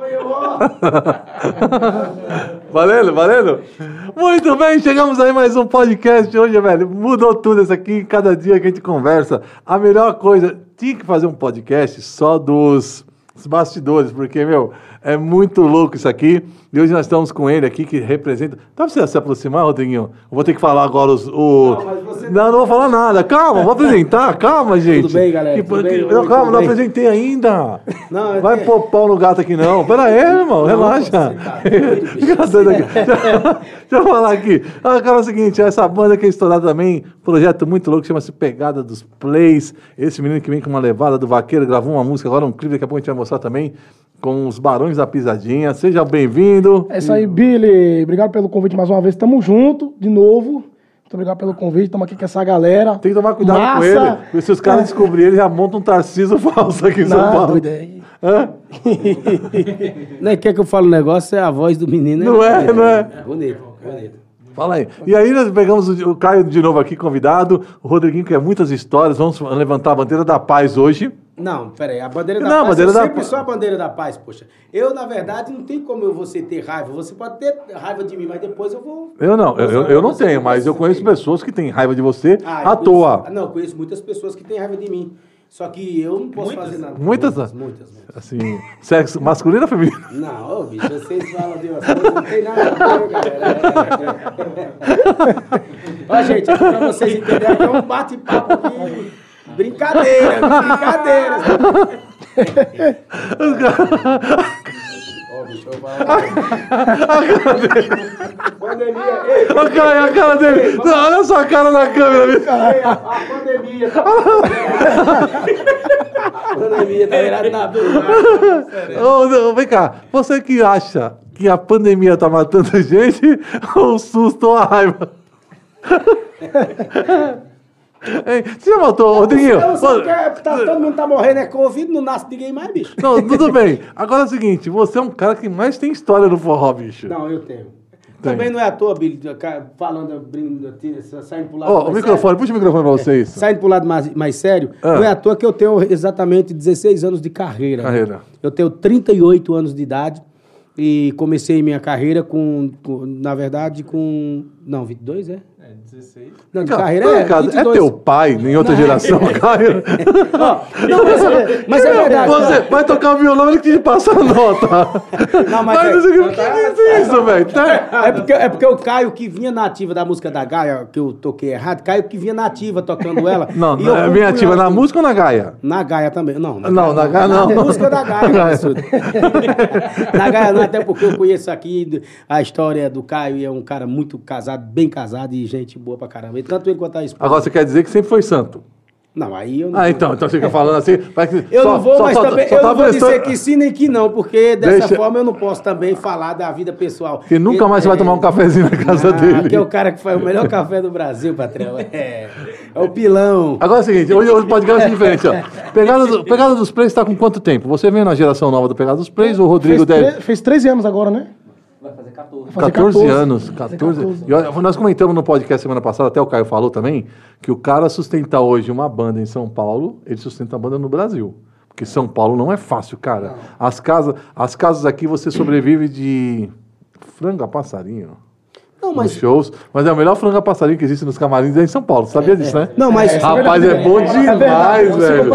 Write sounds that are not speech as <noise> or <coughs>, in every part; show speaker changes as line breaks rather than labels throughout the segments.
<laughs> valendo, valendo? Muito bem, chegamos aí mais um podcast hoje, velho. Mudou tudo isso aqui, cada dia que a gente conversa. A melhor coisa, tinha que fazer um podcast só dos bastidores, porque, meu, é muito louco isso aqui. E hoje nós estamos com ele aqui, que representa. Dá pra você se aproximar, Rodriguinho? Eu vou ter que falar agora os. O... Não, não, não vou falar nada. Calma, vou apresentar. <laughs> Calma, gente.
Tudo bem, galera? Que... Tudo bem?
Não, calma, não bem. apresentei ainda. <laughs> Não, Vai tenho... pôr pau no gato aqui, não. Pera aí, <laughs> irmão, não, relaxa. Tá Deixa eu falar aqui. Ah, cara, é o seguinte: essa banda que é estourada também, projeto muito louco, chama-se Pegada dos Plays. Esse menino que vem com uma levada do vaqueiro, gravou uma música, agora um clipe, daqui a pouco a gente vai mostrar também com os Barões da Pisadinha. Seja bem-vindo.
É isso aí, Billy. Obrigado pelo convite mais uma vez. Tamo junto, de novo. Muito obrigado pelo convite. Estamos aqui com essa galera.
Tem que tomar cuidado Massa. com ele. Porque se os caras descobrirem, eles já montam um Tarciso falso aqui em São Não, Paulo. Doido aí. Hã? <laughs>
não é quer que eu fale um negócio, é a voz do menino.
Não é, não é?
é bonito, bonito.
Fala aí. E aí nós pegamos o Caio de novo aqui, convidado. O Rodriguinho, que é muitas histórias. Vamos levantar a bandeira da paz hoje.
Não, peraí, a bandeira da não, paz. Bandeira da sempre sou a bandeira da paz, poxa. Eu, na verdade, não tem como eu você ter raiva. Você pode ter raiva de mim, mas depois eu vou.
Eu não, eu, eu, eu não tenho, mas eu conheço pessoas que têm raiva de você ah, à toa.
Conheço, não, eu conheço muitas pessoas que têm raiva de mim. Só que eu não posso muitas? fazer nada.
Muitas? Muitas, muitas. muitas. Assim, sexo masculino ou feminino?
Não, ô, bicho, vocês falam de uma coisa, não tem nada a ver, galera. <laughs> Ó, gente, pra vocês entenderem, aqui é um bate-papo aqui. Brincadeira, brincadeira. Eu vou
Pandemia. Ei, a cara, a cara dele. Ei, olha a sua cara na câmera.
Ei, a, a pandemia. A pandemia tá virada na
oh, Vem cá, você que acha que a pandemia tá matando gente ou <laughs> o susto ou a raiva? Hein? Você já matou, Rodriguinho?
Você quer, tá, todo mundo tá morrendo, é Covid, não nasce ninguém mais, bicho.
Não, tudo bem. Agora é o seguinte, você é um cara que mais tem história no forró, bicho.
Não, eu tenho. Tem. Também não é à toa, Billy, falando, abrindo, saindo pro lado.
Oh, o microfone, sério. puxa o microfone pra vocês.
É, saindo pro lado mais, mais sério, ah. não é à toa que eu tenho exatamente 16 anos de carreira.
Carreira.
Eu tenho 38 anos de idade e comecei minha carreira com, com na verdade, com. Não, 22, é?
16. Não, de carreira é, é teu pai em outra não, geração, <laughs> Caio.
não, mas, é, mas é verdade.
Você vai tocar violão, ele que te passa a nota. <laughs> Não, mas, mas é, o que é isso, velho?
É porque, é porque o Caio que vinha nativa da música da Gaia, que eu toquei errado, Caio que vinha nativa tocando ela. <laughs>
Não, não é vinha nativa na música ou na Gaia?
Na Gaia também. Não,
na não, Gaia, na Gaia não.
Na música da Gaia. na Gaia não, até porque eu conheço aqui a história do Caio e é um cara muito casado, bem casado e gente boa pra caramba. E tanto ele quanto a esposa.
Agora você quer dizer que sempre foi santo?
Não, aí eu não.
Ah, então, então você fica falando assim.
eu só, não vou, só, mas só, também. eu não vou dizer que sim nem que não, porque dessa Deixa... forma eu não posso também falar da vida pessoal.
Que nunca mais você vai tomar um cafezinho na casa ah, dele.
Que é o cara que faz o melhor café do Brasil, patrão. É, é o pilão.
Agora é o seguinte, hoje o podcast é diferente, ó. Pegada, do, Pegada dos Plays está com quanto tempo? Você vem na geração nova do Pegada dos Plays ou o Rodrigo
fez, deve... fez 13 anos agora, né?
Vai fazer 14.
14, 14 anos. 14. 14. E nós comentamos no podcast semana passada, até o Caio falou também, que o cara sustentar hoje uma banda em São Paulo, ele sustenta a banda no Brasil. Porque São Paulo não é fácil, cara. As casas, as casas aqui você sobrevive de frango a passarinho. Não, mas... Nos shows. Mas é o melhor franga passarinho que existe nos camarins é em São Paulo. Você sabia disso, né?
Não, mas.
Rapaz, é bom demais, velho.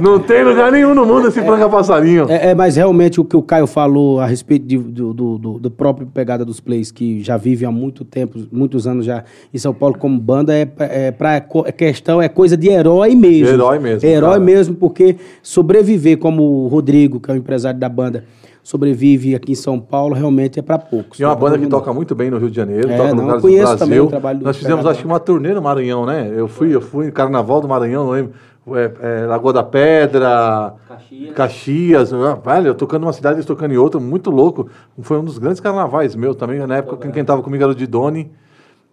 Não tem lugar nenhum no mundo esse franga passarinho.
É, é, mas realmente o que o Caio falou a respeito de, do, do, do, próprio Pegada dos Plays, que já vive há muito tempo, muitos anos já em São Paulo como banda, é, é pra é questão, é coisa de herói mesmo.
Herói mesmo.
Herói cara. mesmo, porque sobreviver como o Rodrigo, que é o empresário da banda sobrevive aqui em São Paulo, realmente é para poucos.
E é uma banda que toca muito bem no Rio de Janeiro,
é,
toca
no
não,
do Brasil. Também o trabalho
Nós fizemos, acho que, uma turnê no Maranhão, né? Eu fui, eu fui em Carnaval do Maranhão, não lembro. É, é, Lagoa da Pedra, Caxias. Caxias, ah, velho, eu tocando uma cidade, eles tocando em outra, muito louco. Foi um dos grandes carnavais meu também, na época quem, quem tava comigo era o Didoni.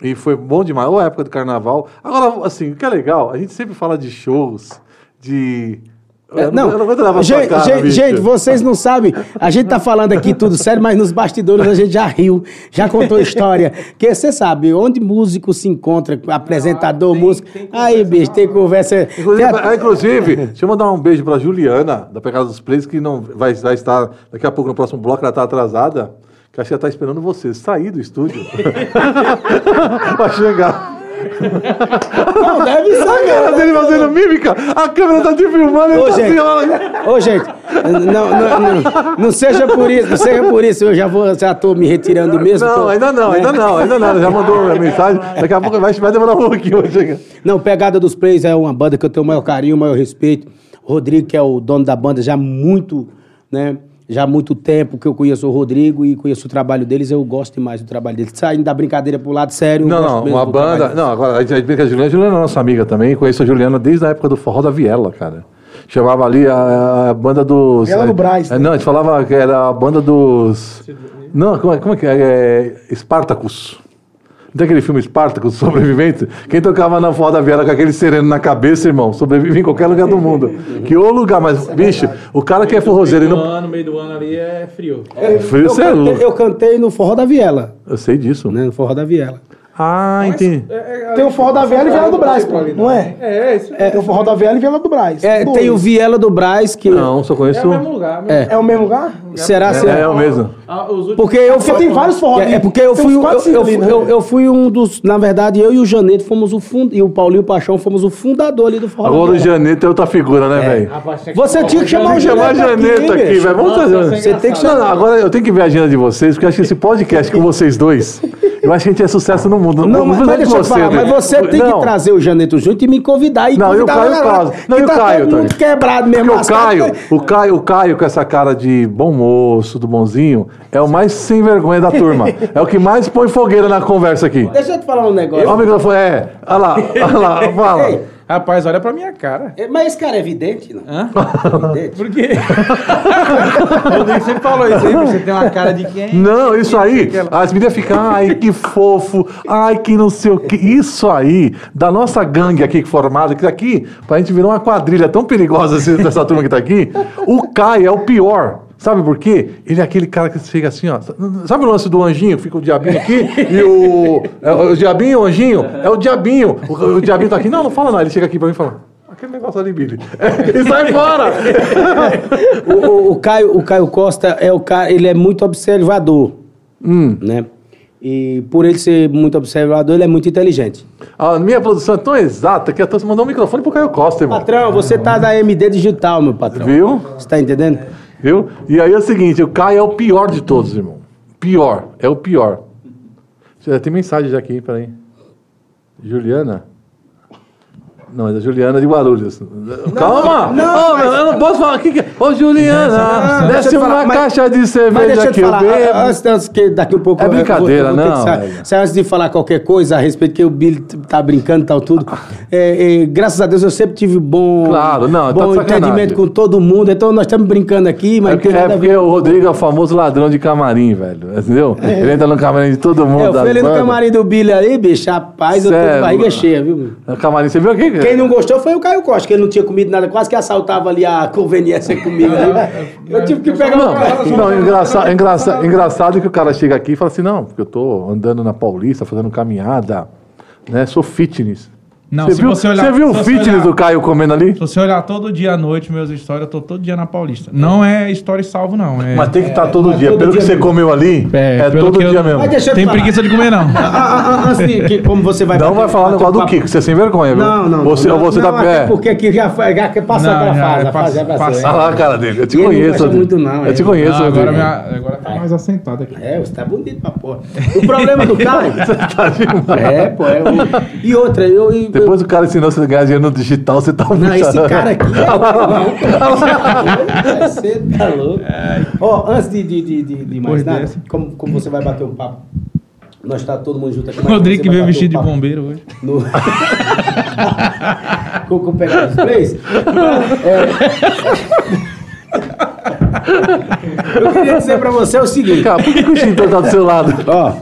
E foi bom demais, ou a época do carnaval. Agora, assim, o que é legal, a gente sempre fala de shows, de Eu
não,
eu não vou
gente,
cara,
gente, gente, vocês não sabem. A gente tá falando aqui tudo sério, mas nos bastidores a gente já riu, já contou história. Porque você sabe, onde músico se encontra, apresentador,
tem-
músico.
tem
aí, bicho, tem conversa.
Inclusive,
tem a-
ah, inclusive, deixa eu mandar um beijo pra Juliana, da Pegada dos Plays, que não vai, vai estar daqui a pouco no próximo bloco, ela tá atrasada. Que acho que ela tá esperando você sair do estúdio. <laughs> pra chegar.
Não, deve ser.
A cara dele fazendo mímica, a câmera tá te filmando, ele
Ô,
tá
gente.
assim, ó.
Ô, gente, não, não, não, não seja por isso, não seja por isso, eu já, vou, já tô me retirando mesmo.
Não,
tô-
ainda não, ainda não, ainda não. Já mandou a mensagem. Daqui a pouco vai, vai demorar um pouquinho.
Não, Pegada dos Plays é uma banda que eu tenho o maior carinho, o maior respeito. O Rodrigo, que é o dono da banda, já muito, né? Já há muito tempo que eu conheço o Rodrigo e conheço o trabalho deles, eu gosto demais do trabalho deles. Saindo da brincadeira pro lado sério,
Não, não, uma banda. Não, agora a gente brinca a Juliana. A Juliana é nossa amiga também. Conheço a Juliana desde a época do Forró da Viela, cara. Chamava ali a, a banda dos.
Viela do Brás,
É, Não, a gente falava que era a banda dos. Não, como é, como é que é? é? Spartacus. Tem aquele filme Spartacus, <laughs> Sobrevivente? Quem tocava na Forró da Viela com aquele sereno na cabeça, irmão, sobrevive em qualquer lugar do mundo. Que ô lugar, mas, bicho, o cara que é forrozeiro
No
não.
ano, meio do ano ali é frio.
Frio,
Eu
você é
cantei,
louco.
eu cantei no Forró da Viela,
Eu sei disso.
né? No Forró da Viela.
Ah, entendi.
Tem o Forró da Viela e Viela do Brás, pô, não é?
É, é isso. É,
Tem o Forró da Viela e Viela do Brás.
É, tem o Viela do Brás, que.
Não, só conheço.
é o mesmo lugar. mesmo-
É.
É o mesmo lugar?
Será?
É,
será?
é o mesmo.
Ah,
Porque eu
Porque
fui.
tem vários forró
É, é porque eu fui, eu, eu,
ali, né?
eu, eu fui um dos. Na verdade, eu e o Janeto fomos o fundo. E o Paulinho Paixão fomos o fundador ali do Forró.
Agora o
Viela.
Janeta é outra figura, né, velho?
Rapaz, tinha
Você tinha que chamar o Janeta
Janeta aqui, velho. Vamos fazer.
é
Você tem que chamar.
não, agora eu tenho que ver a agenda de vocês, porque eu acho que esse podcast com vocês dois, eu acho que a gente é sucesso no mundo.
Não, mas,
Não
mas deixa eu te falar,
né?
mas você tem
Não,
que trazer o Janeto junto e me convidar. E
Não, e
a
Caio Caso. Não,
que
e o
tá
Caio,
todo mundo
Tony?
quebrado mesmo.
Porque o
lascado,
Caio, o Caio, o Caio com essa cara de bom moço, do bonzinho, é o mais sem vergonha da turma. É o que mais põe fogueira na conversa aqui.
Deixa eu te falar um negócio.
Olha o microfone, é. Olha lá, olha lá, fala.
Ei,
Rapaz, olha pra minha cara.
é, mas esse cara é evidente, não?
Hã?
Evidente.
Por quê? <laughs> o Rodrigo sempre falou isso aí, você tem uma cara de quem?
Não, isso aí, as meninas ficam, ai, que fofo, ai, que não sei o que. Isso aí, da nossa gangue aqui formada, que aqui, pra gente virar uma quadrilha tão perigosa assim, dessa turma que tá aqui, o Caio é o pior. Sabe por quê? Ele é aquele cara que chega assim, ó. Sabe o lance do anjinho? Fica o diabinho aqui e o. é o diabinho o anjinho? É o diabinho. O, o diabinho tá aqui. Não, não fala nada. Ele chega aqui pra mim e fala. Aquele negócio ali, Billy. <laughs> e sai fora! <laughs>
O, o- o Caio, o Caio Costa é o cara, ele é muito observador,
Hum.
né? E por ele ser muito observador, ele é muito inteligente.
A minha produção é tão exata que a Tança mandou um microfone pro Caio Costa, irmão.
Patrão, você tá da MD Digital, meu patrão.
Viu?
Você tá entendendo?
Viu? E aí é o seguinte, o Caio é o pior de todos, irmão. Pior, é o pior. Tem mensagem já aqui, peraí. Juliana? Não, é da Juliana de Guarulhos. Calma! Ô, meu, eu não posso falar. Que que... é? Ô, Juliana,
Não,
desce
eu
uma
falar, mas-
caixa de
Mas
cerveja
deixa eu
que
te
eu
falar,
bebo.
antes, antes que daqui um pouco...
É
eu vou-
brincadeira,
eu vou ter que
não.
Sabe, Antes de falar qualquer coisa a respeito, que o Billy tá brincando e tal, tudo. <laughs> é, é, graças a Deus eu sempre tive bom,
Claro, não, tá
bom
de sacanagem.
entendimento com todo mundo, então nós estamos brincando aqui, mas
É
não
porque, é porque o Rodrigo é o famoso ladrão de camarim, velho. Entendeu? Ele entra no camarim de todo mundo.
É, eu fui ali no camarim do Billy ali, bicho, rapaz, eu tô de
é
barriga
louco.
cheia, viu?
No camarim, você viu aqui?
Quem não gostou foi o Caio Costa, que ele não tinha comido nada, quase que assaltava ali a conveniência comigo. ali. Eu tive que pegar
Não,
um
não engraçado, engraçado, engraçado que o cara chega aqui e fala assim, não, porque eu tô andando na Paulista, fazendo caminhada, né? Sou fitness.
Não,
você
se
viu,
você olhar-
você viu o
se você
fitness
olhar-
do Caio comendo ali?
Se você olhar todo dia à noite meus stories, eu tô todo dia na Paulista. Não é história salvo, não. É,
Mas tem que estar todo dia.
todo
Pelo
dia
que você
mesmo.
comeu ali,
É,
é, todo
eu-
dia mesmo.
Eu te
tem
falar.
preguiça de comer, não.
Ah, ah, ah, antes de que, como você vai
Não
bater-
vai falar
bater
negócio do Kiko, você é sem vergonha, viu?
Não, não.
Você,
não,
você
não,
tá pé.
porque aqui já, foi- já passou
Não,
aquela
já,
fase,
é
a fase já
pass-
passou.
passou.
Olha lá a cara dele. Eu te conheço.
muito, não,
Eu te
é.
conheço,
agora, agora tá mais assentado aqui.
É, você tá bonito pra porra. O problema do Caio... <laughs>
Tá demais.
é, pô, é o... E outra, eu...
Depois o cara ensinou você a ganhar dinheiro no digital, você tá
Não, esse
muito-
cara aqui é. <laughs> Você tá louco. Ó, antes de, de, de, de, de mais nada, como, como você vai bater um papo? Nós tá todo mundo junto aqui.
O Rodrigo que veio vestido
um
de bombeiro hoje.
No... <laughs> com, com o pegado dos plays. <laughs> É... Eu queria dizer pra você o seguinte.
Cara, por que, o extintor tá do seu lado?
Ó,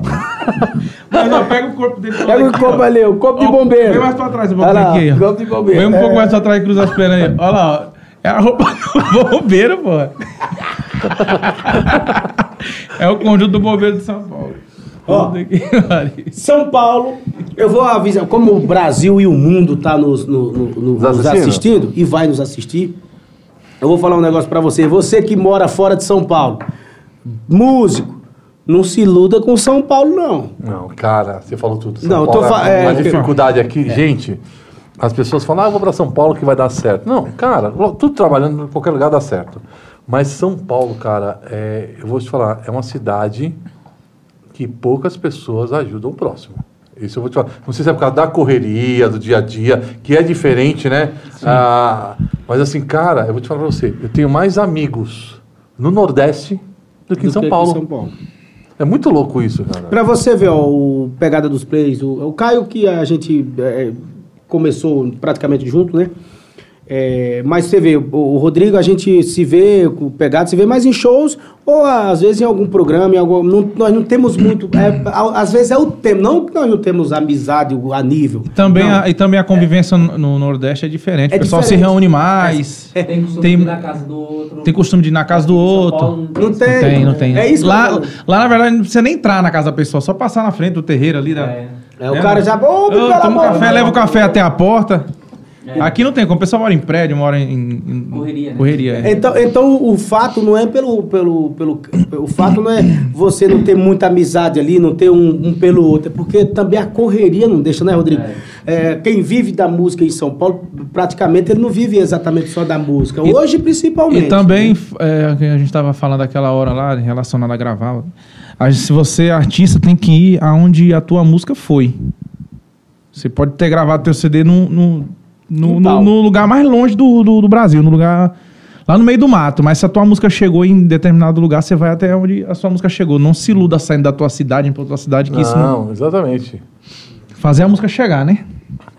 Mas ó, pega o corpo dele
pega o
ó.
ali, o copo de bombeiro.
Vem mais pra trás
Olha
pouquinho
lá,
aqui, ó.
copo de bombeiro.
Vem um pouco
É.
mais pra trás e cruza as pernas aí. Olha lá, ó. É a roupa do <laughs> bombeiro, pô. é o conjunto do bombeiro de São Paulo.
Ó. São Paulo, eu vou avisar, como o Brasil e o mundo tá nos, no- no- no- nos
assistindo?
assistindo e vai nos assistir, eu vou falar um negócio pra você. Você que mora fora de São Paulo, músico, não se iluda com São Paulo, não.
Não, cara, você falou tudo. São
Não, eu tô
Paulo, a-
é,
a
que-
dificuldade aqui, gente, as pessoas falam, ah, eu vou pra São Paulo que vai dar certo. Não, cara, tudo trabalhando em qualquer lugar dá certo. Mas São Paulo, cara, é, eu vou te falar, é uma cidade que poucas pessoas ajudam o próximo. Isso eu vou te falar. Não sei se é por causa da correria, do dia a dia, que é diferente, né? Ah, mas assim, cara, eu vou te falar pra você, eu tenho mais amigos no Nordeste do que em
Do
São
que
Paulo.
São Paulo.
É muito louco isso, cara.
Pra você ver, ó, o Pegada dos Plays, o, o Caio que a gente é, começou praticamente junto, né? É, mas você vê, o, Rodrigo, a gente se vê, com o Pegada se vê mais em shows, ou às vezes em algum programa, em algum, não- nós não temos muito, é, às vezes é o tempo, não que nós não temos amizade a nível.
Também
Não.
a, e também a convivência no, no Nordeste é diferente.
É
o pessoal
diferente.
se reúne mais.
Tem costume
Tem-
de ir na casa do outro.
Tem costume de ir na casa do outro.
Paulo
Não
isso.
tem.
Não tem, não tem.
É isso
lá, lá, na verdade, não precisa nem entrar na casa da pessoa, só passar na frente do terreiro ali. Da...
É.
É, o cara já, ô,
Ô,
pelo
toma café, leva o café até a porta.
É.
Aqui não tem, como o pessoal mora em prédio, mora em. em-
Correria, né?
Correria, é.
Então, então o fato não é pelo, pelo, pelo. O fato não é você não ter muita amizade ali, não ter um, um pelo outro, é porque também a correria não deixa, né, Rodrigo? É, quem vive da música em São Paulo, praticamente ele não vive exatamente só da música.
E-
Hoje, principalmente.
E também, é, que a gente estava falando daquela hora lá, relacionada a gravar. se você é artista, tem que ir aonde a tua música foi. Você pode ter gravado teu CD no, no, no, no- no lugar mais longe do, do, do Brasil, no lugar. Lá no meio do mato, mas se a tua música chegou em determinado lugar, você vai até onde a sua música chegou. Não se iluda saindo da tua cidade para outra cidade, que isso não.
Não, exatamente.
Fazer a música chegar, né?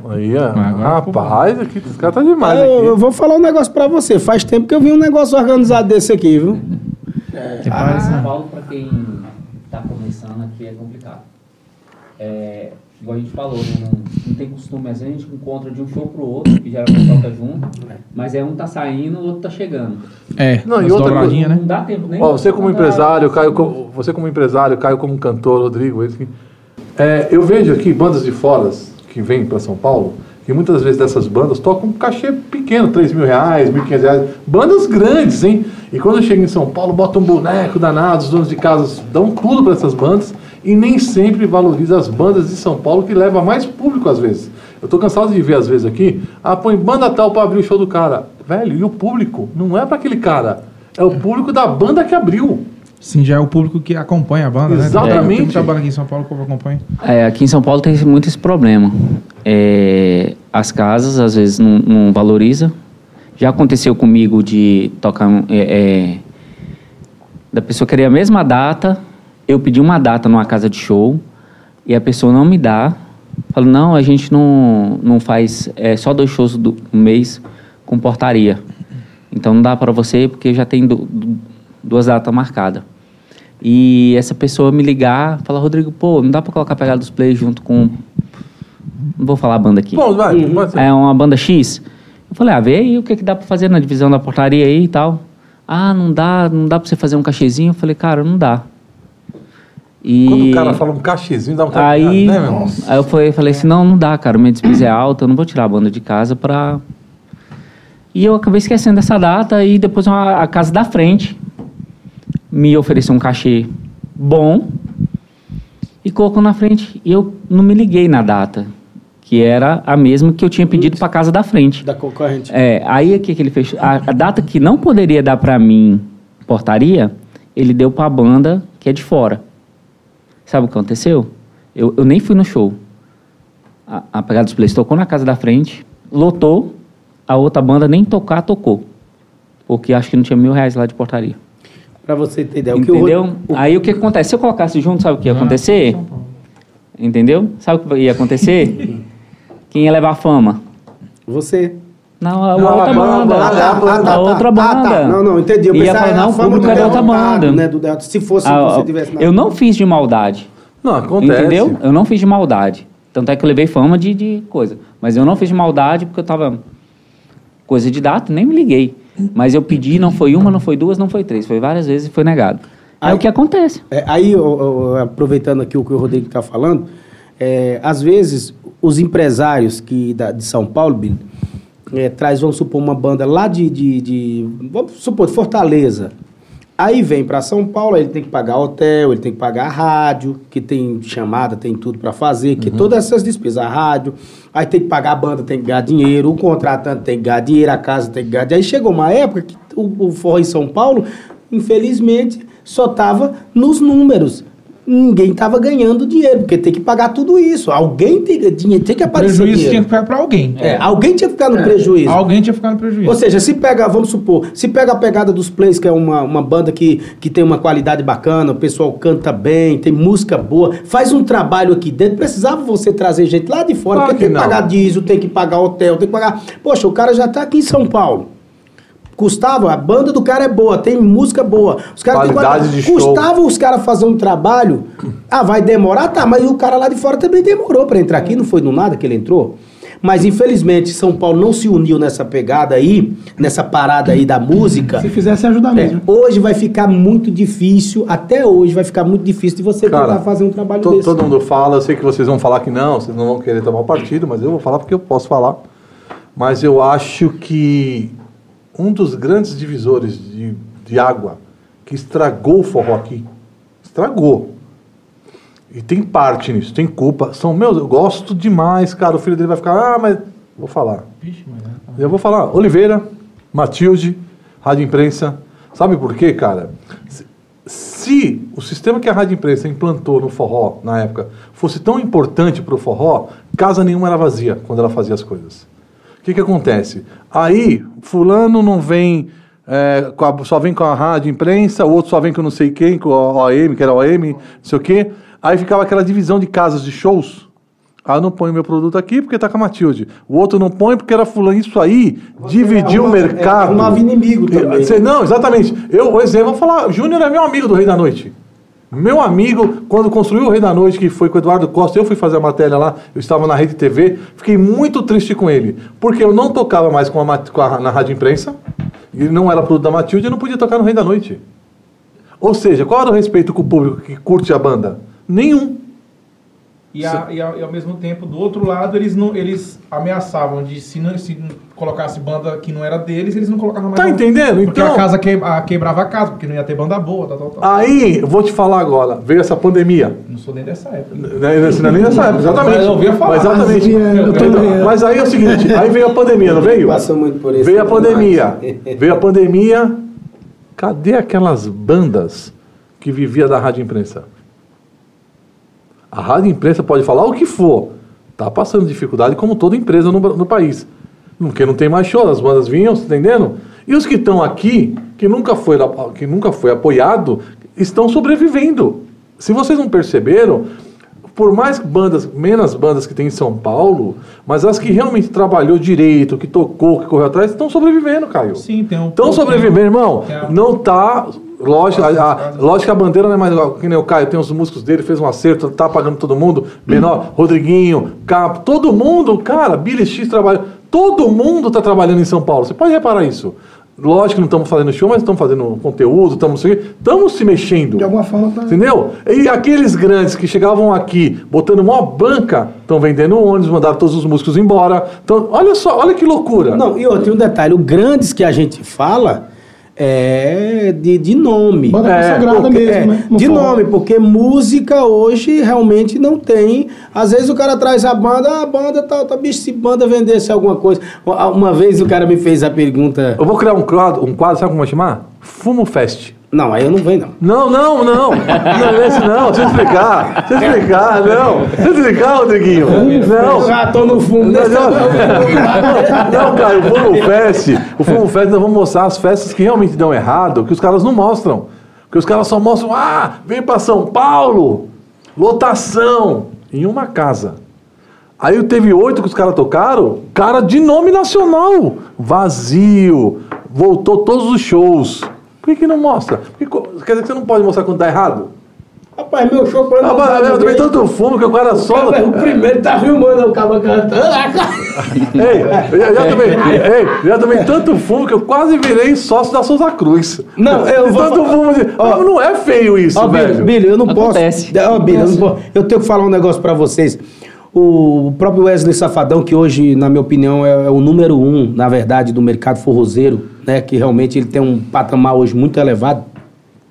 Aí, rapaz, aqui, esse cara tá demais
eu, eu
aqui.
vou falar um negócio pra você. Faz tempo que eu vi um negócio organizado desse aqui, viu?
Que parece-
São Paulo, para quem está começando aqui, é complicado. É, igual a gente falou, né, não, não tem costume, às vezes a gente encontra de um show pro outro, que geralmente toca junto, mas é um tá saindo, o outro tá chegando.
É,
Não, e outra
dobradinhas, né?
Não dá tempo nem
Ó, você como empresário, Caio, co- você como empresário, Caio como cantor, Rodrigo, enfim. É, eu vejo aqui bandas de fora que vêm para São Paulo, que muitas vezes dessas bandas tocam um cachê pequeno, 3 mil reais, 1.500 reais. Bandas grandes, hein? E quando chega em São Paulo, botam um boneco danado, os donos de casas dão tudo para essas bandas e nem sempre valoriza as bandas de São Paulo, que leva mais público às vezes. Eu tô cansado de ver às vezes aqui, ah, põe banda tal para abrir o show do cara. Velho, e o público? Não é para aquele cara, é o público da banda que abriu.
Sim, já é o público que acompanha a banda, né?
Exatamente.
Tem muita banda aqui em São Paulo que acompanha.
É, aqui em São Paulo tem muito esse problema. É, as casas, às vezes, não, não valoriza. Já aconteceu comigo de tocar... é, é, da pessoa querer a mesma data, eu pedi uma data numa casa de show, e a pessoa não me dá. Falo, não, a gente não, não faz é, só dois shows do um mês com portaria. Então não dá para você, porque já tem du- du- duas datas marcadas. E essa pessoa me ligar, falar, Rodrigo, pô, não dá pra colocar a pegada dos plays junto com. Não vou falar a banda aqui.
Bom, vai, ser.
É uma banda X. Eu falei, ah, vê aí o que, que dá pra fazer na divisão da portaria aí e tal. Ah, não dá, não dá pra você fazer um cachezinho. Eu falei, cara, não dá. E
Quando o cara fala um cachezinho, dá um
aí,
né, meu?
aí eu falei, falei assim, não, não dá, cara, minha despesa é alta, eu não vou tirar a banda de casa pra... E eu acabei esquecendo dessa data e depois uma- a casa da frente me ofereceu um cachê bom e colocou na frente. E eu não me liguei na data, que era a mesma que eu tinha pedido pra casa da frente.
Da concorrente.
É, aí o que, que ele fez? A, a data que não poderia dar pra mim portaria, ele deu pra banda que é de fora. Sabe o que aconteceu? Eu, eu nem fui no show. A, a Pegada dos Plays tocou na casa da frente, lotou, a outra banda nem tocar, tocou. Porque acho que não tinha mil reais lá de portaria.
Pra você ter ideia. O que o
Entendeu?
Rod- o-
Aí o que acontece? Se eu colocasse junto, sabe o que ia acontecer? Entendeu? Sabe o que ia acontecer? <laughs> Quem ia levar fama?
Você.
Não, a
Não,
outra
a banda,
banda.
ah, tá, ah, tá,
a outra
Ah,
banda.
tá. Não, não, entendi. Eu
Ia
pensava
falar,
a
não, o
fama
público
do
é da outra banda.
Né, do. Se fosse
Ah,
você tivesse na-
eu não fiz de maldade.
Não, acontece.
Entendeu? Eu não fiz de maldade. Tanto é que eu levei fama de, de coisa. Mas eu não fiz de maldade porque eu tava. Coisa de data, nem me liguei. Mas eu pedi, não foi uma, não foi duas, não foi três, foi várias vezes e foi negado. É
Aí-
o que acontece.
É, aí, ó, ó, aproveitando aqui o que o Rodrigo está falando, é, às vezes os empresários que, da- de São Paulo, Billy, é, traz, vamos supor, uma banda lá de, de, de- vamos supor, de Fortaleza. Aí vem para São Paulo, ele tem que pagar hotel, ele tem que pagar a rádio, que tem chamada, tem tudo para fazer, que todas essas despesas, a rádio, aí tem que pagar a banda, tem que ganhar dinheiro, o contratante tem que ganhar dinheiro, a casa tem que ganhar dinheiro. Aí chegou uma época que o, o forró em São Paulo, infelizmente, só tava nos números. Ninguém tava ganhando dinheiro, porque tem que pagar tudo isso. Alguém tem, dinheiro, tem que
O
aparecer
prejuízo tinha
dinheiro.
que ficar pra alguém.
É, alguém tinha que ficar no prejuízo.
Alguém tinha que ficar no prejuízo.
Ou seja, se pega, vamos supor, se pega a pegada dos Plays, que é uma, uma banda que, que tem uma qualidade bacana, o pessoal canta bem, tem música boa, faz um trabalho aqui dentro, precisava você trazer gente lá de fora,
Claro
porque
que
tem que
não.
pagar diesel, tem que pagar hotel, tem que pagar. Poxa, o cara já tá aqui em São Paulo. Custava, a banda do cara é boa, tem música boa. Os caras
Qualidade
qualidade.
de show.
Custava os caras fazer um trabalho. Ah, vai demorar? Tá, mas o cara lá de fora também demorou pra entrar aqui, não foi do nada que ele entrou. Mas infelizmente São Paulo não se uniu nessa pegada aí, nessa parada aí da música.
Se fizesse, ajudar
É,
mesmo.
hoje vai ficar muito difícil, até hoje vai ficar muito difícil de você
Cara,
tentar fazer um trabalho
to-
desse.
Todo mundo fala, eu sei que vocês vão falar que não, vocês não vão querer tomar o partido, mas eu vou falar porque eu posso falar. Mas eu acho que um dos grandes divisores de, de água que estragou o forró aqui, estragou. E tem parte nisso, tem culpa. São meus, eu gosto demais, cara. O filho dele vai ficar, ah, mas. Vou falar.
Vixe, mas é.
Eu vou falar. Oliveira, Matilde, Rádio Imprensa. Sabe por quê, cara? Se, se o sistema que a Rádio Imprensa implantou no forró, na época, fosse tão importante para o forró, casa nenhuma era vazia quando ela fazia as coisas. O que, que acontece? Aí, fulano não vem, é, a- só vem com a rádio imprensa, o outro só vem com não sei quem, com a OM, que era OM, não sei o quê. Aí ficava aquela divisão de casas de shows. Ah, não ponho meu produto aqui porque tá com a Matilde. O outro não põe porque era fulano. Isso aí dividiu o
arruma-
mercado.
é, arrumava inimigo também.
Você- não, exatamente. Eu, por exemplo, vou falar, Júnior é meu amigo do Rei da Noite. Meu amigo, quando construiu o Rei da Noite, que foi com o Eduardo Costa, eu fui fazer a matéria lá, eu estava na Rede TV, fiquei muito triste com ele, porque eu não tocava mais com a, com a- na Rádio Imprensa, e não era produto da Matilde, eu não podia tocar no Rei da Noite. Ou seja, qual era o respeito com o público que curte a banda? Nenhum.
E, a- e a- e ao mesmo tempo, do outro lado, eles não, eles ameaçavam de se não se não colocasse banda que não era deles, eles não colocavam mais.
Tá
banda.
entendendo?
Porque
Então-
a casa que, a, quebrava a casa, porque não ia ter banda boa, tal, tal, tal.
Aí, eu vou te falar agora, veio essa pandemia.
Não sou nem dessa época.
Né, Não é nem nessa época, exatamente.
Mas eu ouvia falar.
Mas exatamente.
Mas, eu tô
Então,
vendo.
Mas aí é o seguinte, aí veio a pandemia, não veio?
Passou muito por isso.
Veio a pandemia. <laughs> Veio a pandemia. Cadê aquelas bandas que vivia da rádio imprensa? A rádio imprensa pode falar o que for. Tá passando dificuldade como toda empresa no, no país. Porque não tem mais show, as bandas vinham, tá entendendo? E os que estão aqui, que nunca, foi, que nunca foi apoiado, estão sobrevivendo. Se vocês não perceberam, por mais bandas, menos bandas que tem em São Paulo, mas as que realmente trabalhou direito, que tocou, que correu atrás, estão sobrevivendo, Caio.
Sim, tem um.
Estão sobrevivendo, irmão.
Tem a-
Não tá. Lógico, a, a- lógico que a bandeira não é mais igual. Que nem o Caio, tem os músicos dele, fez um acerto, tá pagando todo mundo. Menor, <clears throat> Rodriguinho, Capo, todo mundo, cara, Billy X trabalha. Todo mundo tá trabalhando em São Paulo. Você pode reparar isso. Lógico que não estamos fazendo show, mas estamos fazendo conteúdo, estamos estamos se mexendo.
De alguma forma tá.
Entendeu? E aqueles grandes que chegavam aqui botando uma banca, estão vendendo ônibus, mandaram todos os músicos embora. Então, olha só, olha que loucura.
Não, e outro, e um detalhe, o grandes que a gente fala é de, de nome.
Banda
É,
consagrada
Porque-
mesmo,
é,
né? No
de
forró.
nome, porque música hoje realmente não tem. Às vezes o cara traz a banda, a banda tá, tá bicho, se banda vendesse alguma coisa. Uma uma vez o cara me fez a pergunta.
Eu vou criar um quadro, um quadro, sabe como vai chamar? Fumo Fest.
Não, aí eu não venho, não.
Não, não, não. Não é esse não. Deixa eu explicar. Deixa eu explicar, não. Deixa eu explicar, Rodriguinho. Não.
Já tô no fundo
Não, não, cara, o Fumo Fest, o Fumo Fest nós vamos mostrar as festas que realmente dão errado, que os caras não mostram. Porque os caras só mostram, ah, vem pra São Paulo, lotação, em uma casa. Aí teve oito que os caras tocaram, cara de nome nacional, vazio, voltou todos os shows. Por que, que não mostra? Porque quer dizer que você não pode mostrar quando dá errado?
Rapaz, meu show quando
Rapaz,
dava
eu tomei tanto fumo que o cara
cara- O primeiro tá filmando o cara cantando. <laughs>
Ei, eu já, já tomei, ei, já tomei tanto fumo que eu quase virei sócio da Souza Cruz.
Não, eu vou
Tanto fumo. De...
Ó.
Não é feio isso,
Ó, Billy,
velho.
Billy, eu não
Acontece.
posso. Ó, Billy, eu, não posso- eu tenho que falar um negócio pra vocês. O próprio Wesley Safadão, que hoje, na minha opinião, é, é o número um, na verdade, do mercado forrozeiro, né? Que realmente ele tem um patamar hoje muito elevado.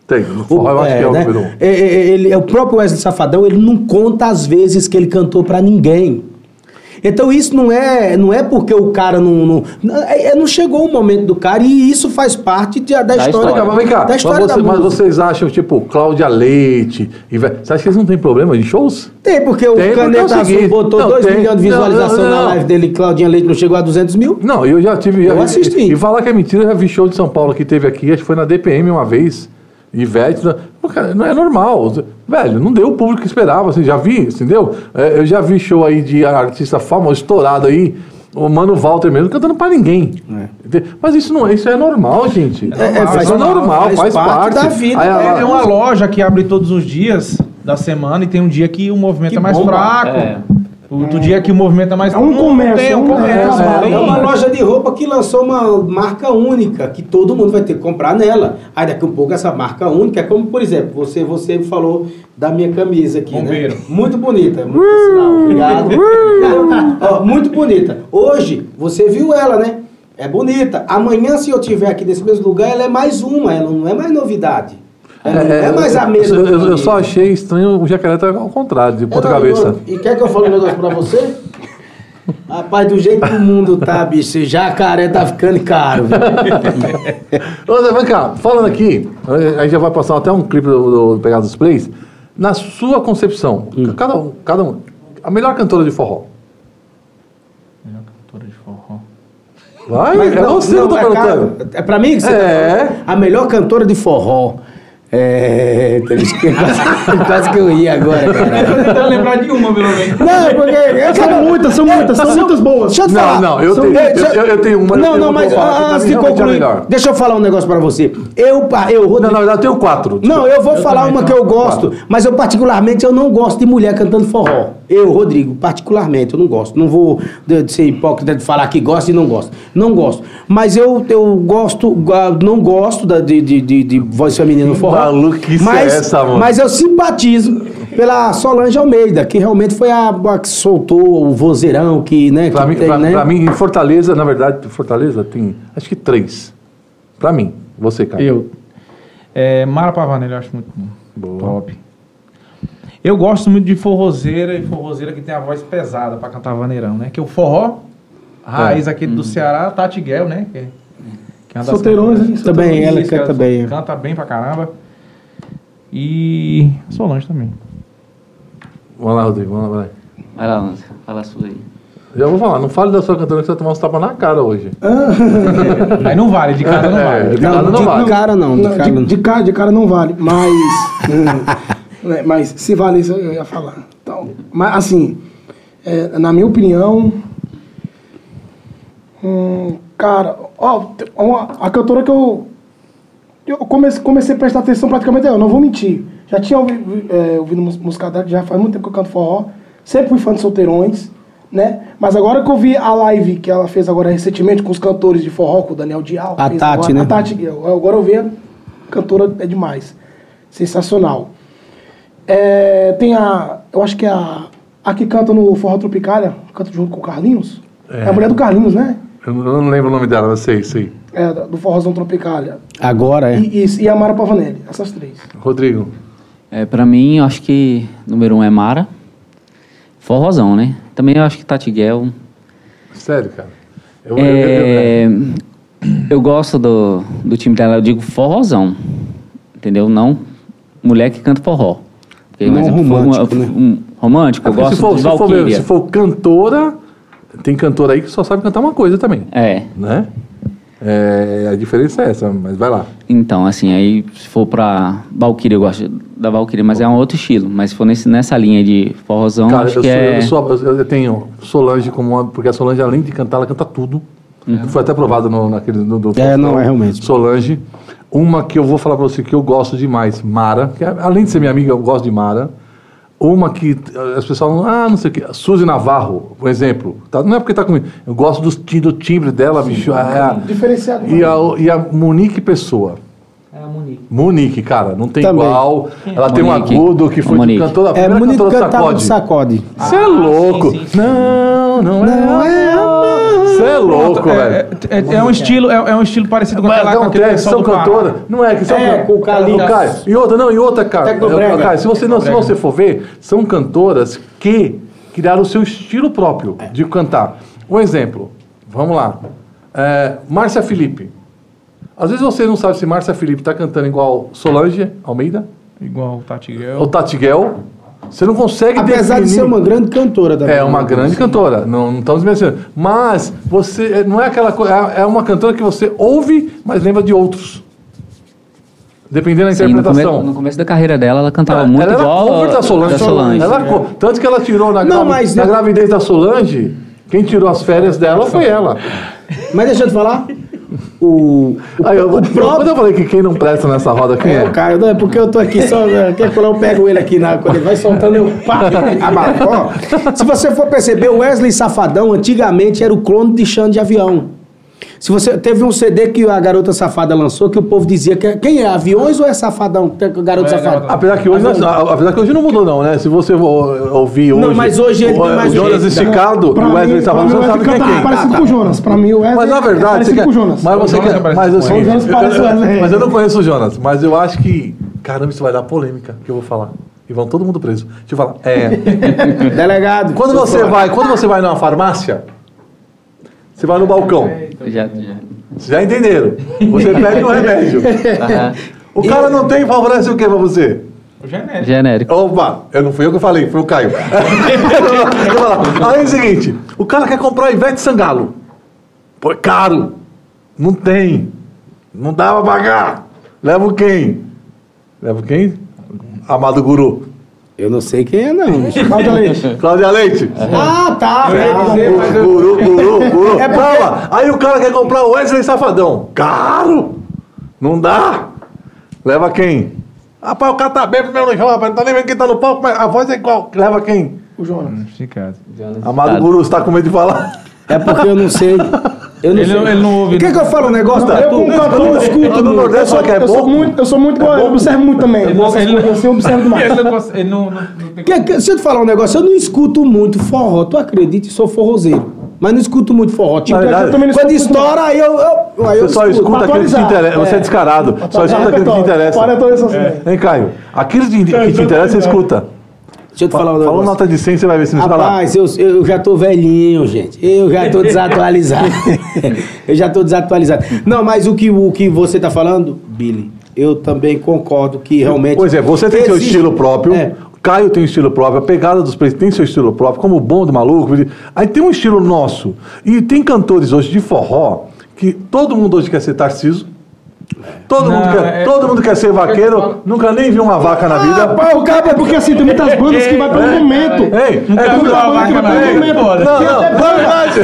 Tem, no forró eu acho
é,
que é o
né?
número um.
É, ele, é o próprio Wesley Safadão, ele não conta as vezes que ele cantou pra ninguém. Então isso não é, não é porque o cara não, não, não, é- é- não chegou o momento do cara e isso faz parte de- da, história,
história.
Mas vem cá,
da
mas,
história
você-
da
mas vocês acham, tipo, Cláudia Leite, e você acha que eles não têm problema de shows?
Tem, porque o
Tem, porque é o
Caneta Azul
seguinte,
botou
não,
2
tem.
milhões de
Não,
visualização
não,
na
não.
live dele, Claudinha Leite não chegou a 200 mil?
Não, eu já tive.
Eu
e-
assisti.
E, falar que é mentira, eu já vi show de São Paulo que teve aqui, acho que foi na DPM uma vez. Ivete, não- cara, não é normal. Velho, não deu o público que esperava, assim, já vi, entendeu? É, eu já vi show aí de artista famoso, estourado aí, o Mano Walter mesmo, cantando pra ninguém. Ente- Mas isso não isso é normal, gente.
É, é, faz
isso é normal,
faz
faz,
parte
parte.
da vida,
Aí,
né?
É uma loja que abre todos os dias da semana e tem um dia que o movimento
Que
é mais
bomba.
fraco.
É.
Outro dia que o movimento é mais
É um comércio,
Tem
é
um comércio.
É
tem.
uma loja de roupa que lançou uma marca única, que todo mundo vai ter que comprar nela. Aí daqui a um pouco essa marca única é como, por exemplo, você, você falou da minha camisa aqui,
Bombeiro.
né? Muito bonita, muito sinal, obrigado. <laughs> Ó, muito bonita. Hoje, você viu ela, né? É bonita. Amanhã, se eu tiver aqui nesse mesmo lugar, ela é mais uma, ela não é mais novidade. Não é mais a mesma.
Eu, eu- eu só achei estranho o jacaré tá ao contrário, de ponta
Eu não-
cabeça.
eu- E quer que eu fale um negócio pra você? Rapaz, do jeito que o mundo tá, bicho, esse jacaré tá ficando caro.
Ô, Zé, vem cá, falando aqui, a gente já vai passar até um clipe do, do Pegado dos Plays. Na sua concepção,
Hum.
cada, um, cada um, a melhor cantora de forró.
Melhor cantora de forró.
Vai,
Mas
é você que eu tô
é, cara,
perguntando.
é pra mim que você
É.
tá falando? A melhor cantora de forró. É. <laughs> Quase, quase que eu ia agora, <laughs> cara.
tentando lembrar de uma, pelo menos.
Não, porque. eu
São muitas, são muitas, são muitas boas.
Deixa eu te
Não,
falar.
não, eu
São-
tenho-
deixa-
eu- eu tenho uma, eu
Não,
tenho
não,
uma
mas
eu que pra
antes de
é
concluir, deixa eu falar um negócio pra você. Eu, eu,
Não,
Rodrigo,
na verdade, eu tenho quatro.
Não, eu vou falar uma que eu gosto, mas eu particularmente eu não gosto de mulher cantando forró. Eu, Rodrigo, particularmente, eu não gosto. Não vou de, de ser hipócrita de falar que gosto e não gosto. Não gosto. Mas eu, eu gosto, ah, não gosto da- de, de, de, de voz feminina no forró.
maluquice
mas,
é essa, mano?
Mas eu simpatizo pela Solange Almeida, que realmente foi a, a que soltou o vozeirão, que, né?
Pra
que
mim,
tem,
pra,
né?
pra mim, em Fortaleza, na verdade, Fortaleza tem acho que três. Pra mim, você, cara.
Eu. É, Mara Pavanelli eu acho muito bom.
Boa.
Top. Eu gosto muito de forrozeira e forrozeira que tem a voz pesada pra cantar vaneirão, né? Que o forró, raiz aquele do Ceará, Tati Guel, né? Que, que é
Solteirões, hein?
Também, ela canta bem.
Canta bem pra caramba. E Solange também.
Vamos lá, Rodrigo, vamos lá, vai.
Vai lá, Lance. Fala a sua aí.
Já vou falar, não fale da sua cantora que você vai tomar uns tapas na cara hoje. <laughs>
Aí não vale, de casa não
É,
vale.
de cara
Não,
não
de
vale.
cara não, de cara
de,
não.
de cara, de cara não vale, mas. <laughs> né, mas se vale isso, eu ia falar. Então, mas assim, é, na minha opinião. hum, cara, ó, uma- a cantora que eu. Eu comecei, comecei a prestar atenção praticamente, eu não vou mentir. Já tinha ouvido, é, ouvido música dela, já faz muito tempo que eu canto forró. Sempre fui fã de solteirões, né? Mas agora que eu vi a live que ela fez agora recentemente com os cantores de forró, com o Daniel Dial.
A Tati,
agora,
né?
A Tati. Agora eu vi a cantora é demais. Sensacional. É, tem a. Eu acho que é a. A que canta no Forró Tropicália, canta junto com o Carlinhos. É, a mulher do Carlinhos, né?
Eu não, eu não lembro o nome dela, mas sei, sei.
É, do Forrozão Tropicália.
Agora é.
E, e, e a Mara Pavanelli, essas três.
Rodrigo.
É, pra mim, eu acho que número um é Mara. Forrozão, né? Também eu acho que Tati Guel.
Sério, cara. Eu, eu- eu-
É, eu gosto do, do time dela, eu digo forrozão. Entendeu? Não mulher que canta forró. Porque,
Não
exemplo,
romântico,
for-
né?
um- romântico, eu gosto
se for,
de
se, for, se for cantora, tem cantora aí que só sabe cantar uma coisa também,
É.
né? É, a diferença é essa, mas vai lá.
Então, assim, aí se for pra Valkyria, eu gosto da Valkyria, mas é um outro estilo. Mas se for nesse, nessa linha de forrozão,
Cara,
acho
eu,
que
sou,
é...
eu, sou- eu- eu tenho Solange como uma. Porque a Solange, além de cantar, ela canta tudo. Foi até aprovado no, naquele. No, do
É, não, é realmente.
Solange. Uma que eu vou falar pra você que eu gosto demais, Mara, que é- além de ser minha amiga, eu gosto de Mara. Uma que eh, as pessoas falam, ah, não sei o quê. Suzy Navarro, por exemplo. Tá- não é porque tá comigo. Eu gosto do, do timbre dela, bicho. é a-
Diferenciado.
e, a, e a Monique Pessoa.
É a Monique.
Monique, cara, não tem
Também.
igual. Ela tem um
Monique.
agudo que foi de
Monique.
cantora, a
É muito
cantora do
cantava do
sacode. Você é louco.
sim, sim, sim.
Não, não é.
Não é
Você é louco,
é,
velho.
é, é um estilo, é, é um estilo parecido com aquela
acontece,
pessoal
são cantoras. Não é que são
É, com o
Caio. E outra, não, e outra, cara. Caio, se você, não, se você for ver, são cantoras que criaram o seu estilo próprio de cantar. Um exemplo, vamos lá. É, Márcia Felipe. Às vezes você não sabe se Márcia Felipe está cantando igual Solange Almeida
Igual o Tati Guel.
ou Tati Guel. Você não consegue
Apesar de
definir-
ser uma grande cantora também.
é uma grande cantora, não, não estamos mencionando. Mas você é, não é aquela coisa, é é uma cantora que você ouve, mas lembra de outros. Dependendo da
Sim, no, come,
interpretação.
no começo da carreira dela, ela cantava muito
ela era
igual
cover
a-
da Solange.
da Solange.
Ela Tanto que ela tirou na,
Não,
gravi- na gravidez da Solange, quem tirou as férias dela foi ela.
Mas deixa eu te falar. O, o,
Aí eu,
o
Quando
próprio.
eu falei que quem não presta nessa roda, quem
É,
é?
o Caio, não, é porque eu tô aqui só. né, Quer que eu pego ele aqui na. Quando ele vai soltando, eu pá, Se você for perceber, o Wesley Safadão antigamente era o clone de Xande de Avião. Se você teve um CD que a garota safada lançou que o povo dizia que é- quem é aviões ou é safadão? que é Garoto
É,
safado.
Garoto.
Apesar que, hoje, não- apesar que hoje não mudou, não, né? Se você ouvir hoje.
Não, mas hoje ele
o,
tem mais
o Jonas
jeito,
Esticado
Pra
o Wesley Safadão,
mim,
você não sabe quem é
canta
quem.
parecido com o Jonas. Pra mim, o Wesley
Mas na
é
verdade,
parecido
você
com o
quer-
Jonas.
mas você
Jonas
quer,
é
mas eu, sou-.
Jonas parece o Wesley.
mas eu não conheço o Jonas, mas eu acho que, caramba, isso vai dar polêmica que eu vou falar. E vão todo mundo preso. Deixa eu falar. É, <laughs>
Delegado.
quando você vai, quando você vai numa farmácia, você vai no balcão.
Já, já.
Vocês já entenderam? Você pede um remédio. <laughs>
Aham.
O cara não tem, favorece o que pra você?
O genérico.
Genérico.
Opa, eu não fui eu que falei, foi o Caio. <laughs> <laughs> Aí é o seguinte, o cara quer comprar o Ivete Sangalo. Pô, é caro. Não tem. Não dá pra pagar. Leva quem? Leva quem? Amado Guru.
Eu não sei quem é, não.
Cláudia Leite. <laughs>
Cláudia Leite.
ah, tá.
Guru, guru, guru. <laughs>
É porque-
Calma. Aí o cara quer comprar o Wesley Safadão. Caro. Não dá. Leva quem? Rapaz, o cara tá bem primeiro no show, rapaz. Não tá nem vendo quem tá no palco, mas a voz é igual. Leva quem?
O Jonas.
Esticado.
Amado Guru, você tá com medo de falar?
É porque eu não sei. Eu não
Ele
sei.
não- ele não ouve,
Quer
não.
que eu falo um negócio?
Eu,
Arthur?
como cantor,
Eu não escuto.
Lá no. Nordeste
Eu
que é
eu sou muito, eu sou muito eu observo muito também.
Ele não- ele não-
assim, eu observo demais.
Ele não, não, não, não
Que, que, se eu te falar um negócio, eu não escuto muito forró. Tu acredita? Eu sou forrozeiro. Mas não escuto muito forró. Tipo,
Na verdade,
eu também não
quando estoura, aí eu. eu, aí eu
Você só
escuto.
escuta aquilo que te
atualizar.
interessa. Você é descarado. Só escuta aquilo que te interessa.
Para todas essas coisas.
Hein, Caio? Aquilo que te, que te interessa, você escuta.
Deixa eu te falar um
Falou
negócio.
nota de 100, você vai ver se não falar.
Rapaz, eu, eu já tô velhinho, gente. Eu já tô desatualizado. <laughs> eu já tô desatualizado. Não, mas o que, o que você tá falando, Billy, eu também concordo que realmente.
Pois é, você tem seu
existe-
estilo próprio.
É.
Caio tem um estilo próprio, a pegada dos preços tem seu estilo próprio, como o bom do maluco. Aí tem um estilo nosso. E tem cantores hoje de forró que todo mundo hoje quer ser Tarciso. Todo,
Não,
mundo, quer,
é-
todo mundo quer ser vaqueiro, nunca nem viu uma vaca na vida.
Rapaz, o cara é porque assim, tem muitas bandas que vai pelo momento.
Ei,
Nunca
é
viu
tudo-
uma vaca na
Ei,
vida,
Não,
foda.
não,
Tem até
não é verdade.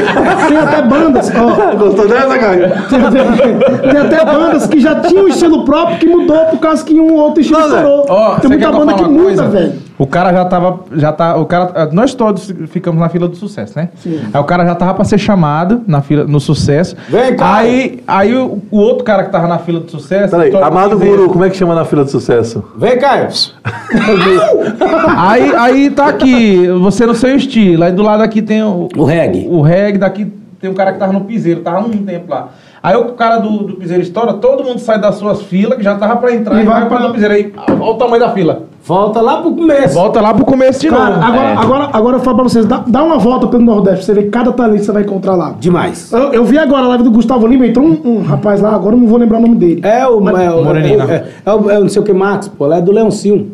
Tem até bandas, ó. <laughs>
Gostou dessa, Caio?
Tem até, tem até bandas que já tinham um estilo próprio que mudou por causa que um outro estilo
Não,
estourou. Tem muita
que
banda que muda,
coisa?
velho.
O cara já tava. Já tá, o cara, nós todos ficamos na fila do sucesso, né? Aí o cara já tava pra ser chamado na fila, no sucesso.
Vem, cara.
Aí, aí o, o outro cara que tava na fila do sucesso.
Peraí, Amado Guru, como é que chama na fila de sucesso?
Vem, Caio. <laughs>
Aí, aí tá aqui, você no seu estilo. Aí do lado aqui tem o,
O reggae.
o reggae, daqui tem um cara que tava no piseiro, tava um tempo lá. Aí o cara do, do piseiro estoura, todo mundo sai das suas filas, que já tava pra entrar,
E
e,
vai
vai pra
pra-
o piseiro. Aí, olha o tamanho da fila.
Volta lá pro começo.
Volta lá pro começo de
Cara,
novo.
agora,
É.
agora, agora eu falo pra vocês, dá, dá uma volta pelo Nordeste, pra você ver cada talento que você vai encontrar lá.
Demais.
Eu, eu vi agora a live do Gustavo Lima, entrou um, um rapaz lá, agora eu não vou lembrar o nome dele.
É o. É, o
Morenina.
É, é, o- é o não sei o que, Max, pô. Ela é do Leoncinho.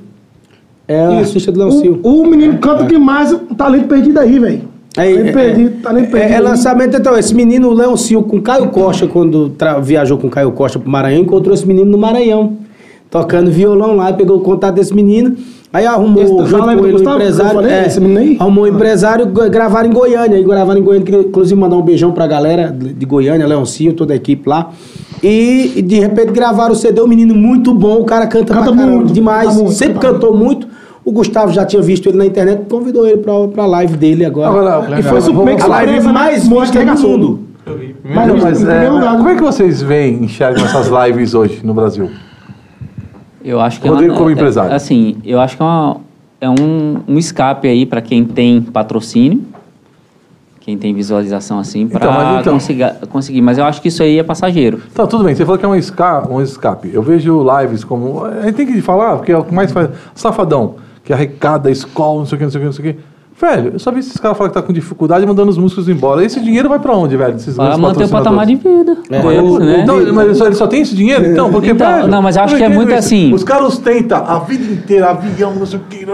É a artista do Leoncinho.
O, o menino canta demais, um talento perdido aí, velho.
Aí,
Talento perdido, talento
é,
perdido.
é
aí.
lançamento, então, esse menino, o Leoncinho, com Caio Costa, quando viajou com Caio Costa pro Maranhão, encontrou esse menino no Maranhão, tocando violão lá, pegou o contato desse menino, aí arrumou
Esse
junto com
do
ele
Gustavo, eu
empresário.
falei,
é,
esse menino aí?
Arrumou um empresário, gra- gravaram em Goiânia, aí gravaram em Goiânia, inclusive mandar um beijão pra galera de Goiânia, Leoncinho, toda a equipe lá. E, de repente gravaram o CD, um menino muito bom, o cara canta,
Canta
pra caramba,
muito,
demais,
canta muito,
sempre
canta
cantou muito. O Gustavo já tinha visto ele na internet, convidou ele pra, pra live dele agora.
Agora,
E foi super
a live
né?
mais vista do
arregaçou.
mundo.
Mas,
Não,
em
mas, é, como é que vocês veem, enxergam essas lives hoje no Brasil?
Eu acho que
Rodrigo
é uma,
como
é-
empresário.
Assim, eu acho que é, uma- é um, um escape aí para quem tem patrocínio, quem tem visualização assim, para
Então, então-
conseguir, conseguir. Mas eu acho que isso aí é passageiro.
Tá, tudo bem. Você falou que é um, esca um escape. Eu vejo lives como. A gente tem que falar, porque é o que mais faz. Safadão, que arrecada, escola, não sei o que, não sei o que, não sei o que. Velho, eu só vi esses caras falar que tá com dificuldade mandando os músicos embora. Esse dinheiro vai pra onde, velho?
Para
grandes
manter o patamar de vida
É.
deles, né?
Então, mas ele só, ele só tem esse dinheiro? Então, porque,
Então,
velho,
não, mas eu acho que é muito
isso.
assim.
Os caras tentam a vida inteira, avião, não sei o que.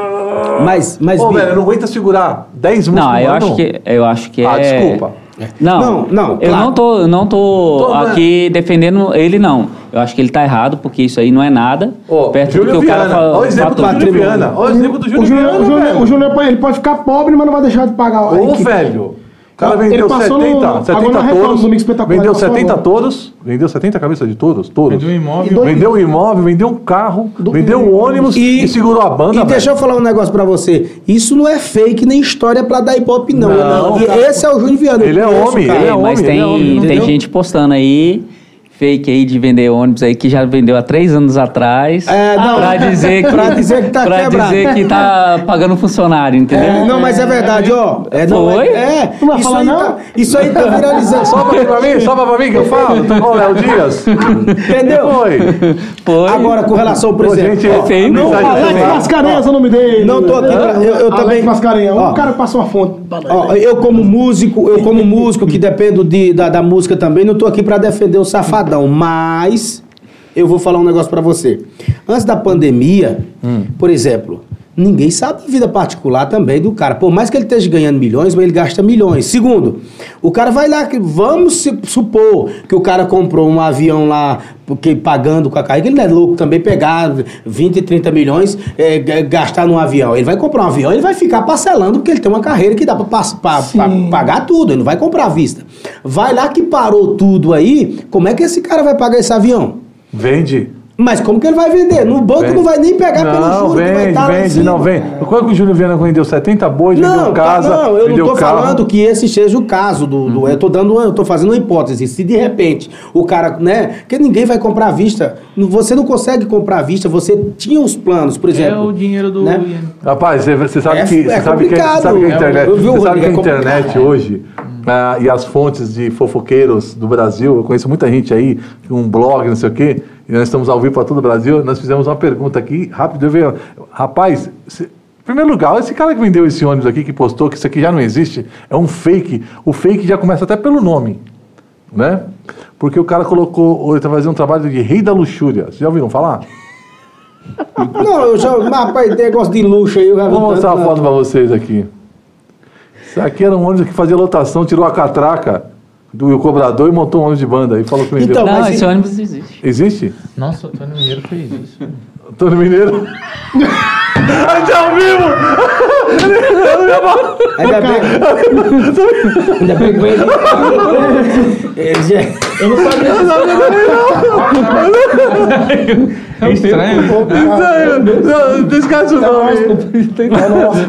Mas- mas,
Ô, velho, não aguenta segurar 10 músicos
Não, eu acho que eu acho que
Ah,
é.
desculpa.
Não,
Não, não,
eu
claro.
não tô, não tô,
Tô,
aqui defendendo ele não. Eu acho que ele tá errado porque isso aí não é nada
Ó,
perto
Júlio
do que o cara
Viana.
fa-
Olha o exemplo do. Júlio Viana. Olha o exemplo do Júlio
O Júnior,
Viana,
o Júnior, Júnior, ele pode ficar pobre, mas não vai deixar de pagar.
Ô, velho. O cara
Ele
vendeu
passou no-
70,
agora
70
na reforma
touros.
do Mix Espetacular,
Vendeu
passou
70
agora.
touros. Vendeu 70 cabeças de touros. touros.
Vendeu um imóvel.
E dois-
Vendeu um imóvel, vendeu um carro, vendeu um ônibus e, segurou a banda.
E deixa
velho.
eu falar um negócio pra você. Isso não é fake nem história pra dar ibope, não.
Não,
E
cara.
esse é o Júnior Viana.
Ele é
conheço,
homem, ele é
É, mas
homem,
tem,
é homem,
tem gente postando aí, fake aí de vender ônibus aí, que já vendeu há três anos atrás.
É, não.
pra dizer <laughs> que,
Pra dizer que tá
pra
quebrado.
dizer que tá pagando funcionário, entendeu?
É, não, mas é verdade, ó. É, não,
Foi?
é, é.
Não vai
isso,
falar
aí
não?
Tá, isso aí tá viralizando.
Só pra, pra mim, só pra mim que eu falo. Tô o Léo Dias.
Entendeu?
Foi.
Foi.
Agora, com relação, por
Ô,
exemplo.
gente,
ó,
é
feio,
não faz
Alex. Mascarenhas é o nome dele.
Não tô aqui pra- eu- eu
Alex
também-
Mascarenhas. O cara passou uma fonte.
Ó, eu como músico, eu como músico que dependo de, da, da música também, não tô aqui pra defender o safadão, mas eu vou falar um negócio pra você. Antes da pandemia, por exemplo, ninguém sabe da vida particular também do cara. Por mais que ele esteja ganhando milhões, mas ele gasta milhões. Segundo, o cara vai lá, que vamos supor que o cara comprou um avião lá, porque pagando com a carga, ele não é louco também pegar 20, 30 milhões, é, gastar num avião. Ele vai comprar um avião, ele vai ficar parcelando, porque ele tem uma carreira que dá pra, pass- pa- pa- pagar tudo, ele não vai comprar à vista. Vai lá que parou tudo aí, como é que esse cara vai pagar esse avião?
Vende.
Mas como que ele vai vender? No banco
Vende.
não vai nem pegar pelo
Não,
juro que vai
vende,
estar
vende, não, vende. Quando que o Júnior Viana vendeu 70 bois, vendeu
Não,
casa,
não, eu não.
Uhum.
falando que esse seja o caso do, do- eu tô dando, uma- eu tô fazendo uma hipótese. Se de repente o cara, né, porque ninguém vai comprar à vista, você não consegue comprar à vista, você tinha os planos, por
É
exemplo.
o dinheiro do.
né?
Rapaz, você, você sabe
É-
que, você
é
sabe que,
complicado.
você sabe que a internet,
Eu vi o
você sabe que a
é
internet
complicado.
hoje ah, e as fontes de fofoqueiros do Brasil, eu conheço muita gente aí, um blog, não sei o quê, e nós estamos ao vivo para todo o Brasil, nós fizemos uma pergunta aqui, rápido, eu rapaz, se- em primeiro lugar, esse cara que vendeu esse ônibus aqui, que postou que isso aqui já não existe, é um fake, o fake já começa até pelo nome, né? Porque o cara colocou, ele está fazendo um trabalho de rei da luxúria, vocês já ouviram falar? <laughs>
Não, eu já, mas, rapaz, negócio de luxo aí, eu já vi
Vou mostrar uma
né?
foto pra vocês aqui. Isso aqui era um ônibus que fazia lotação, tirou a catraca do cobrador e montou um ônibus de banda e falou que vendeu.
Então,
Não,
mas
esse ônibus existe.
Existe?
Nossa, o Antônio Mineiro fez isso.
Antônio Mineiro. <laughs> A gente é ao vivo!
Ainda bem, ainda bem que ele... ele já-
Eu não sabia.
É estranho.
Não, não esquece o nome.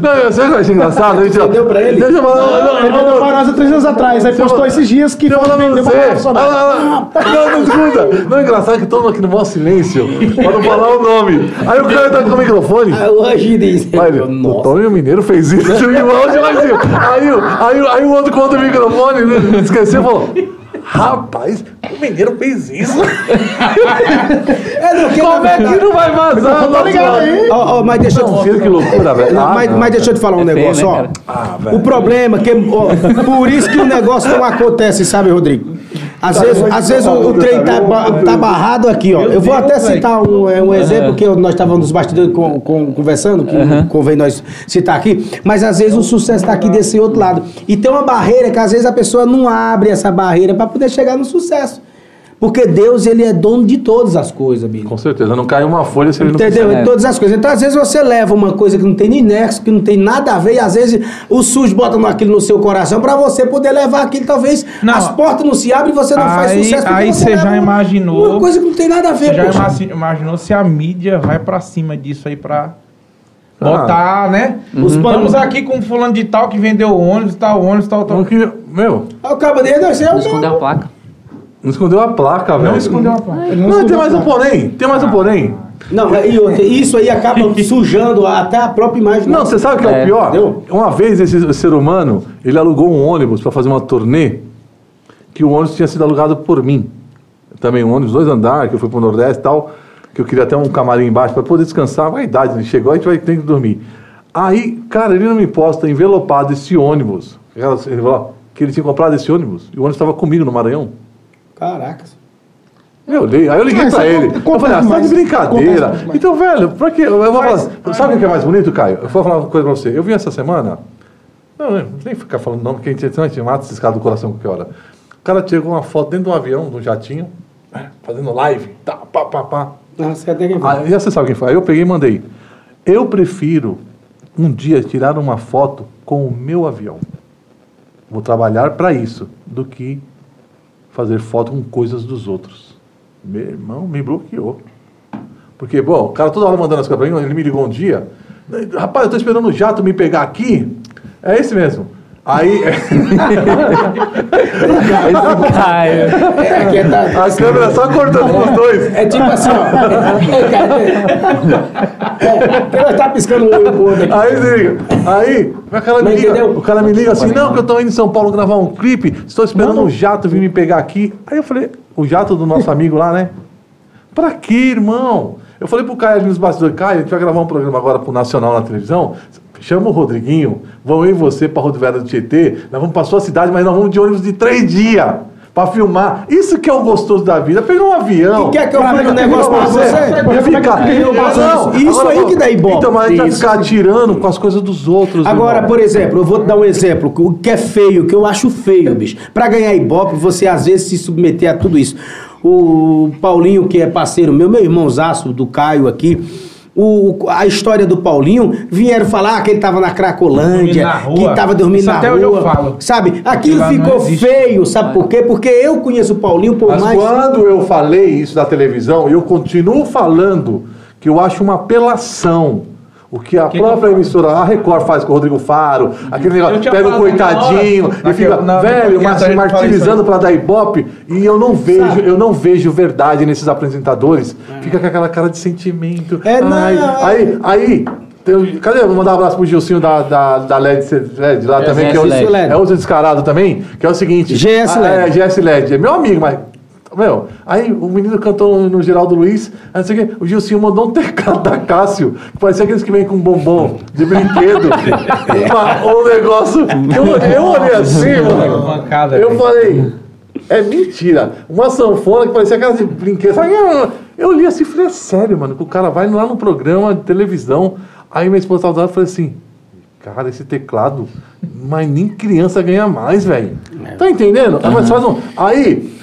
Não, eu sei que eu achei engraçado.
Você deu pra ele?
Deixa eu falar. não,
Ele
não,
vendeu
não,
pra nós há três anos atrás. Aí postou esses dias que
eu
foi
pra
vendeu pra
lá. Não, não escuta. Não é engraçado que todo mundo aqui no maior silêncio para não falar o nome. Aí o cara tá com o microfone.
O Angi disse.
Olha, o. Tony Mineiro fez isso e o áudio lá cima. Aí, o- aí, aí o outro conta o microfone, né, esqueceu e falou: Rapaz, o Mineiro fez isso. <laughs>
É, não, que
Como é que não vai vazar?
Tá ligado aí?
Ó, ó, mas deixa eu te
Filho, que loucura, velho.
Não,
Ah,
mas,
não.
mas deixa eu te falar um
É feio,
negócio,
né,
ó.
Ah,
o problema é que, ó, por isso que o negócio não acontece, sabe, Rodrigo? Às vezes, às vezes o, o trem tá, ba- tá barrado aqui, ó. Eu vou até citar um, é, um exemplo que nós estávamos nos bastidores com- com- conversando, que convém nós citar aqui, mas às vezes o sucesso tá aqui desse outro lado. E tem uma barreira que às vezes a pessoa não abre essa barreira para poder chegar no sucesso. Porque Deus, ele é dono de todas as coisas, bicho.
Com certeza, não cai uma folha se ele não
Entendeu?
quiser.
Em todas as coisas. Então, às vezes, você leva uma coisa que não tem nem nexo, que não tem nada a ver, e às vezes o sujo bota aquilo no seu coração pra você poder levar aquilo, talvez
Não.
as portas não se abrem e você não faz
Aí-
sucesso. porque
aí você já imaginou-
Uma coisa que não tem nada a ver,
Você já
poxa.
imagi- imaginou se a mídia vai pra cima disso aí pra
Ah.
botar, né?
Os
Estamos aqui com fulano de tal que vendeu ônibus, tal ônibus, tal, tal.
Não queria- Meu,
Aí o cabo dele deve ser
Não
o
esconder a placa.
Não escondeu a placa, velho.
Não escondeu a placa.
Não, tem mais um porém. Tem mais um porém.
Não, e outra, isso aí acaba <laughs> sujando até a própria imagem.
Não,
nossa.
você sabe o que é, o
É.
pior?
Entendeu?
Uma vez esse ser humano, ele alugou um ônibus para fazer uma turnê, que o ônibus tinha sido alugado por mim. Também um ônibus dois andares, que eu fui pro Nordeste e tal, que eu queria até um camarim embaixo para poder descansar. A idade, ele chegou, a gente vai ter que dormir. Aí, cara, ele não me posta envelopado esse ônibus. Ele falou que ele tinha comprado esse ônibus, e o ônibus estava comigo no Maranhão.
Caracas.
Eu li- aí eu liguei
Ah, isso
pra ele.
acontece
Eu falei, ah, você tá de brincadeira. Então, velho, pra que. Eu vou falar. Sabe o que é mais bonito, Caio? Eu vou falar uma coisa pra você. Eu vim essa semana. Não, não nem ficar falando não, porque a gente mata esses caras do coração qualquer hora. O cara tirou uma foto dentro de um avião, de um jatinho, fazendo live, tá, pá, pá, pá.
Não, você tem que ver.
Aí você sabe quem foi? Aí eu peguei e mandei. Eu prefiro um dia tirar uma foto com o meu avião. Vou trabalhar para isso, do que fazer foto com coisas dos outros. Meu irmão me bloqueou. Porque, bom, o cara toda hora mandando as coisas pra mim, ele me ligou um dia. Rapaz, eu tô esperando o jato me pegar aqui. É esse mesmo. Aí.
Caio.
É, que tá-
a câmera só cortando os dois.
é tipo assim, ó. É, cara, é, nós tá piscando um olho pro outro aqui.
Aí. Aí, o cara, me liga, o cara me liga assim, não, que eu tô indo em São Paulo gravar um clipe, estou esperando um jato vir me pegar aqui. Aí eu falei, o jato do nosso amigo lá, né? Pra quê, irmão? Eu falei pro Caio ali nos bastidores, Caio, a gente vai gravar um programa agora pro Nacional na televisão. Chama o Rodriguinho, vamos eu e você pra Rodoviária do Tietê, nós vamos pra sua cidade, mas nós vamos de ônibus de três dias pra filmar. Isso que é o gostoso da vida, pegar um avião.
E quer que eu fale um negócio pra você?
E ficar,
faço isso. Isso aí que dá ibope.
Então, mas a gente vai ficar atirando com as coisas dos outros.
Agora,
irmão.
por exemplo, eu vou te dar um exemplo, o que é feio, que eu acho feio, bicho. Pra ganhar ibope, você às vezes se submeter a tudo isso. O Paulinho, que é parceiro meu, meu irmãozaço do Caio aqui, o, a história do Paulinho, vieram falar que ele tava na Cracolândia,
Dormindo na rua.
que tava dormindo
Isso
na
até
rua.
hoje eu falo.
Sabe? Aquilo ficou feio, sabe por quê? Porque eu conheço o Paulinho por
Mas
mais.
quando eu falei isso da televisão, eu continuo falando que eu acho uma apelação. O que a
Que que
própria
eu
emissora, a Record faz com o Rodrigo Faro, aquele negócio, pega o coitadinho
hora,
e fica,
na-
velho, mas martirizando para dar ibope, e eu não vejo, eu não vejo verdade nesses apresentadores. Fica com aquela cara de sentimento.
É, não,
Ai,
é.
Aí, aí, tem- cadê? Vou mandar um abraço pro Gilcinho da, da, da LED, LED lá também, que é, o-
GS
LED.
é outro descarado também, que é o seguinte.
GS
Ah,
LED.
É, GS LED. É meu amigo, mas. Meu, aí o menino cantou no, Geraldo Luiz, aí não sei o quê, o Gilcinho mandou um teclado da Cássio, que parecia aqueles que vêm com bombom de brinquedo. <laughs> Uma- um negócio. Eu, eu olhei assim, mano. Eu
velho.
falei, é mentira. Uma sanfona que parecia aquelas de brinquedo. Eu li assim e falei, é sério, mano, que o cara vai lá no programa de televisão. Aí minha esposa tava e falei assim. Cara, esse teclado, mas nem criança ganha mais, velho. Tá entendendo? Aí, Mas faz um. Aí.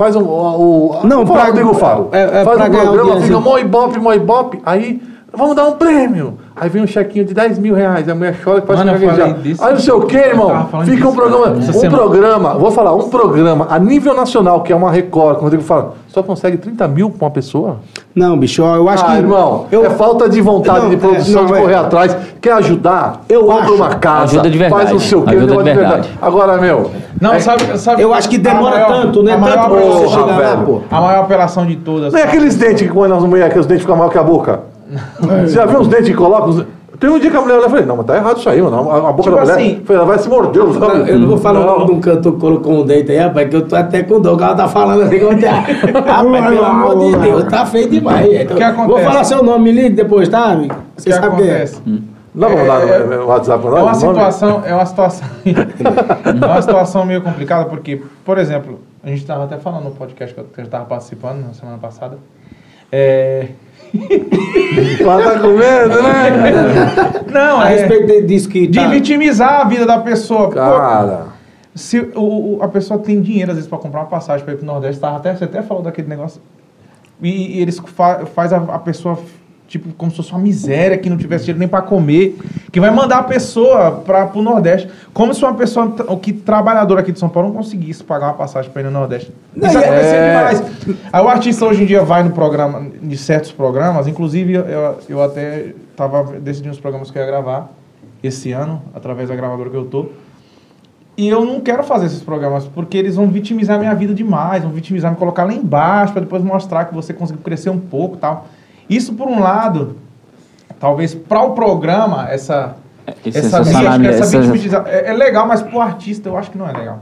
Faz um. O, o,
Não, pra-
Rodrigo Faro.
é- é
faz um programa, fica mó ibope, mó ibope. Aí. Vamos dar um prêmio. Aí vem um chequinho de 10 mil reais. A mulher chora que faz
Mano,
gaguejar.
falei disso.
Aí não sei o que, irmão. Fica um programa. Um
semana.
programa, vou falar, um programa a nível nacional, que é uma Record, como o Rodrigo fala, só consegue 30 mil pra uma pessoa?
Não, bicho, eu acho
ah,
que.
irmão,
eu,
é falta de vontade
Não,
de produção,
é, não,
de correr
é.
atrás. Quer ajudar?
Eu acho.
uma casa,
Ajuda de verdade.
faz o que,
Ajuda de
negócio
verdade.
Agora, meu,
Não, sabe, sabe.
Eu acho que demora
maior-
tanto, né?
a maior
Tanto pra você chegar lá,
velho.
pô.
A maior apelação de todas.
não é aqueles dentes que põe nas mulheres, que os dentes ficam maior que a boca? Você já viu os dentes que colocam? os- Tem um dia que a mulher olha e falei, não, mas tá errado isso aí, mano. A, a boca
Tipo
da mulher,
assim-
falei, ela vai se morder, sabe?
Não, Eu não vou falar o
Não.
nome de um cantor que colocou um dente aí, rapaz, que eu tô até com dor. O cara tá falando assim, como é. Rapaz, pelo amor de Deus, tá feio demais. Então,
que acontece?
Vou falar seu nome, me ligue depois, tá, amigo?
O
Você
que
sabe quem é.
acontece?
Não vamos dar
É,
WhatsApp, não?
É uma
o
situação, é uma situação, <laughs> é uma situação meio complicada porque, por exemplo, a gente estava até falando no podcast que eu que eu estava participando na semana passada. É...
Ela tá com medo, né?
Não,
A
é
respeito de- disso que
de
tá...
vitimizar a vida da pessoa. Pô,
Cara...
se o, o- a pessoa tem dinheiro, às vezes, para comprar uma passagem para ir pro Nordeste, tava até, você até falou daquele negócio. E, e eles fa faz a, a pessoa, tipo, como se fosse uma miséria, que não tivesse dinheiro nem para comer, que vai mandar a pessoa para pro Nordeste. Como se uma pessoa que trabalhadora aqui de São Paulo não conseguisse pagar uma passagem para ir no Nordeste. Isso
Não, e-
acontecia
é-
demais. Aí o artista hoje em dia vai no programa, de certos programas, inclusive eu, eu até tava decidindo os programas que eu ia gravar esse ano, através da gravadora que eu tô. E eu não quero fazer esses programas, porque eles vão vitimizar minha vida demais, vão vitimizar, me colocar lá embaixo, para depois mostrar que você conseguiu crescer um pouco e tal. Isso, por um lado, talvez para o programa, essa,
Esse
essa, essa
essa-
vitimização, é, é legal, mas pro artista eu acho que não é legal.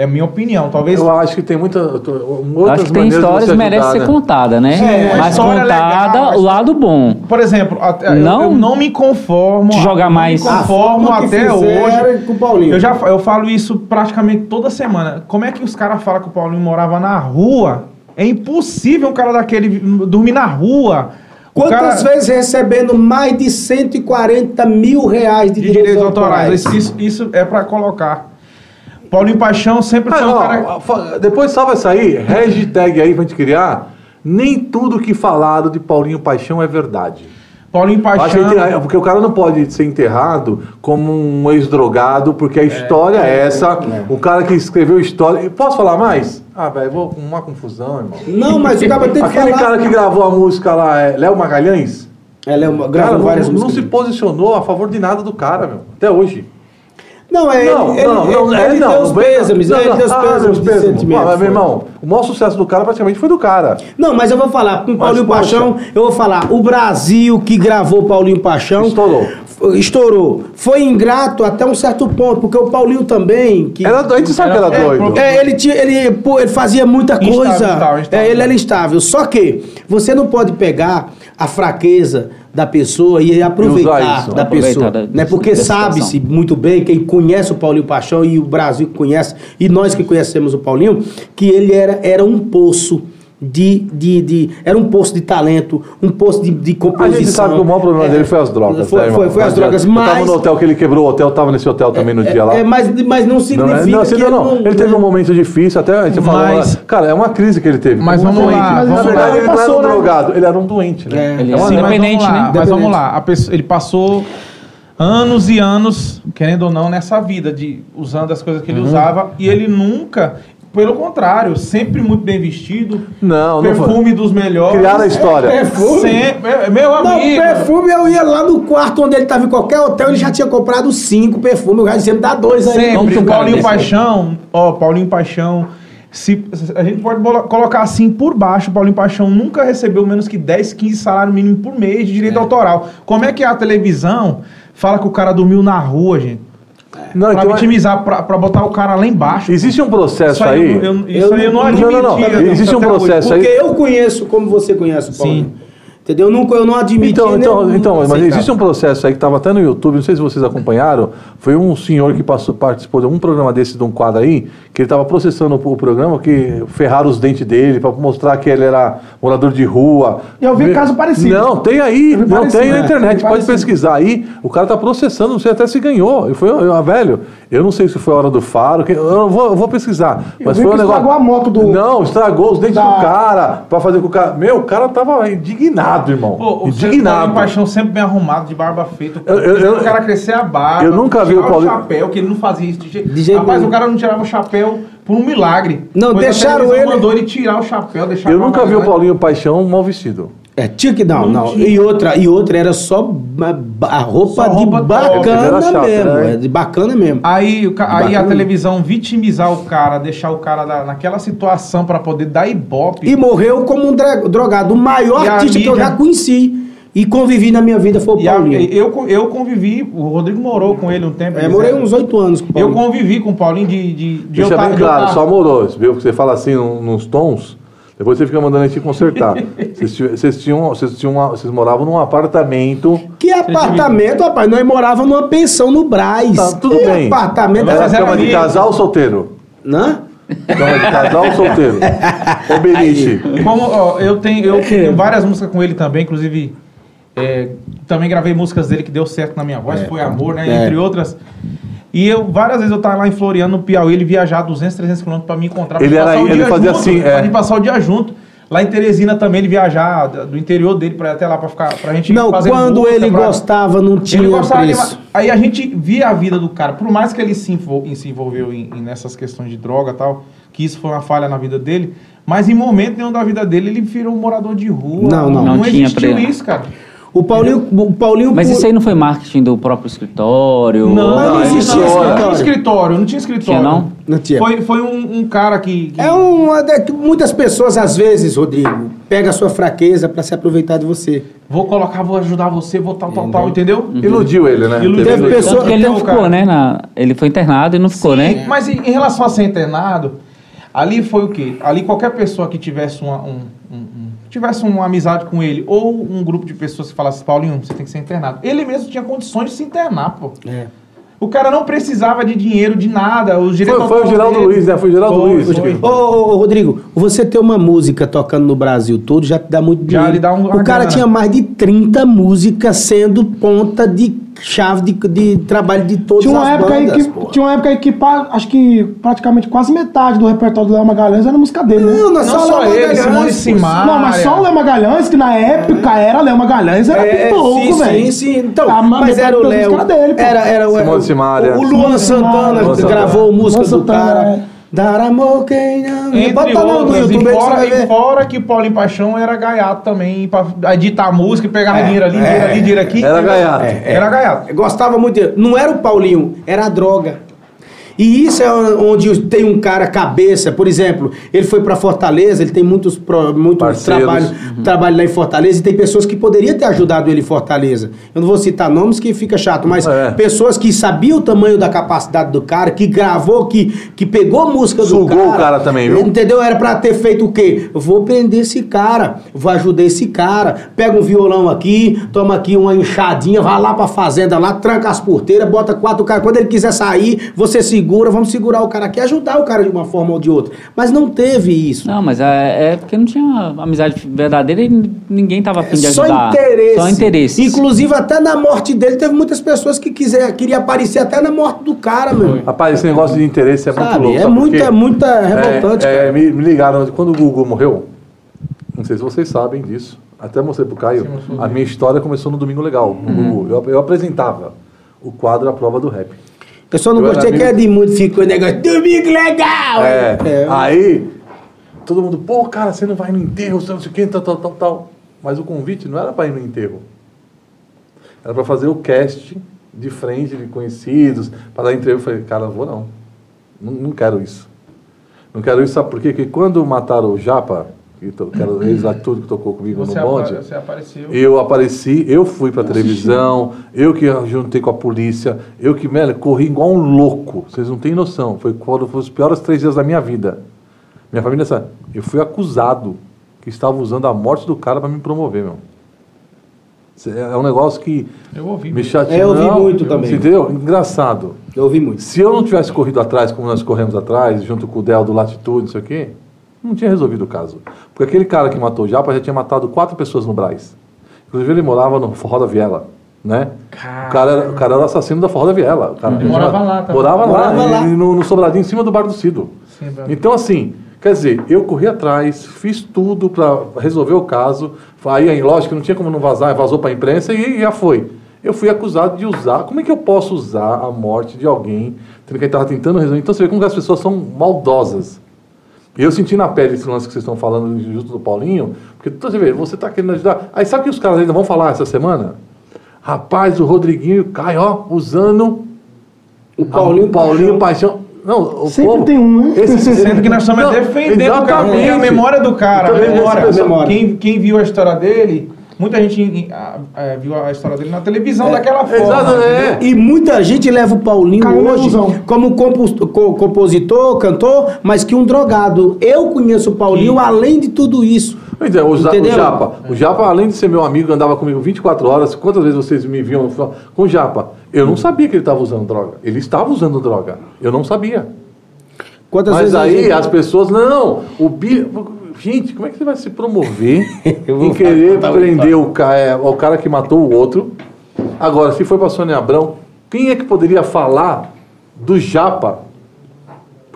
É a minha opinião. Talvez
Eu acho que tem muita. Outras
Acho que tem histórias que merecem ser
né?
contada, né?
É,
mas contada
legal, mas-
o lado bom.
Por exemplo, até- eu-
Não-
eu, não me conformo.
Te jogar
eu não
mais-
Me conformo
que
até hoje.
com o Paulinho.
Eu já eu falo isso praticamente toda semana. Como é que os caras falam que o Paulinho morava na rua? É impossível um cara daquele dormir na rua.
Quantas
cara-
vezes recebendo mais de 140 mil reais de,
de direitos autorais? Isso, isso- isso é pra colocar. Paulinho Paixão sempre
Ah,
foi um
ó,
cara.
depois só vai sair, hashtag aí pra gente criar. Nem tudo que falaram de Paulinho Paixão é verdade.
Paulinho Paixão.
tem- porque o cara não pode ser enterrado como um ex-drogado, porque a história é, essa. O cara que escreveu história. E Posso falar mais? Ah, velho, vou com uma confusão, irmão.
Não, mas o cara tem que
Aquele
falar.
cara que gravou a música lá, é Léo Magalhães?
É
Cara,
gravou
não,
várias
não
músicas.
se posicionou a favor de nada do cara, meu. Até hoje.
Não, é
Não,
ele,
não,
ele,
não,
ele,
é,
ele
não.
deu os
não,
pêsames,
não?
Ele deu os
Ah,
pêsames
meus
de
pêsames.
sentimento.
Ah, mas, meu irmão, o maior sucesso do cara praticamente foi do cara.
Não, mas eu vou falar, com Paulinho
poxa.
Paixão, eu vou falar, o Brasil que gravou Paulinho Paixão.
Estourou.
Estourou. Foi ingrato até um certo ponto, porque o Paulinho também. Que,
Era, gente sabe que era
É,
doido.
É, ele, tinha, ele, pô, ele fazia muita
Instável,
coisa.
instável, instável.
É, ele era instável. Só que você não pode pegar a fraqueza da pessoa e aproveitar
isso.
da
Aproveitar
pessoa.
da-
né? Porque sabe-se muito bem, quem conhece o Paulinho Paixão e o Brasil que conhece, e nós que conhecemos o Paulinho, que ele era, era um poço. De, de, de- era um poço de talento, um poço de, de
A
composição.
gente sabe que o maior problema
É,
dele foi as drogas.
Foi,
né, irmão?
foi, foi as
Não
drogas,
adianta. Eu tava
mas...
no hotel que ele quebrou o hotel, tava nesse hotel também no dia lá.
É, mas, mas não
Não,
significa
é- não, assim,
que
não, não.
ele
teve um momento difícil, até a gente falou.
Mas-
lá, Cara, é uma crise que ele teve.
Mas
Um
vamos
doente.
lá,
Na
vamos
verdade,
lá.
ele não era
Passou,
um
né?
drogado, ele era um doente, né?
É.
Ele
É
é
mas
independente,
vamos lá,
né?
Mas vamos lá. A pessoa- ele passou anos e anos, querendo ou não, nessa vida, de usando as coisas que
Uhum.
ele usava. E ele nunca, pelo contrário, sempre muito bem vestido.
Não, não
Perfume dos melhores.
Criaram a história.
Perfume?
Sempre, é, meu
Não,
amigo.
perfume eu ia lá no quarto onde ele tava em qualquer hotel, ele já tinha comprado cinco perfumes. O cara me dá dois aí.
Sempre.
Que um
Paulinho Paixão, ó, Paulinho Paixão. Se, a gente pode bola- colocar assim por baixo, Paulinho Paixão nunca recebeu menos que 10, 15 salário mínimo por mês de direito autoral. Como é que a televisão fala que o cara dormiu na rua, gente?
Não,
pra
então,
vitimizar, pra, pra botar o cara lá embaixo.
existe um processo
Isso aí, eu, eu- isso
Eu
aí eu não
não-
admiti.
não, não, não. Existe um
até hoje.
processo aí-
Porque eu conheço como você conhece o Paulinho.
Sim.
Entendeu? Eu, nunca, eu não admiti
Então, então,
nenhum-
então mas
aceitava.
existe um processo aí que estava até no YouTube, não sei se vocês acompanharam. Foi um senhor que passou, participou de um programa desse, de um quadro aí, que ele estava processando o, o programa, que ferraram os dentes dele para mostrar que ele era morador de rua.
Eu vi
Ve-
caso parecido.
Não, tem aí, não
parecido,
tem na
é.
internet, pode
parecido.
pesquisar aí. O cara tá processando, não sei até se ganhou. E foi, eu, velho, eu não sei se foi a hora do faro, que- eu vou, eu vou pesquisar.
Eu
mas
vi
foi um negócio.
estragou a moto do-
Não, estragou os dentes
da-
do cara para fazer com o cara. Meu, o cara tava indignado, irmão.
Pô, o Paulinho
indignado.
Paixão sempre bem arrumado, de barba feita.
Eu- eu- eu-
o cara crescer a barba.
eu nunca vi o Paulinho-
chapéu, que ele não fazia isso de jeito.
De jeito
Rapaz,
nenhum.
o cara não tirava o chapéu por um milagre.
Não,
Pois a
deixaram ele-
mandou ele tirar o chapéu, deixar
Eu nunca vi o. Paulinho Paixão mal vestido.
É, tinha que não,
Não
não. E outra, e outra era só a roupa
Só
de
roupa top.
bacana
chato,
mesmo.
né?
É, de bacana mesmo.
Aí, o ca- aí a
Bacana.
televisão vitimizar o cara, deixar o cara da- naquela situação pra poder dar ibope.
E morreu como um drogado. O maior
E
artista que eu já conheci e convivi na minha vida foi o
E a-
Paulinho.
eu, eu convivi, o Rodrigo morou com ele um tempo.
É, morei uns oito anos com o
Eu
Paulinho.
convivi com o Paulinho de. de, de
Deixa
eu
bem
de eu
claro, só morou. Viu? Porque você fala assim nos tons, depois você fica mandando a gente consertar. <laughs> vocês, vocês tinham, vocês, tinham uma- vocês moravam num apartamento.
Que apartamento, rapaz? Nós morávamos numa pensão no Braz.
Tá, tudo
que
bem.
apartamento
Mas
Era cama de casal ou solteiro?
Né?
Cama de casal ou solteiro? Ô Beliche.
Como, ó, eu tenho, eu <laughs> tenho várias músicas com ele também, inclusive. é, também gravei músicas dele que deu certo na minha voz, foi amor, né?
É.
Entre outras. E eu, várias vezes eu tava lá em Floriano, no Piauí, ele viajar 200, 300 quilômetros pra me encontrar. pra
Ele
gente
era-
passar o
ele
dia
fazia
junto,
assim, é.
Pra gente passar o dia junto. Lá em Teresina também, ele viajar do interior dele pra ir até lá pra ficar, pra gente
Não,
fazer
quando
música,
ele
pra-
gostava, não tinha
ele gostava
preço.
Aí a gente via a vida do cara, por mais que ele se, envol- se envolveu em, em nessas questões de droga e tal, que isso foi uma falha na vida dele, mas em momento nenhum da vida dele ele virou um morador de rua.
Não, não.
Não,
Não tinha
existiu isso, cara.
O Paulinho, o Paulinho
Mas isso aí não foi marketing do próprio escritório?
Não,
não
não,
existia
não,
escritório.
não tinha escritório, não tinha escritório.
Tinha, não?
Não tinha.
Foi, foi um, um cara que. que-
É uma muitas pessoas, às vezes, Rodrigo, pega a sua fraqueza pra se aproveitar de você.
Vou colocar, vou ajudar você, vou tal, tal, tal, entendeu?
Iludiu ele, né?
Iludiu.
Teve pessoa-
ele não
Então,
ficou,
cara-
né? na- ele foi internado e não ficou,
Sim,
né?
Mas em, relação a ser internado, ali foi o quê? Ali qualquer pessoa que tivesse uma, um, um- um- tivesse uma amizade com ele, ou um grupo de pessoas que falasse, Paulinho, você tem que ser internado. Ele mesmo tinha condições de se internar, pô.
É.
O cara não precisava de dinheiro, de nada. O diretor
Foi, foi o Geraldo Luiz, né? Foi o Geraldo
Foi,
Luiz.
foi.
Ô, ô, ô, Rodrigo, você ter uma música tocando no Brasil todo já te dá muito
Já
dinheiro.
lhe dá um-
o cara
grana.
tinha mais de 30 músicas sendo ponta de chave de, de trabalho de todas
Tinha uma,
as
época
bandas,
aí que, tinha uma época aí que acho que praticamente quase metade do repertório do Léo Magalhães era música dele, né?
Não, não,
Não só
Léo
ele, Simone. Simaria.
Não, mas só o Léo Magalhães, que na época era Léo Magalhães, era
É,
pouco,
sim,
velho.
sim, sim. Então,
A
mas era o Léo.
músicas dele, pô.
Era, era, o-
Simone Simaria.
O Luan
Simone
Santana gravou
Santana.
música
Luan
do
Santana,
cara.
é.
Dar amor quem não.
Entre
Bota no- no
outras,
YouTube
e fora, e fora que Paulinho Paixão era gaiato também, pra editar música e pegar dinheiro ali, dinheiro ali, dinheiro aqui.
Era gaiato.
Era gaiato.
Gostava muito de... Não era o Paulinho, era a droga. E isso é onde tem um cara cabeça, por exemplo, ele foi para Fortaleza, ele tem muitos, pro- muitos
Parceiros.
trabalho, trabalho lá em Fortaleza e tem pessoas que poderiam ter ajudado ele em Fortaleza. Eu não vou citar nomes que fica chato, mas
É.
pessoas que sabiam o tamanho da capacidade do cara, que gravou, que, que pegou a música do
Sugou
cara.
o cara também, viu?
Entendeu? Era pra ter feito o quê? Eu vou prender esse cara, vou ajudar esse cara. Pega um violão aqui, toma aqui uma enxadinha, vai lá pra fazenda lá, tranca as porteiras, bota quatro caras. Quando ele quiser sair, você segura, vamos segurar o cara aqui, ajudar o cara de uma forma ou de outra. Mas não teve isso.
Não, mas é, é porque não tinha amizade verdadeira e ninguém tava afim de
Só
ajudar.
interesse.
Só interesse.
Inclusive, até na morte dele, teve muitas pessoas que quiser, queriam aparecer até na morte do cara, meu.
Rapaz, esse negócio de interesse é muito
Sabe?
louco.
É
por
muita,
quê?
muita revoltante,
É, é,
cara.
me, me ligaram quando o Google morreu. Não sei se vocês sabem disso. Até mostrei pro Caio. A minha história começou no Domingo Legal, no Google. Eu, eu apresentava o quadro A Prova do Rap.
Eu só não gostei que é de muito, ficou o negócio, domingo legal!
É,
É.
Aí, todo mundo, pô, cara, você não vai no enterro, você não sei o que, tal, tal, tal, tal. Mas o convite não era para ir no enterro. Era para fazer o casting de frente de conhecidos, para dar entrevista. Eu falei, cara, não vou não. não. Não quero isso. Não quero isso, sabe por quê? Porque quando mataram o Japa, que, era o ex tudo que tocou comigo
Você,
no bonde,
apa- você apareceu.
eu apareci, eu fui pra televisão, eu que juntei com a polícia, eu que, velho, corri igual um louco. Vocês não têm noção. Foi quando foi os piores três dias da minha vida. Minha família sabe. Eu fui acusado que estava usando a morte do cara para me promover, meu. É um negócio que
Eu ouvi.
me chateou.
É, eu ouvi
Não,
muito também.
Entendeu? Engraçado.
Eu ouvi muito.
Se eu não tivesse corrido atrás, como nós corremos atrás, junto com o Del do Latitude, não sei o quê, não tinha resolvido o caso. Porque aquele cara que matou o Japa já tinha matado quatro pessoas no Braz. Inclusive ele morava no Forró da Viela, né? O cara, era, o cara era o assassino da Forró da Viela. O cara,
Ele morava lá também.
Morava,
Morava
lá,
lá.
e no, no Sobradinho, em cima do Bar do Cido.
Sim.
Então, assim, quer dizer, eu corri atrás, fiz tudo para resolver o caso. Aí, aí, lógico, não tinha como não vazar, vazou para a imprensa e já foi. Eu fui acusado de usar. Como é que eu posso usar a morte de alguém tendo que estava tentando resolver? Então, você vê como que as pessoas são maldosas. E eu senti na pele esse lance que vocês estão falando justo do Paulinho, porque você vê, você está querendo ajudar. Aí sabe o que os caras ainda vão falar essa semana? Rapaz, o Rodriguinho e o Caio, ó, usando
O Paulinho,
ah, Paulinho Paixão. Não, o
Sempre
povo-
tem um, né?
Esse-
Sendo que nós estamos
Não,
defendendo o cara, porque a memória do cara, a
Então,
memória,
esse pessoal-
Quem, quem viu a história dele, muita gente viu a história dele na televisão daquela forma.
É.
E muita gente leva o Paulinho
Caiu
hoje como compos- co- compositor, cantor, mas que um drogado. Eu conheço o Paulinho além de tudo isso.
Pois é, o,
Entendeu?
Japa. O Japa, além de ser meu amigo, andava comigo 24 horas. Quantas vezes vocês me viam com o Japa? Eu não sabia que ele estava usando droga. Ele estava usando droga. Eu não sabia.
Quantas
Mas aí
gente-
as pessoas, não, o bi... Gente, como é que você vai se promover <laughs> em querer prender o cara, o cara que matou o outro? Agora, se foi para Sônia Abrão, quem é que poderia falar do Japa.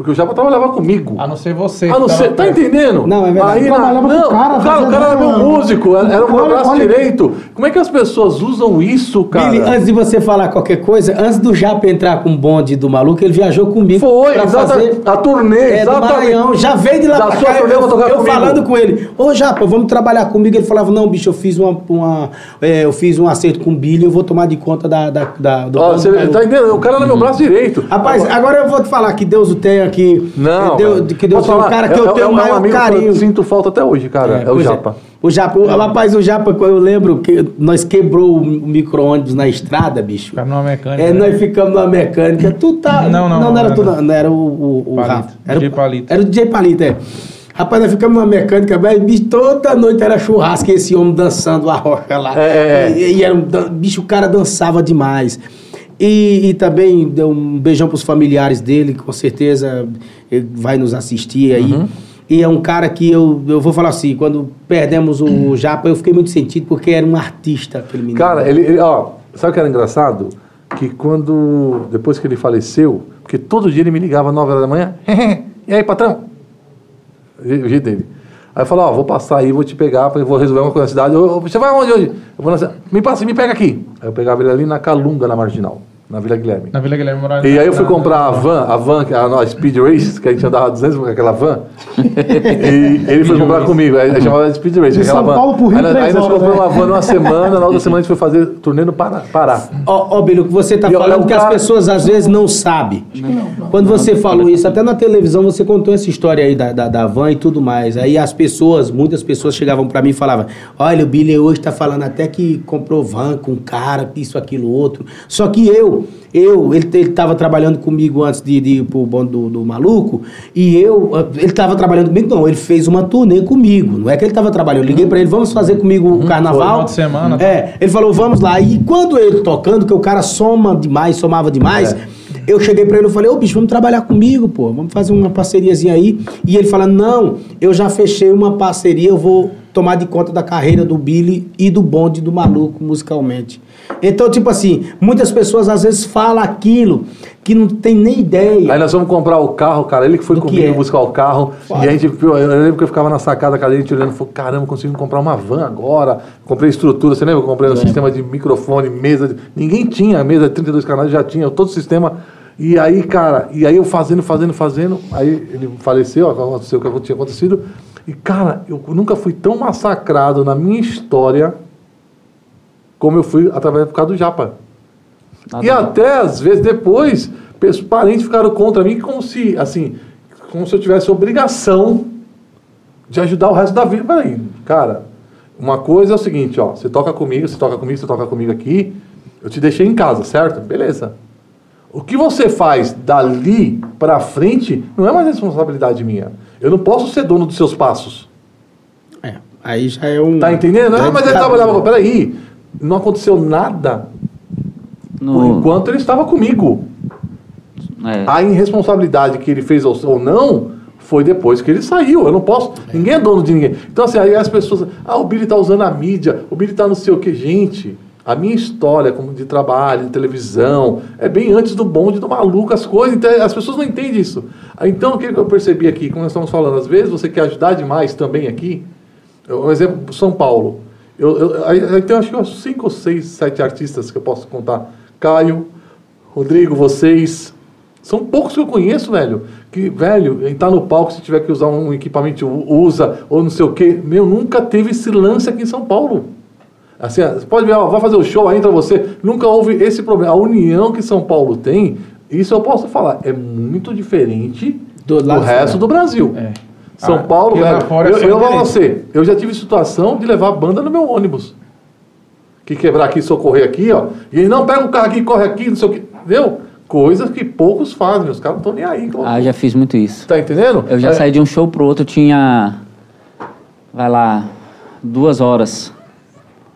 Porque o Japa trabalhava comigo.
A não ser você.
Ah, não
tava
tá entendendo?
Não, é verdade.
Aí, na, não,
o cara,
o cara, o cara era meu músico, era, era o meu braço
olha.
direito. Como é que as pessoas usam isso, cara?
Billy, antes de você falar qualquer coisa, antes do Japa entrar com o bonde do maluco, ele viajou comigo
Foi,
pra
exatamente.
fazer
A turnê,
é, do
exatamente.
Maranhão. Já veio de lá
Da
pra
sua
cá.
turnê,
eu,
tocar
eu
comigo.
falando com ele, ô Japa, vamos trabalhar comigo. Ele falava, não, bicho, eu fiz uma, uma- é, eu fiz um acerto com o Billy, eu vou tomar de conta da, da, da- do
Ó, você
do maluco."
tá entendendo? O cara era meu braço direito.
Rapaz, agora eu vou te falar que Deus o tenha aqui.
Não,
que Deus
Posso
é um
falar?
cara que
É-
eu
é-
tenho
é
o
um
maior
amigo que
carinho.
eu sinto falta até hoje, cara. É, o
pois
Japa.
O Japa, o- rapaz, o Japa, eu lembro que nós quebrou o micro-ônibus na estrada, bicho.
Ficar numa mecânica.
É,
né?
nós ficamos numa mecânica. Tu tá.
Não, não,
não,
não,
era
não,
tu,
não.
não, era o, o, o
Palito.
Rafa. Era,
DJ
o-
Palito.
Era o DJ Palito, é. Rapaz, nós ficamos numa mecânica, velho, bicho, toda noite era churrasco esse homem dançando a rocha lá.
É, é, é.
E, e era um, bicho, o cara dançava demais. E, e também deu um beijão pros familiares dele, que com certeza ele vai nos assistir aí.
Uhum.
E é um cara que eu, eu vou falar assim, quando perdemos o <clears throat> Japa, eu fiquei muito sentido porque era um artista aquele menino.
Cara, ele, ele- ó, sabe o que era engraçado? Que quando, depois que ele faleceu, porque todo dia ele me ligava às 9 horas da manhã, <laughs> e aí, patrão? O jeito dele. Aí eu falava, ó, vou passar aí, vou te pegar, eu vou resolver uma coisa na cidade. Ô, você vai onde hoje? Eu vou na cidade. Me passa, me pega aqui. Aí eu pegava ele ali na Calunga, na Marginal, na Vila Guilherme.
Na Vila Guilherme Moraes.
E aí eu fui comprar a van, a van, que é a nossa Speed Race, que a gente andava 200 com aquela van. <laughs> e ele foi comprar comigo, aí chamava de Speed Race,
De
aquela
São
van.
Paulo pro Rio,
aí, nós- compramos
né?
uma van numa semana, na outra semana a gente foi fazer turnê no Pará.
Ó, ó, Bilho, o que você tá
E,
falando
é um
que as pessoas às vezes não sabem. Quando você falou isso, até na televisão você contou essa história aí da, da, da van e tudo mais. Aí as pessoas, muitas pessoas chegavam pra mim e falavam: Olha, o Billy hoje tá falando até que comprou van com cara, isso, aquilo, outro. Só que eu, eu, ele, ele tava trabalhando comigo antes de, de ir pro bonde do, do maluco, e eu, ele tava trabalhando comigo, não, ele fez uma turnê comigo. Não é que ele tava trabalhando, eu liguei pra ele, vamos fazer comigo o carnaval.
final de semana, tá?
É, ele falou, vamos lá. E quando ele tocando, que o cara soma demais, somava demais, eu cheguei pra ele e falei, ô bicho, vamos trabalhar comigo, pô, vamos fazer uma parceriazinha aí. E ele falando, não, eu já fechei uma parceria, eu vou tomar de conta da carreira do Billy e do bonde do maluco musicalmente. Então, tipo assim, muitas pessoas às vezes falam aquilo que não tem nem ideia.
Aí nós vamos comprar o carro, cara. Ele que foi
que
comigo
é?
buscar o carro. E a gente, eu lembro que eu ficava na sacada da cadeira, a gente olhando, falou, caramba, conseguimos comprar uma van agora. Comprei estrutura, você lembra? Eu comprei um sistema de microfone, mesa. Ninguém tinha mesa de 32 canais, já tinha todo o sistema. E aí, cara, e aí eu fazendo, fazendo, fazendo. Aí ele faleceu, aconteceu o que tinha acontecido. E, cara, eu nunca fui tão massacrado na minha história como eu fui através por causa do Japa.
Nada
E até, às vezes, depois, parentes ficaram contra mim como se, assim, como se eu tivesse obrigação de ajudar o resto da vida. Peraí, cara, uma coisa é o seguinte, ó, você toca comigo, você toca comigo, você toca comigo aqui, eu te deixei em casa, certo? Beleza. O que você faz dali pra frente não é mais responsabilidade minha. Eu não posso ser dono dos seus passos.
É, aí já é um.
Tá entendendo?
É
Ah, mas ele
descarado.
trabalhava. Peraí, não aconteceu nada por
No,
enquanto ele estava comigo.
é,
A irresponsabilidade que ele fez ou não foi depois que ele saiu. Eu não posso. Ninguém é dono de ninguém. Então, assim, aí as pessoas. Ah, o Billy tá usando a mídia, o Billy tá não sei o que. Gente, a minha história como de trabalho, de televisão, é bem antes do bonde do maluco, as coisas. Então, as pessoas não entendem isso. Então, o que eu percebi aqui, como nós estamos falando, às vezes você quer ajudar demais também aqui. Um exemplo, São Paulo. Eu, eu, tem acho que cinco, seis, sete artistas que eu posso contar. Caio, Rodrigo, vocês. São poucos que eu conheço, velho. Que, velho, entrar no palco, se tiver que usar um equipamento, usa, ou não sei o quê. Meu, nunca teve esse lance aqui em São Paulo. Assim, pode ver, ó, vai fazer o show, aí entra você. Nunca houve esse problema. A união que São Paulo tem, isso eu posso falar, é muito diferente
Do
do, resto do Brasil.
É.
São
Ah,
Paulo, velho.
fora
eu, eu vou você, eu já tive situação de levar a banda no meu ônibus. Que quebrar aqui, socorrer aqui, ó. E ele não pega o carro aqui, corre aqui, não sei o que. Entendeu? Coisas que poucos fazem, os caras não estão nem aí.
ah, já fiz muito isso.
Tá entendendo?
Eu já
É,
saí de um show pro outro, tinha. Vai lá, duas horas.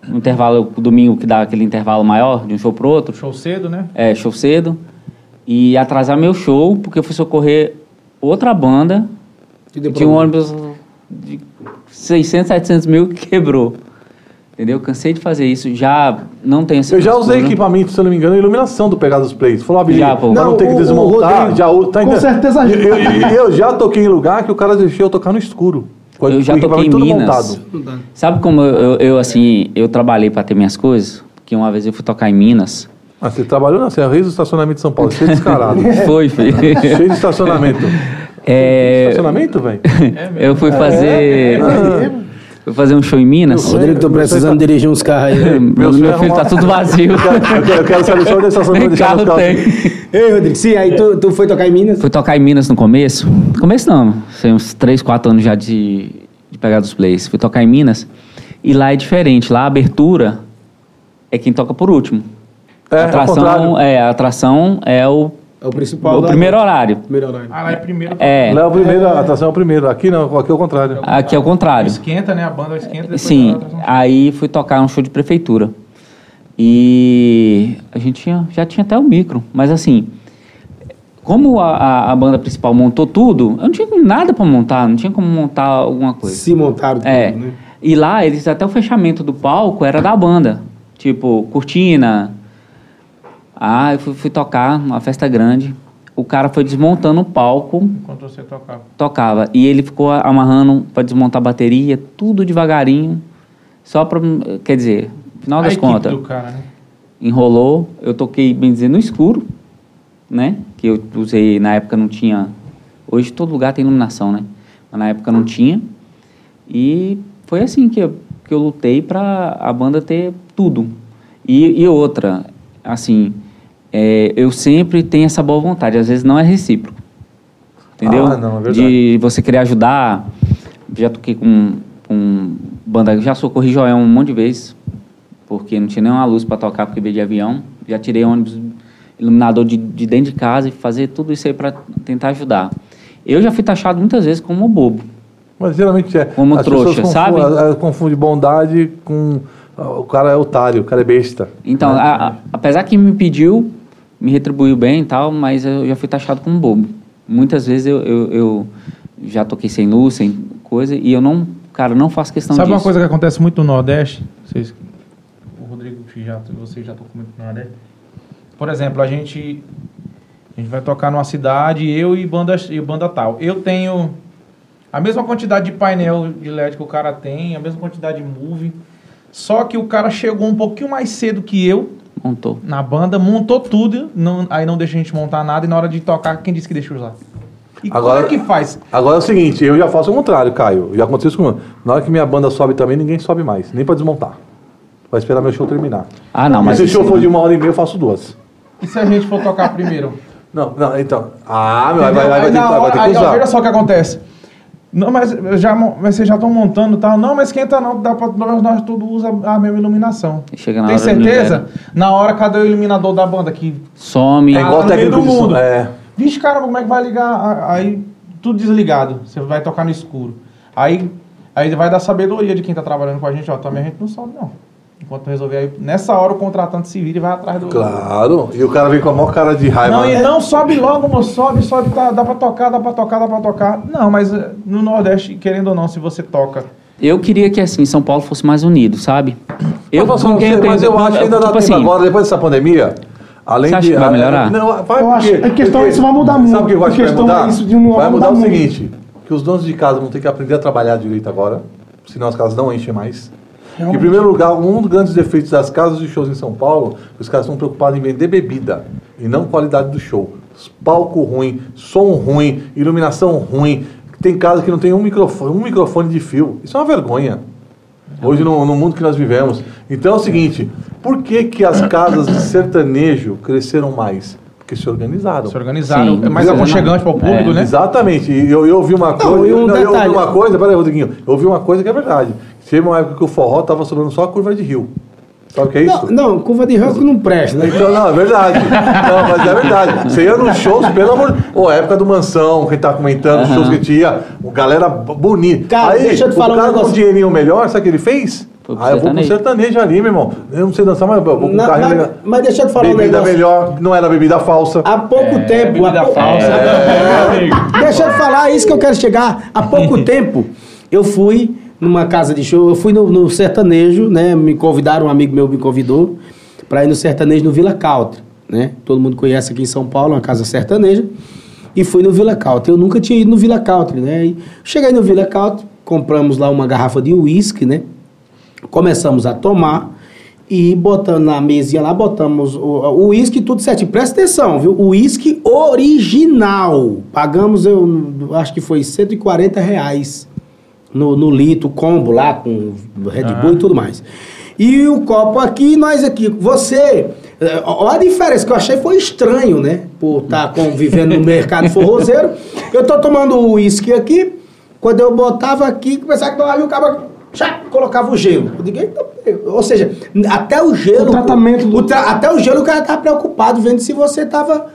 Um intervalo, domingo que dá aquele intervalo maior de um show pro outro.
Show cedo, né?
É, show cedo. E atrasar meu show, porque eu fui socorrer outra banda.
Que
Tinha um ônibus de 600, 700 mil que quebrou. Entendeu? Cansei de fazer isso. Já não tenho essa
Eu já usei equipamento, se eu não me engano, iluminação do Pegasus Plays. Falou, Abilis,
Já, pô.
pra não,
Não,
ter que desmontar,
Rodrigo,
já. Tá
com certeza ajuda.
Eu, eu- eu já toquei em lugar que o cara deixou eu tocar no escuro. Com
Eu já toquei em Minas.
montado.
Sabe como eu, eu, eu, assim, eu trabalhei para ter minhas coisas? Que uma vez eu fui tocar em Minas.
Ah, você trabalhou na Serra Reis do estacionamento de São Paulo, cheio de descarado. <laughs>
Foi, filho.
cheio de estacionamento.
É,
Estacionamento, velho? <laughs>
eu fui fazer. Fui fazer um show em Minas.
Rodrigo, tô precisando dirigir uns carros aí.
Meu,
sonho
meu
é
filho tá
arrumar-
tudo vazio.
Eu quero, eu quero saber só onde é estacionamento
Nem
deixar
carro tem.
Ei, Rodrigo, sim, aí tu, tu foi tocar em Minas?
Fui tocar em Minas no começo. Começo não, tem uns 3, 4 anos já de, de pegar dos plays. Fui tocar em Minas e lá é diferente. Lá a abertura é quem toca por último.
É,
atração
contrário.
é, a atração é o,
É o principal.
o
da
primeiro
noite.
horário.
Primeiro horário.
Ah, lá é primeiro.
É,
Lá é o primeiro, a atração é o primeiro. Aqui não, aqui é o contrário.
aqui é o contrário.
Esquenta, né? A banda esquenta.
Sim, aí fui tocar um show de prefeitura. E a gente tinha, já tinha até o micro, mas assim, como a, a, a banda principal montou tudo, eu não tinha nada pra montar, não tinha como montar alguma coisa.
Se montaram tudo,
É.
né?
E lá, eles até o fechamento do palco era da banda. Tipo, cortina. Ah, eu fui, fui tocar numa festa grande. O cara foi desmontando o palco,
Enquanto você tocava.
tocava. E ele ficou amarrando para desmontar a bateria, tudo devagarinho. Só pra. Quer dizer, final
a
das contas,
do cara, né?
enrolou. Eu toquei, bem dizer, no escuro, né? Que eu usei, na época não tinha. Hoje todo lugar tem iluminação, né? Mas na época não tinha. E foi assim que eu, que eu lutei para a banda ter tudo. E, e outra, assim, é, eu sempre tenho essa boa vontade, às vezes não é recíproco. Entendeu?
Ah, não, é verdade.
De você querer ajudar. Já toquei com, com banda, já socorri Joel um monte de vezes, porque não tinha nenhuma luz para tocar, porque veio de avião. Já tirei ônibus, iluminador de, de dentro de casa e fazer tudo isso aí para tentar ajudar. Eu já fui taxado muitas vezes como bobo.
Mas geralmente é.
Como
as
trouxa, sabe?
Confunde bondade com. O cara é otário, o cara é besta.
Então,
né?
a- a- apesar que me pediu, me retribuiu bem e tal, mas eu já fui taxado como bobo. Muitas vezes eu, eu, eu já toquei sem luz, sem coisa, e eu não, cara, não faço questão
Sabe
disso.
uma coisa que acontece muito no Nordeste? Vocês, o Rodrigo já, você já tocou muito no Nordeste. Por exemplo, a gente a gente vai tocar numa cidade, eu e banda e banda tal. Eu tenho a mesma quantidade de painel de LED que o cara tem, a mesma quantidade de move. Só que o cara chegou um pouquinho mais cedo que eu
Montou.
na banda, montou tudo, não, aí não deixa a gente montar nada e na hora de tocar, quem disse que deixa usar? E
Agora-
como é que faz?
Agora é o seguinte, eu já faço o contrário, Caio. Já aconteceu isso comigo. Na hora que minha banda sobe também, ninguém sobe mais, nem pra desmontar. Vai esperar meu show terminar.
Ah, não,
Mas se o show for de uma hora e meia, eu faço duas.
E se a gente for tocar primeiro?
Não, não, então. Ah, meu, vai, vai, vai,
Aí
ter, vai ter que usar.
Veja só o que acontece. Não, mas, já, mas vocês já estão montando e tal. Não, mas esquenta não, dá pra, nós, nós tudo usa a mesma iluminação.
Chega na
Tem
hora,
certeza? Na hora, cadê o iluminador da banda que
Some.
É igual técnico
do
som.
mundo.
É.
Vixe, cara, como é que vai ligar? Aí, tudo desligado. Você vai tocar no escuro. Aí, aí vai dar sabedoria de quem tá trabalhando com a gente. Ó, também a gente não sobe, não. Enquanto resolver aí. Nessa hora, o contratante se vira e vai atrás do...
Claro. E o cara vem com a maior cara de raiva.
Não, e
né?
não sobe logo, moço, sobe, sobe, tá, dá pra tocar, dá pra tocar, dá pra tocar. Não, mas eh, no Nordeste, querendo ou não, se você toca.
Eu queria que assim São Paulo fosse mais unido, sabe? Eu
mas,
com quem
você- mas eu acho que ainda dá
tipo
tempo
assim,
agora, depois dessa pandemia. Além
Você acha
de,
que vai melhorar?
Não, vai
Eu acho-
porque-
a questão é
porque-
isso vai mudar muito.
Sabe o que eu acho que vai mudar?
é isso de não-
vai mudar
mudar
o seguinte, que os donos de casa vão ter que aprender a trabalhar direito agora, senão as casas não enchem mais.
Realmente.
Em primeiro lugar, um dos grandes defeitos das casas de shows em São Paulo, os caras estão preocupados em vender bebida e não qualidade do show. Palco ruim, som ruim, iluminação ruim. Tem casa que não tem um microfone, um microfone de fio. Isso é uma vergonha. Hoje no, no mundo que nós vivemos. Então é o seguinte, por que, que as casas de sertanejo cresceram mais? Porque se organizaram.
Se organizaram.
Sim,
é mais
não
aconchegante para o
não.
público,
É,
né?
Exatamente. E eu, eu ouvi uma coisa.
e um
não, eu ouvi
detalhe.
uma coisa, peraí, Rodriguinho. Eu ouvi uma coisa que é verdade. Teve uma época que o forró tava sobrando só a curva de rio. Sabe o que é isso?
Não, não, curva de ranco não presta, né?
Então, não, é verdade. Não, mas é verdade. Você ia nos shows, pelo amor de Ô, época do Mansão, quem tá comentando, os shows que tinha, o galera bonita.
Cara,
Aí,
deixa eu te
o
falar um
cara com
negócio.
um dinheirinho melhor, sabe o que ele fez? Ah, eu vou pro
sertanejo.
ali, meu irmão. Eu não sei dançar, mas eu vou com um
Na-
carro
mas,
legal.
mas deixa eu te falar um
Bebida
negócio.
melhor, não era bebida falsa.
Há pouco tempo.
bebida
pou-
falsa.
É, Deixa eu te falar, é isso que eu quero chegar. Há pouco <laughs> tempo eu fui numa casa de show. Eu fui no, no sertanejo, né? Me convidaram, um amigo meu me convidou para ir no sertanejo no Vila Country, né? Todo mundo conhece aqui em São Paulo, uma casa sertaneja. E fui no Vila Country. Eu nunca tinha ido no Vila Country, né? E cheguei no Vila Country, compramos lá uma garrafa de uísque, né? Começamos a tomar e botando na mesinha lá, botamos o uísque tudo certinho. Presta atenção, viu? O uísque original. Pagamos, eu acho que foi 140 reais no, no litro, combo lá, com Red Bull e tudo mais. E o copo aqui, nós aqui. Você, eh, olha a diferença que eu achei foi estranho, né? Por estar convivendo no mercado forrozeiro. Eu tô tomando o uísque aqui, quando eu botava aqui, começava que tomava e o cara já colocava o gelo. Eu digo, "Eita, ou seja, até o gelo.
O tratamento do-
o tra- até o gelo o cara tava preocupado vendo se você tava.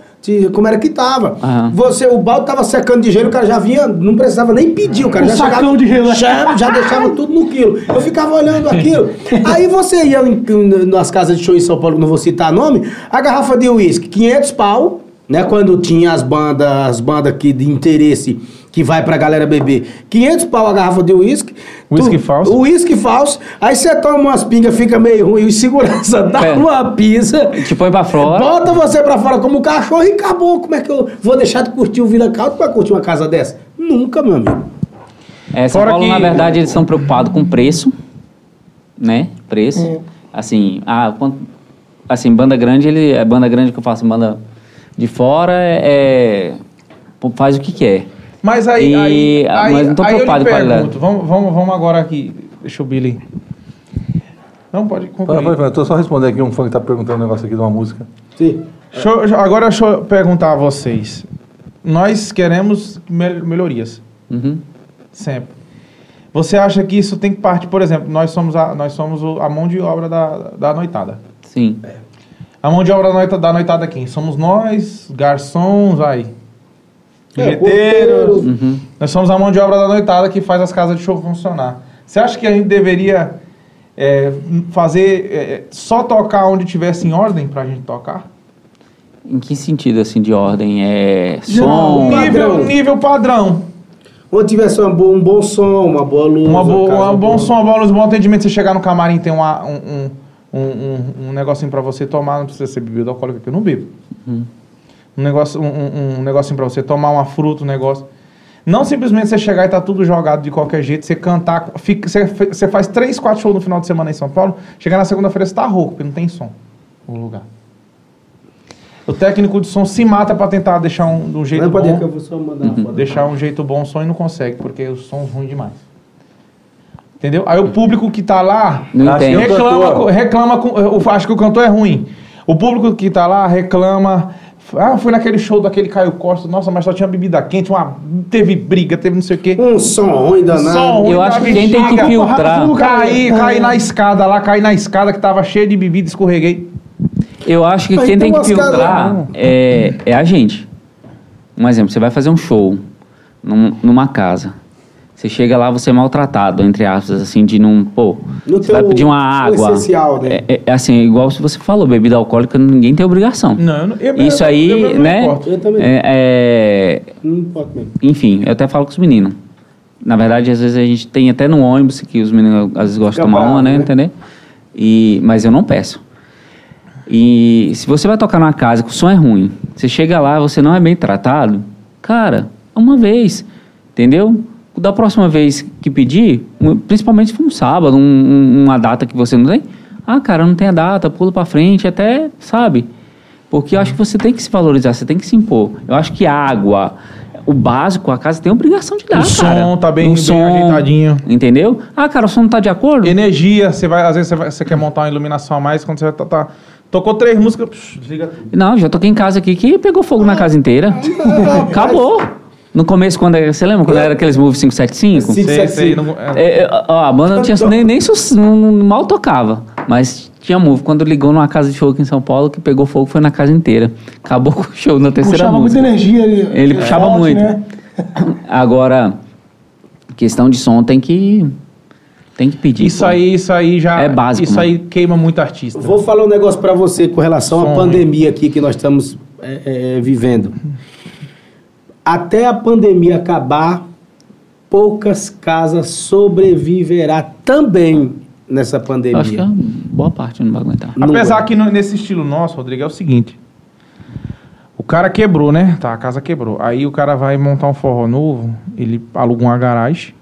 Como era que tava.
Aham.
Você, o balde tava secando de gelo, o cara já vinha, não precisava nem pedir, o cara
Um
já
sacão
chegava,
de gelo. né?
Já, já deixava <laughs> tudo no quilo. Eu ficava olhando aquilo. Aí você ia em- em- nas casas de show em São Paulo, não vou citar nome, a garrafa de uísque, 500 pau, né? Quando tinha as bandas, as bandas aqui de interesse que vai pra galera beber. 500 pau a garrafa de uísque.
Uísque falso?
Uísque falso. Aí você toma umas pingas, fica meio ruim, e segurança <laughs> dá
É.
uma pisa.
Te põe pra fora.
Bota você pra fora como cachorro e acabou. Como é que eu vou deixar de curtir o Vila Caldo pra curtir uma casa dessa? Nunca, meu amigo.
É, São
Fora
Paulo,
que-
na verdade, eles estão preocupados com preço, né? Preço. Assim, ah, quanto- assim, banda grande, ele é banda grande que eu faço, banda de fora é, é- faz o que quer.
Mas aí,
E-
aí,
ah,
aí,
mas não tô
aí eu lhe
preocupado com a
pergunto, vamos, vamos, vamos agora aqui, deixa o Billy. Não, pode concluir.
só respondendo aqui um fã que tá perguntando um negócio aqui de uma música.
Sim.
Deixa eu- agora deixa eu perguntar a vocês. Nós queremos mel- melhorias,
Uhum.
sempre. Você acha que isso tem que partir, por exemplo, nós somos a, nós somos o- a mão de obra da, da noitada.
Sim.
A mão de obra da noita- da noitada quem? Somos nós, garçons, aí.
É.
Uhum.
Nós somos a mão de obra da noitada que faz as casas de show funcionar. Você acha que a gente deveria é, fazer é, só tocar onde tivesse em ordem pra gente tocar?
Em que sentido, assim, de ordem? É som?
padrão.
Nível, nível padrão.
Onde tivesse uma boa- um bom som, uma boa luz.
Uma boa,
casa
um bom
boa.
som, uma boa luz, um bom atendimento. Você chegar no camarim tem uma, um, um, um, um, um negocinho pra você tomar, não precisa ser bebida alcoólica, que eu não bebo. Um, negócio, um, um, um negocinho pra você tomar uma fruta, um negócio. Não simplesmente você chegar e tá tudo jogado de qualquer jeito, você cantar, fica, você, você faz três, quatro shows no final de semana em São Paulo, chegar na segunda-feira você tá rouco, porque não tem som no lugar. O técnico de som se mata pra tentar deixar um, um jeito bom.
que eu vou só mandar uma foto.
Deixar um jeito bom o som e não consegue, porque os sons ruins demais. Entendeu? Aí o público que tá lá
Não
Acho
reclama, reclama com. Acho que o cantor é ruim. O público que tá lá reclama. Ah, fui naquele show daquele Caio Costa. Nossa, mas só tinha bebida quente, uma, teve briga, teve não sei o quê.
Um som ruim danado.
Som ruim
Eu acho que quem tem que filtrar.
Caí, caí na escada lá, caí na escada que tava cheia de bebida, escorreguei.
Eu acho que
Aí
quem
tem
tem que filtrar é, é a gente. Um exemplo, você vai fazer um show num- numa casa. Você chega lá, você é maltratado, entre aspas, assim, de não. Pô,
No
você vai pedir uma água.
essencial, né?
É, é, assim, igual se você falou, bebida alcoólica, ninguém tem obrigação.
Não, eu não- eu-
Isso
eu-
aí,
eu- eu não
né?
importo.
Eu também.
é- é,
Não importa mesmo.
enfim, eu até falo com os meninos. Na verdade, às vezes a gente tem até no ônibus que os meninos às vezes gostam de tomar uma, né?
né?
Entendeu? E, mas eu não peço. E se você vai tocar numa casa que o som é ruim, você chega lá, você não é bem tratado, cara, uma vez, entendeu? Da próxima vez que pedir, principalmente se for um sábado, um- um- uma data que você não tem, ah, cara, não tem a data, pula pra frente, até, sabe? Porque eu acho que você tem que se valorizar, você tem que se impor. Eu acho que água, o básico, a casa tem obrigação de dar,
O som
cara.
tá bem- bem ajeitadinho.
Entendeu? Ah, cara, o som não tá de acordo?
Energia, você vai, às vezes você, vai- você quer montar uma iluminação a mais, quando você vai tá, tocou três músicas, psh, desliga.
Não, já toquei em casa aqui que pegou fogo na casa inteira. <laughs> Acabou. No começo, quando era, você lembra quando era aqueles Move 575?
Sim.
Sei, sei, não- é.
É, é, ó, a banda não tinha nem, nem sus- não- mal tocava, mas tinha Move. Quando ligou numa casa de show aqui em São Paulo, que pegou fogo foi na casa inteira. Acabou <laughs> com o show na terceira
Puxava muita
música.
energia ali.
Ele puxava
forte,
muito.
né? <laughs>
Agora, questão de som tem que tem que pedir.
Isso
pô.
aí, isso aí já.
É básico,
Isso
mano.
aí queima muito artista.
Vou falar um negócio pra você com relação à
Som,
pandemia aqui que nós estamos é, é, vivendo. Até a pandemia acabar, poucas casas sobreviverá também nessa pandemia?
Acho que é uma boa parte não vai aguentar.
Não
Apesar
vai.
que no- nesse estilo nosso, Rodrigo, é o seguinte. O cara quebrou, né? Tá, a casa quebrou. Aí o cara vai montar um forró novo, ele aluga uma garagem,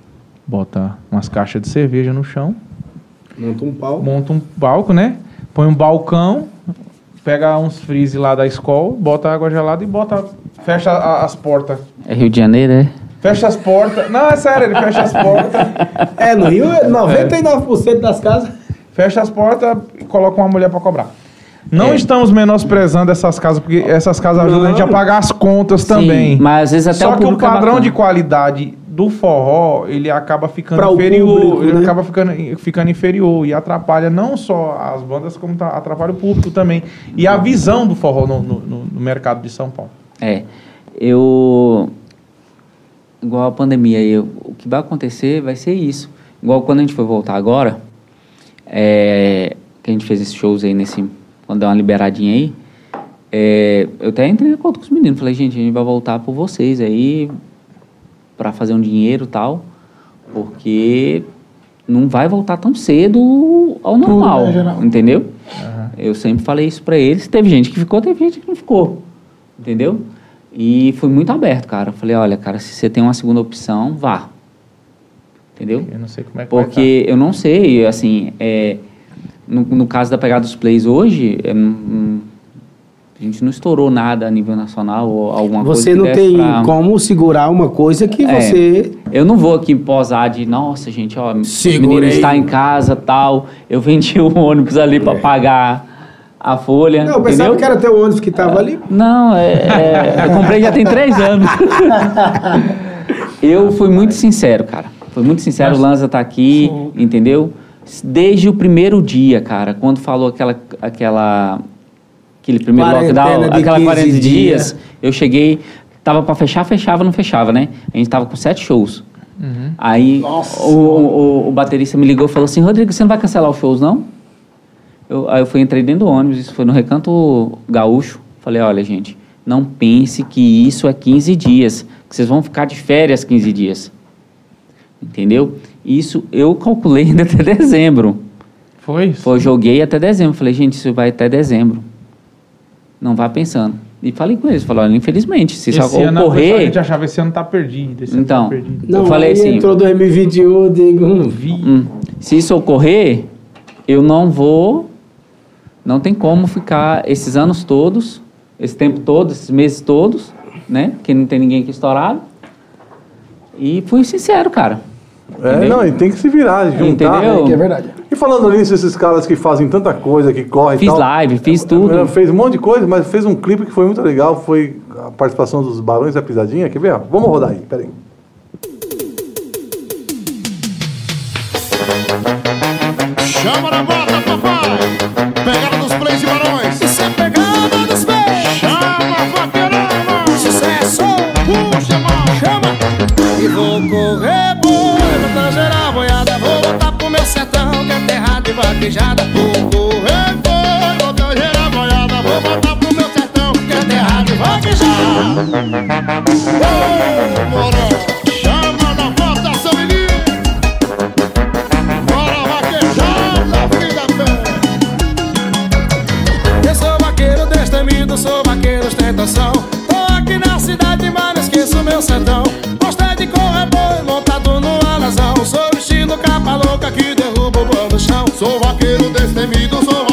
bota umas caixas de cerveja no chão,
Monta um pau.
monta um palco, né? Põe um balcão, pega uns freeze lá da escola, bota água gelada e bota. Fecha a- as portas.
É Rio de Janeiro, é?
Fecha as portas. Não, é sério, ele fecha as portas. <laughs>
É, no Rio, 99% das casas.
fecha as portas e coloca uma mulher pra cobrar. Não
É.
estamos menosprezando essas casas, porque essas casas ajudam a gente a
Não.
pagar as contas
Sim,
também.
mas às vezes até
Só
o
que o
é
padrão
bacana.
de qualidade do forró, ele acaba ficando
Pra
inferior.
público,
ele
né?
acaba ficando, ficando inferior e atrapalha não só as bandas, como tá- atrapalha o público também. E a visão do forró no, no- no- mercado de São Paulo.
É. Eu. Igual a pandemia, eu, o que vai acontecer vai ser isso. Igual quando a gente foi voltar agora, é, que a gente fez esses shows aí nesse. Quando deu uma liberadinha aí, é, eu até entrei em acordo com os meninos. Falei, gente, a gente vai voltar por vocês aí, para fazer um dinheiro e tal, porque não vai voltar tão cedo ao normal,
né, geral.
entendeu? Eu sempre falei isso pra eles. Teve gente que ficou, teve gente que não ficou, entendeu? E fui muito aberto, cara. Eu falei, olha, cara, se você tem uma segunda opção, vá. Entendeu?
Eu não sei como é que vai
Porque eu não sei, assim, é, no, no caso da pegada dos plays hoje, é, hum, a gente não estourou nada a nível nacional ou alguma coisa.
Você não tem
pra-
como segurar uma coisa que
É.
você.
Eu não vou aqui posar de, nossa, gente, ó, o
Segurei.
menino está em casa tal. Eu vendi o ônibus ali para pagar a folha.
Não, eu pensava
entendeu?
que era teu ônibus que tava ali.
Não, é, é, eu comprei já tem três anos. <laughs> eu fui muito sincero, cara. Fui muito sincero, o Lanza tá aqui, entendeu? Desde o primeiro dia, cara, quando falou aquela, aquela, aquele primeiro
Quarentena
lockdown,
de
aquela
15
40 dias,
dias.
eu cheguei, tava pra fechar, fechava, não fechava, né? A gente tava com sete shows.
Uhum.
Aí o, o, o baterista me ligou e falou assim, Rodrigo, você não vai cancelar os shows, não? Eu, aí eu fui, entrei dentro do ônibus, isso foi no Recanto Gaúcho. Falei, olha, gente, não pense que isso é 15 dias, que vocês vão ficar de férias 15 dias. Entendeu? Isso eu calculei ainda <laughs> até dezembro.
Foi isso?
Foi, joguei até dezembro. Falei, gente, isso vai até dezembro. Não vá pensando. E falei com eles, falei, olha, infelizmente, se isso
Esse ano a
ocorrer...
gente achava esse ano tá perdido. Esse ano
Então,
tá perdido.
Não,
eu falei assim,
entrou 2021, eu digo. hum,
Hum, se isso ocorrer, eu não vou. Não tem como ficar esses anos todos, esse tempo todo, esses meses todos, né? Que não tem ninguém aqui estourado. E fui sincero, cara.
É, não, e tem que se virar, juntar.
Entendeu?
Que é verdade.
E falando nisso, esses caras que fazem tanta coisa, que correm e
Fiz
tal.
live, fiz tudo.
Ela Fez um monte de coisa, mas fez um clipe que foi muito legal. Foi a participação dos Barões da Pisadinha. Quer ver? Vamos rodar aí, peraí.
Chama na bota, papai. Pegada dos plays e barões.
Isso é pegada dos pés.
Chama, vaqueirão.
Sucesso.
Puxa, mão.
Chama. E vou correr vou tangerar boiada. Vou voltar pro meu sertão, que é terra de vaquejada. Vou correr boi,
Vou boiada. Vou voltar pro meu sertão.
que é terra de vaquejada.
Ô, morão. Chama na bota, São Menino. Bora, vaquejada, filha da
Eu sou vaqueiro destemido, sou vaqueiro ostentação. Tô aqui na cidade, mas não esqueço meu sertão. Gostei de correr boi, montado no. Capa louca que derruba o boi no chão.
Sou vaqueiro destemido, sou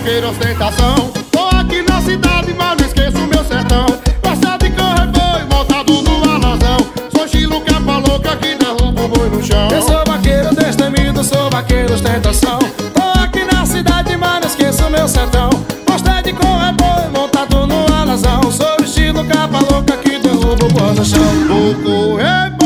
vaqueiro ostentação. Tô aqui na cidade, mas não esqueço meu sertão. Gosta de correr boi, montado no alazão. Sou estilo capa louca que derruba o boi no chão.
Eu sou vaqueiro destemido, sou vaqueiro ostentação. Tô aqui na cidade, mas não esqueço meu sertão. Gostei de correr boi, montado no alazão. Sou estilo capa louca que derruba o boi no chão.
Vou correr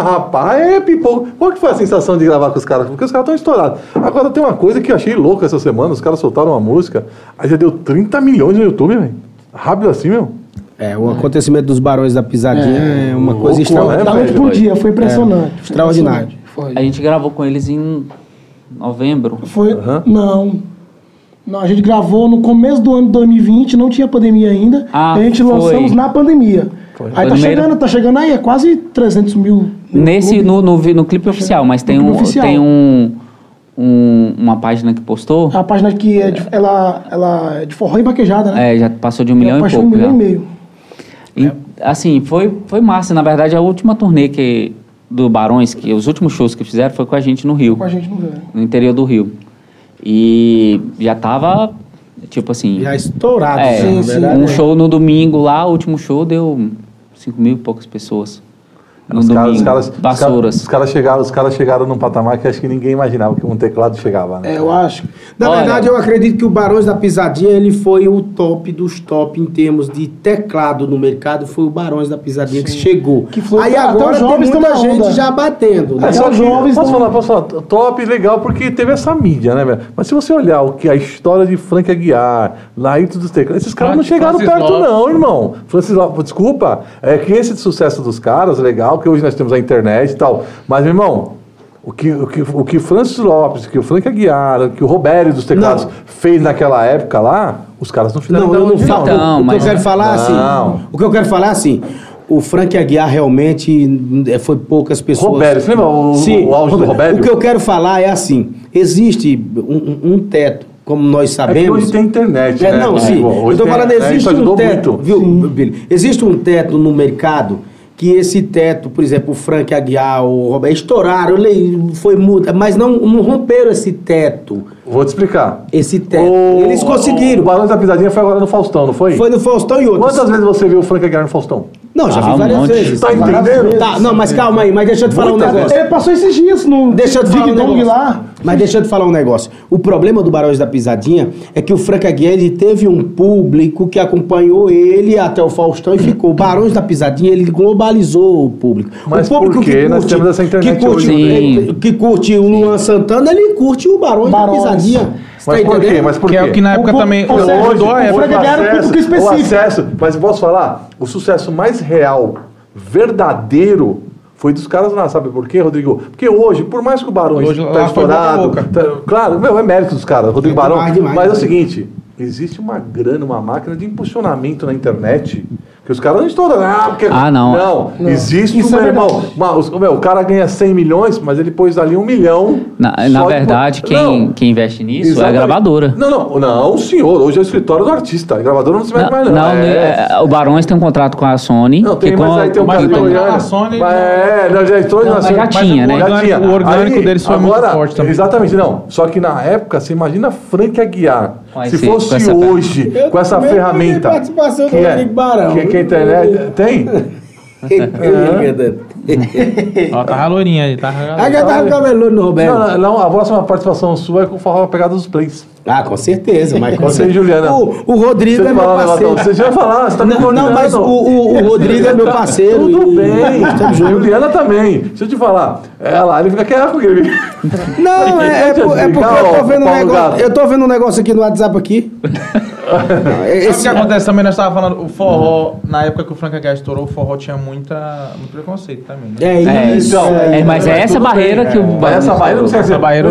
rapaz. É pipoco. Qual que foi a sensação de gravar com os caras? Porque os caras estão estourados. Agora tem uma coisa que eu achei louca essa semana. Os caras soltaram uma música, aí já deu 30 milhões no YouTube, velho. Rápido assim, meu.
É, o acontecimento dos Barões da Pisadinha é, uma
louco,
coisa
né,
extraordinária.
Velho?
pro dia, foi impressionante. Foi
extraordinário.
impressionante.
A gente gravou com eles em novembro.
Foi.
Aham.
Não. A gente gravou no começo do ano de 2020, não tinha pandemia ainda.
Ah,
a gente
foi.
lançamos na pandemia.
Foi.
Aí tá chegando, tá chegando aí, é quase 300 mil.
Nesse, no, no, no clipe oficial, mas tem, um,
oficial.
tem um, um- uma página que postou.
A página que é de, ela, ela é de forró e vaquejada, né?
É, já passou de um milhão
Ela
e
passou
pouco.
um milhão
já.
e meio.
E, assim, foi, foi massa. Na verdade, a última turnê que, do Barões, que os últimos shows que fizeram foi com a gente no Rio,
Com a gente no Rio.
no interior do Rio. E já tava, tipo assim.
Já estourado,
é,
sim,
um
verdade.
show no domingo lá, o último show deu 5 mil e poucas pessoas. No
Os caras,
domingo,
os caras, os caras,
vassouras.
os caras chegaram, os caras chegaram num patamar que acho que ninguém imaginava que um teclado chegava, né?
É, eu acho. Na
Olha-
verdade, eu acredito que o Barões da Pisadinha ele foi o top dos top em termos de teclado no mercado. Foi o Barões da Pisadinha que chegou.
Que foi-
Aí agora
os
tem
jovens
muita
estão na
gente
onda.
já batendo. né?
É, só
os
que,
jovens
posso falar, posso falar, top, legal, porque teve essa mídia, né, velho? Mas se você olhar o que a história de Frank Aguiar, Laírto dos Teclados, esses caras não
Francis
chegaram perto,
Lopes.
não, irmão. Francis Lopes, desculpa, é que esse sucesso dos caras, legal, que hoje nós temos a internet e tal. Mas, meu irmão, o que, o que, o que Francis Lopes, que o Frank Aguiar, que o Roberto dos Teclados
Não.
fez naquela época lá, os caras não fizeram
Não, eu não falo.
Então,
o que eu quero falar
Não.
assim. O que eu quero falar assim. O Frank Aguiar realmente é, foi poucas pessoas.
Robério, você lembra o- o auge do Robério?
O que eu quero falar é assim: existe um, um- teto, como nós
É que
sabemos.
hoje tem internet,
É,
né?
não, sim.
Hoje
eu tô
tem-
falando, existe um teto,
muito.
viu, Billy? Existe um teto no mercado que esse teto, por exemplo, o Frank Aguiar, o Roberto, estouraram, foi multa, mas não, não romperam esse teto.
Vou te explicar.
Esse teto.
O-
Eles conseguiram.
O Barão da Pisadinha foi agora no Faustão, não foi?
Foi no Faustão e outros.
Quantas vezes você viu o Frank Aguiar no Faustão?
Não, já
Ah,
vi
um
várias
monte.
vezes.
Tá
Várias
entendendo?
Tá, não, mas calma aí, mas deixa eu te falar um
Muitas
negócio.
Ele passou esses dias no
Deixa eu te falar um negócio.
lá.
Mas deixa eu te falar um negócio. O problema do Barões da Pisadinha é que o Frank Aguiar ele teve um público que acompanhou ele até o Faustão e ficou. O Barões da Pisadinha ele globalizou o público.
Mas
o público
por quê? Nós temos essa internet
que curte,
hoje,
que curte o Luan Santana, ele curte o Barões,
Barões.
da Pisadinha.
Mas
tá
por quê? Mas por
Que
quê?
é o que na época
O-
também
ou seja,
ajudou a
o
época.
Um público
o
específico.
acesso, mas posso falar? O sucesso mais real, verdadeiro, foi dos caras lá, sabe por quê, Rodrigo? Porque hoje, por mais que o Barões
Hoje
tá estourado, tá- claro, meu, é mérito dos caras, Rodrigo
É
Barão,
demais, demais,
mas é o
demais.
seguinte, existe uma grana, uma máquina de impulsionamento na internet que os caras não estouram, ah, porque...
Ah, não.
Não, existe,
Isso
meu
é
irmão,
verdade.
uma- os- meu, o cara ganha 100 milhões, mas ele pôs ali um milhão.
Na, na
de-
verdade, quem,
Não.
quem investe nisso é a
Exatamente.
gravadora.
Não, não, não, senhor. Hoje é o escritório do artista. A gravadora não se mete
Não,
mais, não.
não,
é.
é, o Barões tem um contrato com a Sony.
Não, tem,
que
mas
com-
aí tem um
mas
de
a Sony-
Mas é, não, já entrou
Não,
na Sony.
já tinha, né?
Já
orgânico-
tinha.
o orgânico
Aí,
deles foi muito
agora,
forte também.
Exatamente, não. Só que na época, você imagina Frank Aguiar. Se
esse-
fosse
com essa-
hoje, com essa ferramenta.
tenho participação do
que é,
Rodrigo Barão.
Que, que a internet. <laughs> Tem?
Ó, tava loirinha aí, tava...
Aí já tava com o cabelo no Roberto.
Não, não, a próxima participação sua é com o forró pegada dos plays.
Ah, com certeza, mas com <laughs>
e
certeza.
Juliana.
O, o Rodrigo
Você
é meu parceiro.
Você já vai falar, você tá me
Não, não, mas o, o, o Rodrigo é meu parceiro.
Tudo
e-
bem,
Estamos juntos.
Juliana também. Deixa eu te falar. Ela, ele fica quieto com ele.
Não, é, é, por- é porque eu tô vendo um negócio. Eu tô vendo um negócio aqui no WhatsApp aqui. <laughs>
Sabe o
Esse,
que acontece também? Nós estávamos falando, o forró, na época que o Frank H estourou, o forró tinha muita, muito preconceito também. Né?
é isso.
Então,
É, mas é essa barreira
bem,
que o.
é. Mas essa barreira não precisa ser.
Essa barreira-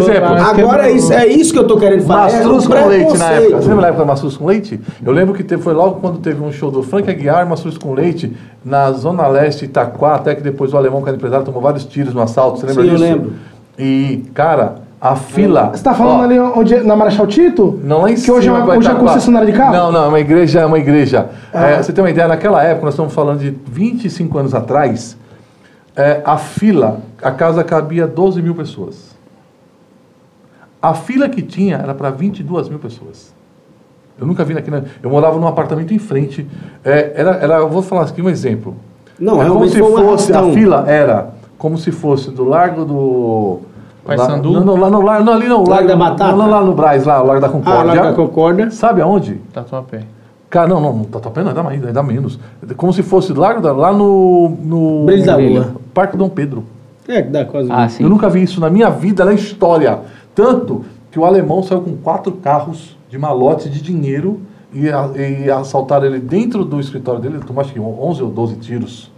Agora é isso, é isso que eu tô querendo falar.
Mastruz
é
com leite na época. Você lembra na época do Mastruz com leite? Eu lembro que teve, foi logo quando teve um show do Frank Aguiar, Mastruz com leite, na Zona Leste, Itaquá, até que depois o alemão, que era empresário, tomou vários tiros no assalto. Você lembra
Sim, eu
disso?
lembro.
E, cara, a fila.
Você tá falando
ó,
ali onde, na Marechal Tito?
Não, lá em
Que
cima.
hoje é uma, hoje é concessionária de carro?
Não, não, é uma igreja, é uma igreja.
Ah.
É, você tem uma ideia, naquela época, nós estamos falando de 25 anos atrás, é, a fila, a casa cabia 12 mil pessoas. A fila que tinha era para 22 mil pessoas. Eu nunca vi aqui, né? Eu morava num apartamento em frente. É, era, era, eu vou falar aqui um exemplo.
Não,
é como
realmente
se fosse, a fila era como se fosse do Largo do...
Pai
lá-
Sandu?
Não, não, lá no, lá, não, ali não.
Largo da Batata?
Não, lá no Braz, lá, o Largo da
Ah,
Concórdia.
lá da Concorda.
Sabe aonde?
Tatuapé.
Cara, não, não, Tatuapé não, ainda mais, ainda menos. Como se fosse Largo da, lá no... no
Brilho da Lua.
Parque Dom Pedro.
É, que dá quase.
Ah, sim.
Eu nunca vi isso na minha vida, na história. Tanto que o alemão saiu com quatro carros de malote de dinheiro e, a- e assaltaram ele dentro do escritório dele. Ele tomou acho que 11 ou 12 tiros.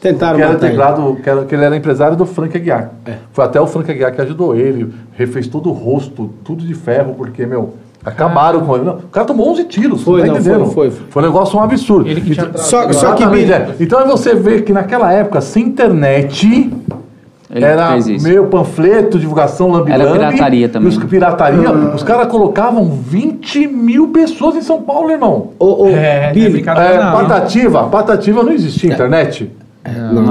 Tentaram
Que era
matar ele.
teclado, que, era, que ele era empresário do Frank Aguiar. Foi até o Frank Aguiar que ajudou ele, refez todo o rosto, tudo de ferro, porque, meu, acabaram com ele. Não, o cara tomou 11 tiros,
Foi,
tá
não,
entendendo?
foi, foi.
Foi um negócio um absurdo.
Ele que tinha
Então-
Só, só que,
é. Então aí você vê que naquela época, sem internet,
Ele
era
fez isso.
meio panfleto, divulgação lambi
Era pirataria também.
Os, pirataria, os caras colocavam 20 mil pessoas em São Paulo, irmão.
ô, ô,
É, não é
Billy,
É,
não.
Patativa, Patativa não existia internet.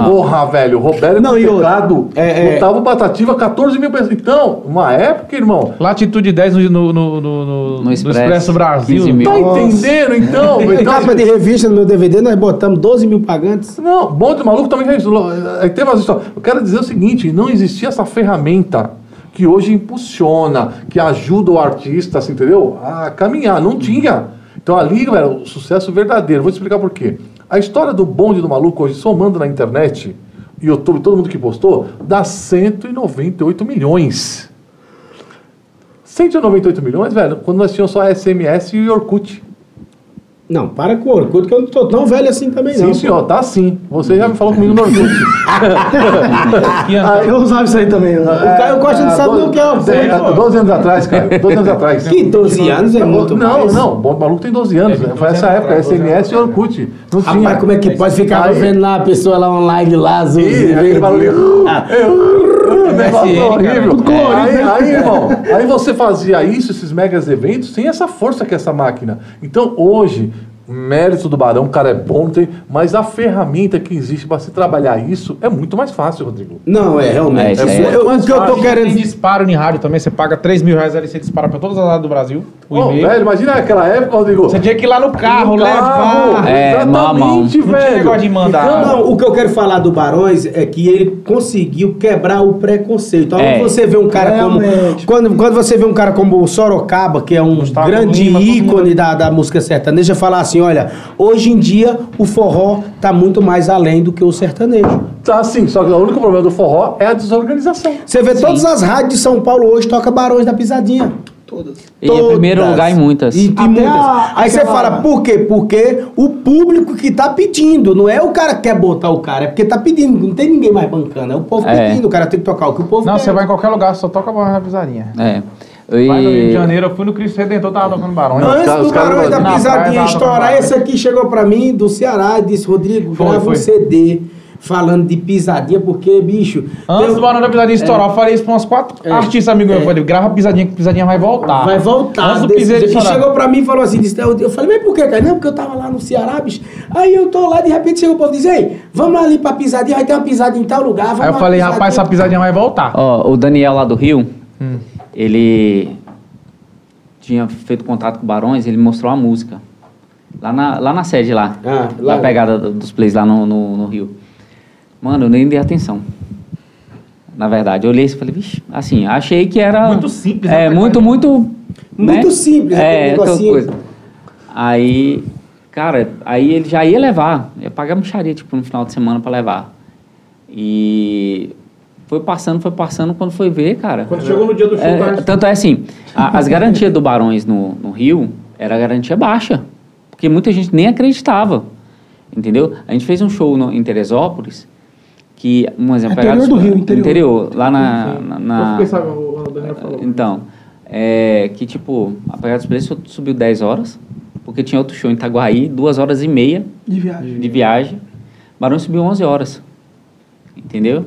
Porra, velho, o Roberto
Não, e
teclado
é, é.
botava o Patativa 14 mil pessoas. Então, uma época, irmão,
Latitude 10 no, no, no, no, no- no
Expresso,
Expresso, Brasil.
15 mil.
tá entendendo, então? <laughs>
em
então
capa de revista no meu DVD, nós botamos 12 mil pagantes.
Não, bonde maluco também já isso. Aí tem umas histórias. Eu quero dizer o seguinte: não existia essa ferramenta que hoje impulsiona, que ajuda o artista, assim, entendeu? A caminhar. Não tinha. Então ali, velho, o sucesso verdadeiro. Vou te explicar por quê. A história do bonde do maluco hoje, somando na internet, YouTube, todo mundo que postou, dá 198 milhões. 198 milhões, velho, quando nós tínhamos só SMS e Orkut.
Não, para com o Orkut, que eu não tô tão velho assim também,
Sim,
não.
senhor, tá sim. Você já me falou comigo no Orkut. <laughs>
Ano?
Eu usava isso aí também.
O Caio Costa não sabe nem o que é o Orkut.
12 anos atrás, cara. 12 anos atrás.
Que 12 anos é muito
Não,
mais.
não. Bom maluco tem 12 anos. né? Foi essa época, SMS e Orkut. Não tinha.
Rapaz, como é que pode ficar vendo lá a pessoa lá online lá, azul,
aquele
verde?
barulhinho. <laughs> Negócio
cara.
horrível.
Colorido,
Aí,
né?
aí, irmão, aí você fazia isso, esses megas eventos, sem essa força que é essa máquina. Então, hoje, mérito do Barão, o cara é bom, não tem, mas a ferramenta que existe para se trabalhar isso é muito mais fácil, Rodrigo.
Não, é, realmente.
É, aí
Eu- eu- o que eu tô
Tem
querendo...
disparo em rádio também, você paga 3 mil reais ali, você dispara pra todas as áreas do Brasil. O e-mail.
velho, imagina aquela época, Rodrigo.
Você tinha que ir lá no carro,
No carro.
levar.
É.
Exatamente,
Não tinha
velho.
negócio de mandar.
Então,
Não, o que eu quero falar do Barões é que ele conseguiu quebrar o preconceito. Aí
É.
você vê um cara como. Quando, quando você vê um cara como o Sorocaba, que é um
Gustavo
grande
Lima,
ícone da, da música sertaneja, falar assim: olha, hoje em dia o forró tá muito mais além do que o sertanejo.
Tá sim, só que o único problema do forró é a desorganização.
Você vê todas as rádios de São Paulo hoje toca Barões da Pisadinha. Todas.
E em primeiro lugar em muitas.
E, e muitas.
a-
Aí você fala, por quê? Porque o público que tá pedindo, não é o cara que quer botar o cara, é porque tá pedindo, não tem ninguém mais bancando, é o povo
É.
pedindo, o cara tem que tocar o que o povo
Não,
quer.
você vai em qualquer lugar, só toca a pisadinha.
É.
Vai no Rio de. Janeiro, eu fui no Cristo Redentor, tava tocando Barões.
Antes do Barões da Pisadinha estourar, esse aqui chegou pra mim do Ceará e disse, Rodrigo,
Foi,
grava um
foi.
CD falando de pisadinha, porque, bicho...
Antes do Barão da Pisadinha estourar, eu falei isso pra uns quatro
É.
artistas amigos meus.
É.
Eu falei, grava pisadinha que pisadinha vai voltar.
Vai voltar.
Antes do.
E
estourar.
chegou pra mim e falou assim: disse, eu, falei, mas por quê, cara? Não, porque eu tava lá no Ceará, bicho. Aí eu tô lá, de repente chegou o povo e diz: Ei, vamos ali pra pisadinha, vai ter uma pisadinha em tal lugar. Vamos
Aí eu falei,
pisadinha.
rapaz, essa pisadinha vai voltar.
Ó, o Daniel lá do Rio,
Hum.
Ele tinha feito contato com o Barões, ele mostrou a música. Lá na, lá na sede lá.
Ah,
lá
lá.
pegada do- dos plays lá no, no, no Rio. Mano, eu nem dei atenção. Na verdade, eu olhei e falei, vixe, assim, achei que era.
Muito simples, né,
É, muito,
mim.
muito.
Muito
né?
simples, aquele
É,
negocinho.
coisa. Aí, cara, aí ele já ia levar. Ia pagar micharia, tipo, no final de semana pra levar. E foi passando, foi passando, quando foi ver, cara.
Quando chegou no dia do show,
É,
tava-
tanto é assim, a- as garantias do Barões no, no Rio era garantia baixa. Porque muita gente nem acreditava. Entendeu? A gente fez um show no- em Teresópolis, que, um exemplo...
Interior
pegar-
do Rio, interior.
lá na... na, na-
Eu fiquei sabendo, o Daniel falou.
então, é, que tipo, a pegada dos preços subiu 10 horas, porque tinha outro show em Itaguaí, 2 horas e meia
De viagem.
de viagem. Barão subiu 11 horas. Entendeu?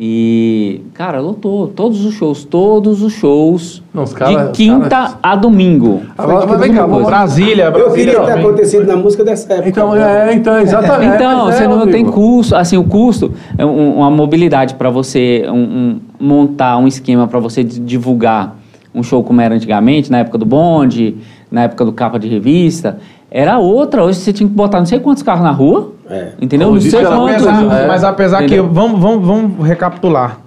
E, cara, lotou. Todos os shows, todos os shows.
Não, os cara-
de quinta
cara-
a domingo.
Agora, mas vem cá, vamos
Brasília,
Eu
Brasília.
queria ter
também.
acontecido na música dessa época.
Então, é, então, exatamente.
Então,
é,
você não
amigo.
tem custo, assim, o custo é um- uma mobilidade para você um- um- montar um esquema para você di- divulgar um show como era antigamente, na época do bonde, na época do capa de revista, era outra. Hoje você tinha que botar não sei quantos carros na rua,
É.
entendeu? Não sei quantos.
Apesar-
É.
Mas apesar
Entendeu?
que, vamos, vamos, vamos recapitular.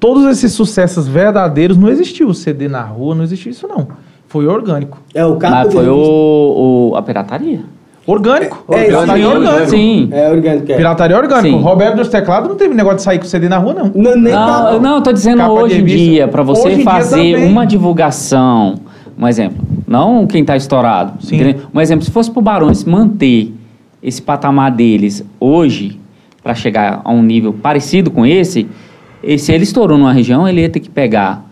Todos esses sucessos verdadeiros não existiu. CD na rua, não existiu isso não. Foi orgânico.
É o capa
Mas foi o, o- a pirataria.
Orgânico.
É,
Pirataria
sim,
orgânico.
Sim.
É orgânico. É.
Pirataria orgânico.
Sim.
Roberto dos Teclados não teve negócio de sair com CD na rua, não.
Não, nem
Não,
capa.
não, eu tô dizendo
Capa
hoje em dia, para você fazer uma divulgação, um exemplo, não quem tá estourado,
Sim.
um exemplo, se fosse pro Barões manter esse patamar deles hoje, para chegar a um nível parecido com esse, e se ele estourou numa região, ele ia ter que pegar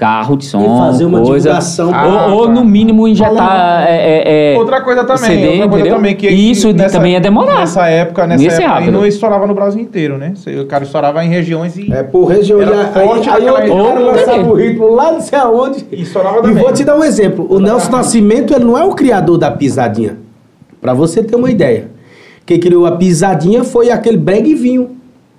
carro de som,
E fazer uma
coisa,
divulgação.
Ah,
ou, ou,
tá.
no mínimo injetar é, é, é,
Outra coisa também,
CD,
outra coisa
entendeu?
também que
E isso
que
também ia demorar.
Nessa época, nessa
ser
época, e
rápido.
não estourava no Brasil inteiro, né? O cara estourava em regiões e,
É por região.
Era
e aí,
forte
aí,
naquela
eu quero lançar o ritmo lá não sei aonde.
e estourava
E
também.
vou te dar um exemplo. O Nelson Nascimento ele não é o criador da pisadinha. Pra você ter uma ideia. Quem criou a pisadinha foi aquele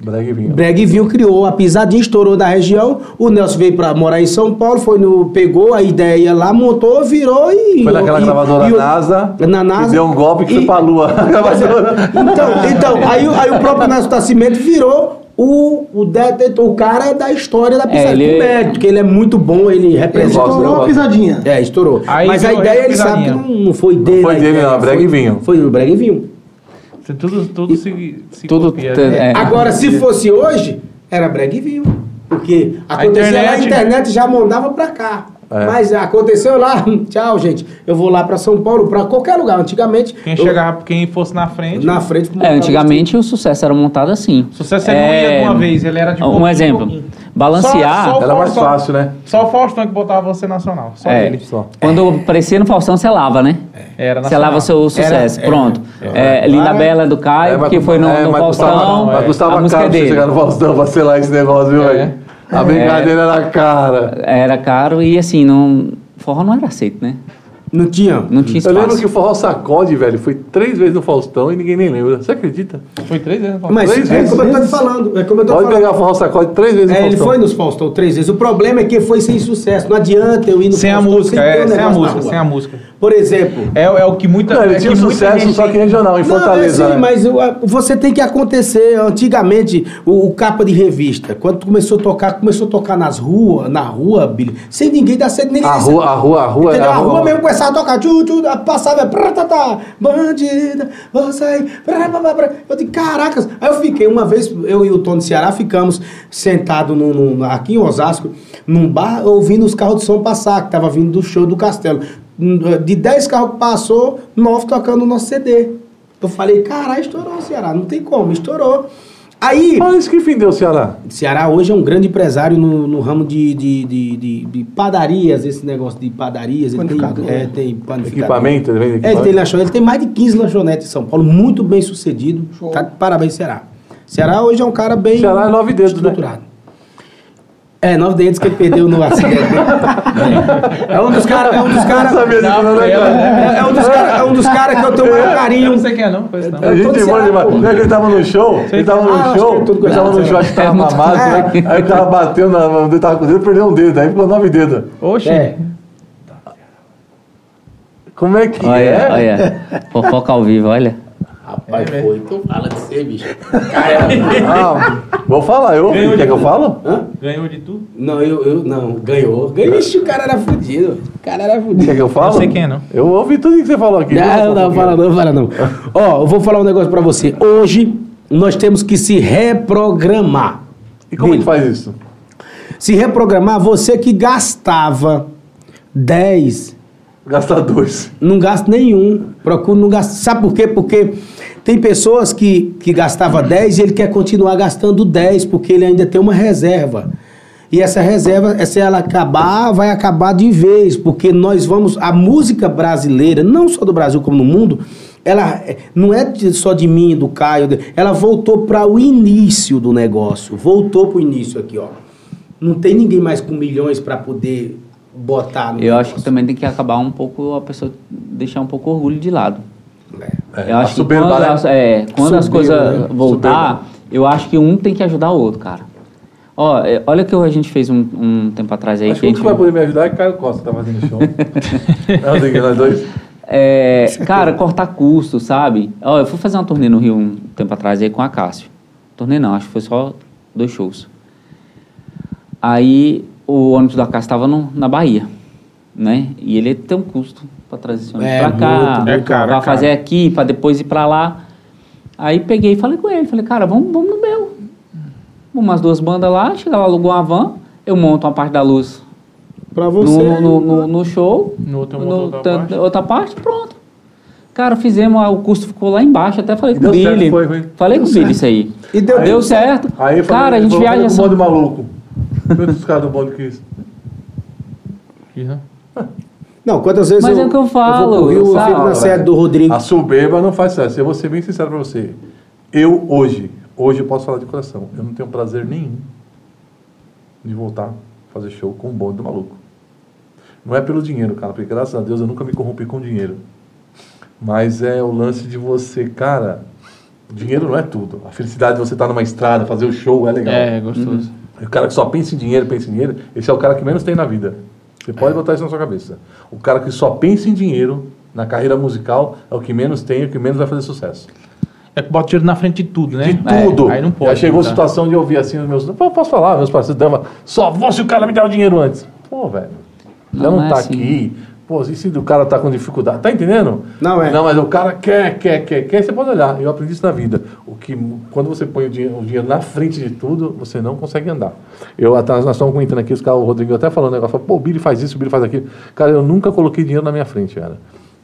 E vinho.
Breguivinho criou a pisadinha, estourou da região. O Nelson veio pra morar em São Paulo, foi no, pegou a ideia lá, montou, virou e.
Foi naquela
e-
gravadora
e o-
NASA,
Na NASA.
que deu um golpe que
E-
foi pra lua. A <laughs> gravadora.
Então, então aí, o- aí o próprio Nelson Nascimento virou o, o, detetor, o cara da história da pisadinha.
ele-
Com mérito, porque ele é muito bom, ele
Ele
representa.
eu
estourou uma
gosto.
pisadinha.
É, estourou.
Aí
Mas a ideia ele sabe que não, não foi dele.
foi
a
dele, não, é
foi-
e Vinho.
Foi Brega e
Tudo, tudo se, se
Tudo
copia, né?
é.
Agora, se fosse hoje, era Brega e Vinho. Porque acontecia lá, a
internet-
internet já mandava pra cá.
É.
Mas aconteceu lá, <laughs> tchau, gente. Eu vou lá pra São Paulo, pra qualquer lugar. Antigamente.
Quem
eu-
chegava, quem fosse na frente.
Na frente.
É, antigamente o sucesso era montado assim.
O sucesso ele não ia de uma vez, ele era de
Um
em
exemplo,
pouquinho.
Balancear.
Só- só-
Era mais
Faustão.
fácil, né?
Só o Faustão que botava você nacional. Só
É.
ele.
Só.
Quando aparecia no Faustão, selava, né?
Era
Selava
nacional.
seu sucesso.
Era-
Pronto. É, Linda Bela do Caio,
É,
que foi no,
é,
no Faustão.
Mas
é.
custava caro
é
você chegar no Faustão pra selar esse negócio, viu,
É.
A brincadeira era cara.
Era caro e assim, não, forró não era aceito, né?
Não tinha.
Não tinha
Eu
espaço.
lembro que o Forró Sacode, velho, foi três vezes no Faustão e ninguém nem lembra. Você acredita?
Foi três vezes.
Mas
Três
é
vezes.
como eu tô te falando. É como eu tô
Pode
falando.
pegar o Forró Sacode três vezes no
É, ele
Faustão.
foi nos Faustão três vezes. O problema é que foi sem sucesso. Não adianta eu ir no
Sem a
Faustão
música,
ter
é,
um
sem a música,
rua.
sem a música.
Por exemplo.
É, é o que muita.
Não, ele
é
tinha sucesso
gente-
só que regional, em
Não,
Fortaleza.
é sim,
né?
mas o- a- você tem que acontecer. Antigamente, o, o capa de revista, quando começou a tocar, começou a tocar nas ruas, na rua, Billy, sem ninguém dar certo, nem
A rua, a rua, a rua, a
A rua,
rua.
mesmo começava a tocar, tchu, tchu, passava, prá, tá, tá, bandida, vou sair, eu digo, caracas. Aí eu fiquei, uma vez, eu e o Tony Ceará ficamos sentados no, no- aqui em Osasco, num bar, ouvindo os carros de som passar, que tava vindo do show do Castelo. De 10 carros que passou, 9 tocando o nosso CD. Eu falei, caralho, estourou o Ceará, não tem como, estourou. Aí,
Olha isso que fim deu, Ceará.
Ceará hoje é um grande empresário no, no ramo de, de, de, de- de padarias, esse negócio de padarias. Ele tem, é, tem.
Equipamento, ele vende
É, ele
equipamento.
tem lanchonete, ele tem mais de 15 lanchonetes em São Paulo, muito bem sucedido. Tá parabéns, Ceará. Ceará hoje é um cara bem
Ceará é nove dedos, né?
É, nove dedos que ele perdeu no acidente. né? É, é um dos caras. É um dos caras.
Né, cara?
É, é um dos caras é um dos que eu tenho o maior
Eu
carinho.
não sei quem é, não. Pois não.
A gente
Ceará,
demais.
pô.
Não é que ele tava no show? Ele tava
Ah,
no
acho
show,
é
ele tava no show, acho que tava
É
mamado, <laughs> né? Aí ele tava batendo, na- ele tava com o dedo, perdeu um dedo, aí ficou nove dedos.
Oxe.
É.
Como é que
Olha,
é?
olha. Fofoca ao vivo, olha.
Rapaz, foi. Tu fala de ser, bicho.
Ah, vou falar, eu ouvi. Quer que eu falo?
Hã?
Ganhou de tu?
Não, eu, eu não. Ganhou. Ganhou. Ixi, o cara era fudido. O cara era fudido.
Quer que eu falo?
Não sei quem é, não.
Eu ouvi tudo que você falou aqui.
Não, não, fala não, fala não. Ó, eu vou falar um negócio pra você. Hoje, nós temos que se reprogramar.
E como é que
Billy,
faz isso?
Se reprogramar, você que gastava 10,
Gastar dois.
não gasta nenhum. Procura não gastar. Sabe por quê? Porque tem pessoas que, que gastava 10 e ele quer continuar gastando 10, porque ele ainda tem uma reserva. E essa reserva, se ela acabar, vai acabar de vez, porque nós vamos. A música brasileira, não só do Brasil como no mundo, ela não é só de mim, do Caio, ela voltou para o início do negócio. Voltou para o início aqui, ó. Não tem ninguém mais com milhões para poder botar no
Eu acho que
negócio.
também tem que acabar um pouco, a pessoa deixar um pouco o orgulho de lado.
É,
Eu
a
acho que
soberba,
quando,
né?
as, é, quando as
Soberba,
coisas
né?
voltar, eu acho que um tem que ajudar o outro, cara. Ó, é, olha que a gente fez um, um tempo atrás aí
Acho
que
o que vai poder me ajudar é Caio Costa, tá fazendo show. <laughs> é, nós dois.
É, cara, cortar custo, sabe? Ó, eu fui fazer uma turnê no Rio um tempo atrás aí com a Cássio. Turnê não, acho que foi só dois shows. Aí o ônibus da Cássio estava na Bahia, né? E ele tem um custo para trazer esse ônibus
É,
pra cá,
é caro.
fazer aqui, para depois ir para lá. Aí peguei e falei com ele, falei, cara, vamos, vamos no meu. Umas duas bandas lá, chega lá, alugou uma van, eu monto uma parte da luz
Pra
no,
você.
no, no, no show,
No outro
no-
outra parte.
outra parte, pronto. Cara, fizemos, o custo ficou lá embaixo, até falei
E
com o
deu certo,
Billy.
foi, foi.
Falei com o Billy isso aí.
E deu
Deu
tudo
certo.
Aí eu falei,
Cara, a gente viaja assim.
bonde maluco. Quantos caras do bonde que isso?
Quis, né? <laughs>
Não, quantas vezes
Mas
eu,
é o que eu falo,
eu vou Rio, eu fico na sede do Rodrigo.
A soberba não faz sucesso. Eu vou ser bem sincero pra você. Eu, hoje, hoje eu posso falar de coração. Eu não tenho prazer nenhum de voltar a fazer show com o bonde do maluco. Não é pelo dinheiro, cara, porque graças a Deus eu nunca me corrompi com dinheiro. Mas é o lance de você, cara. Dinheiro não é tudo. A felicidade de você estar numa estrada, fazer o show é legal.
É, gostoso.
O cara que só pensa em dinheiro, pensa em dinheiro, esse é o cara que menos tem na vida. Você pode botar isso na sua cabeça. O cara que só pensa em dinheiro na carreira musical é o que menos tem e o que menos vai fazer sucesso.
É que bota dinheiro na frente de tudo, né?
De tudo.
É, aí não pode.
Já chegou a
tá?
situação de ouvir assim os meus. Pô, posso falar, meus parceiros dama, só vou se o cara me der o dinheiro antes. Pô, velho. Já
Não
não,
é
tá
assim.
aqui. Pô, e se o cara tá com dificuldade? Tá entendendo?
Não é.
Não, mas o cara quer, quer, quer, quer, você pode olhar. Eu aprendi isso na vida. O que, quando você põe o dinheiro, o dinheiro na frente de tudo, você não consegue andar. Eu, até, nós estamos comentando aqui, os caras, o Rodrigo até falando negócio, falou, pô, o Billy faz isso, o Billy faz aquilo. Cara, eu nunca coloquei dinheiro na minha frente, cara.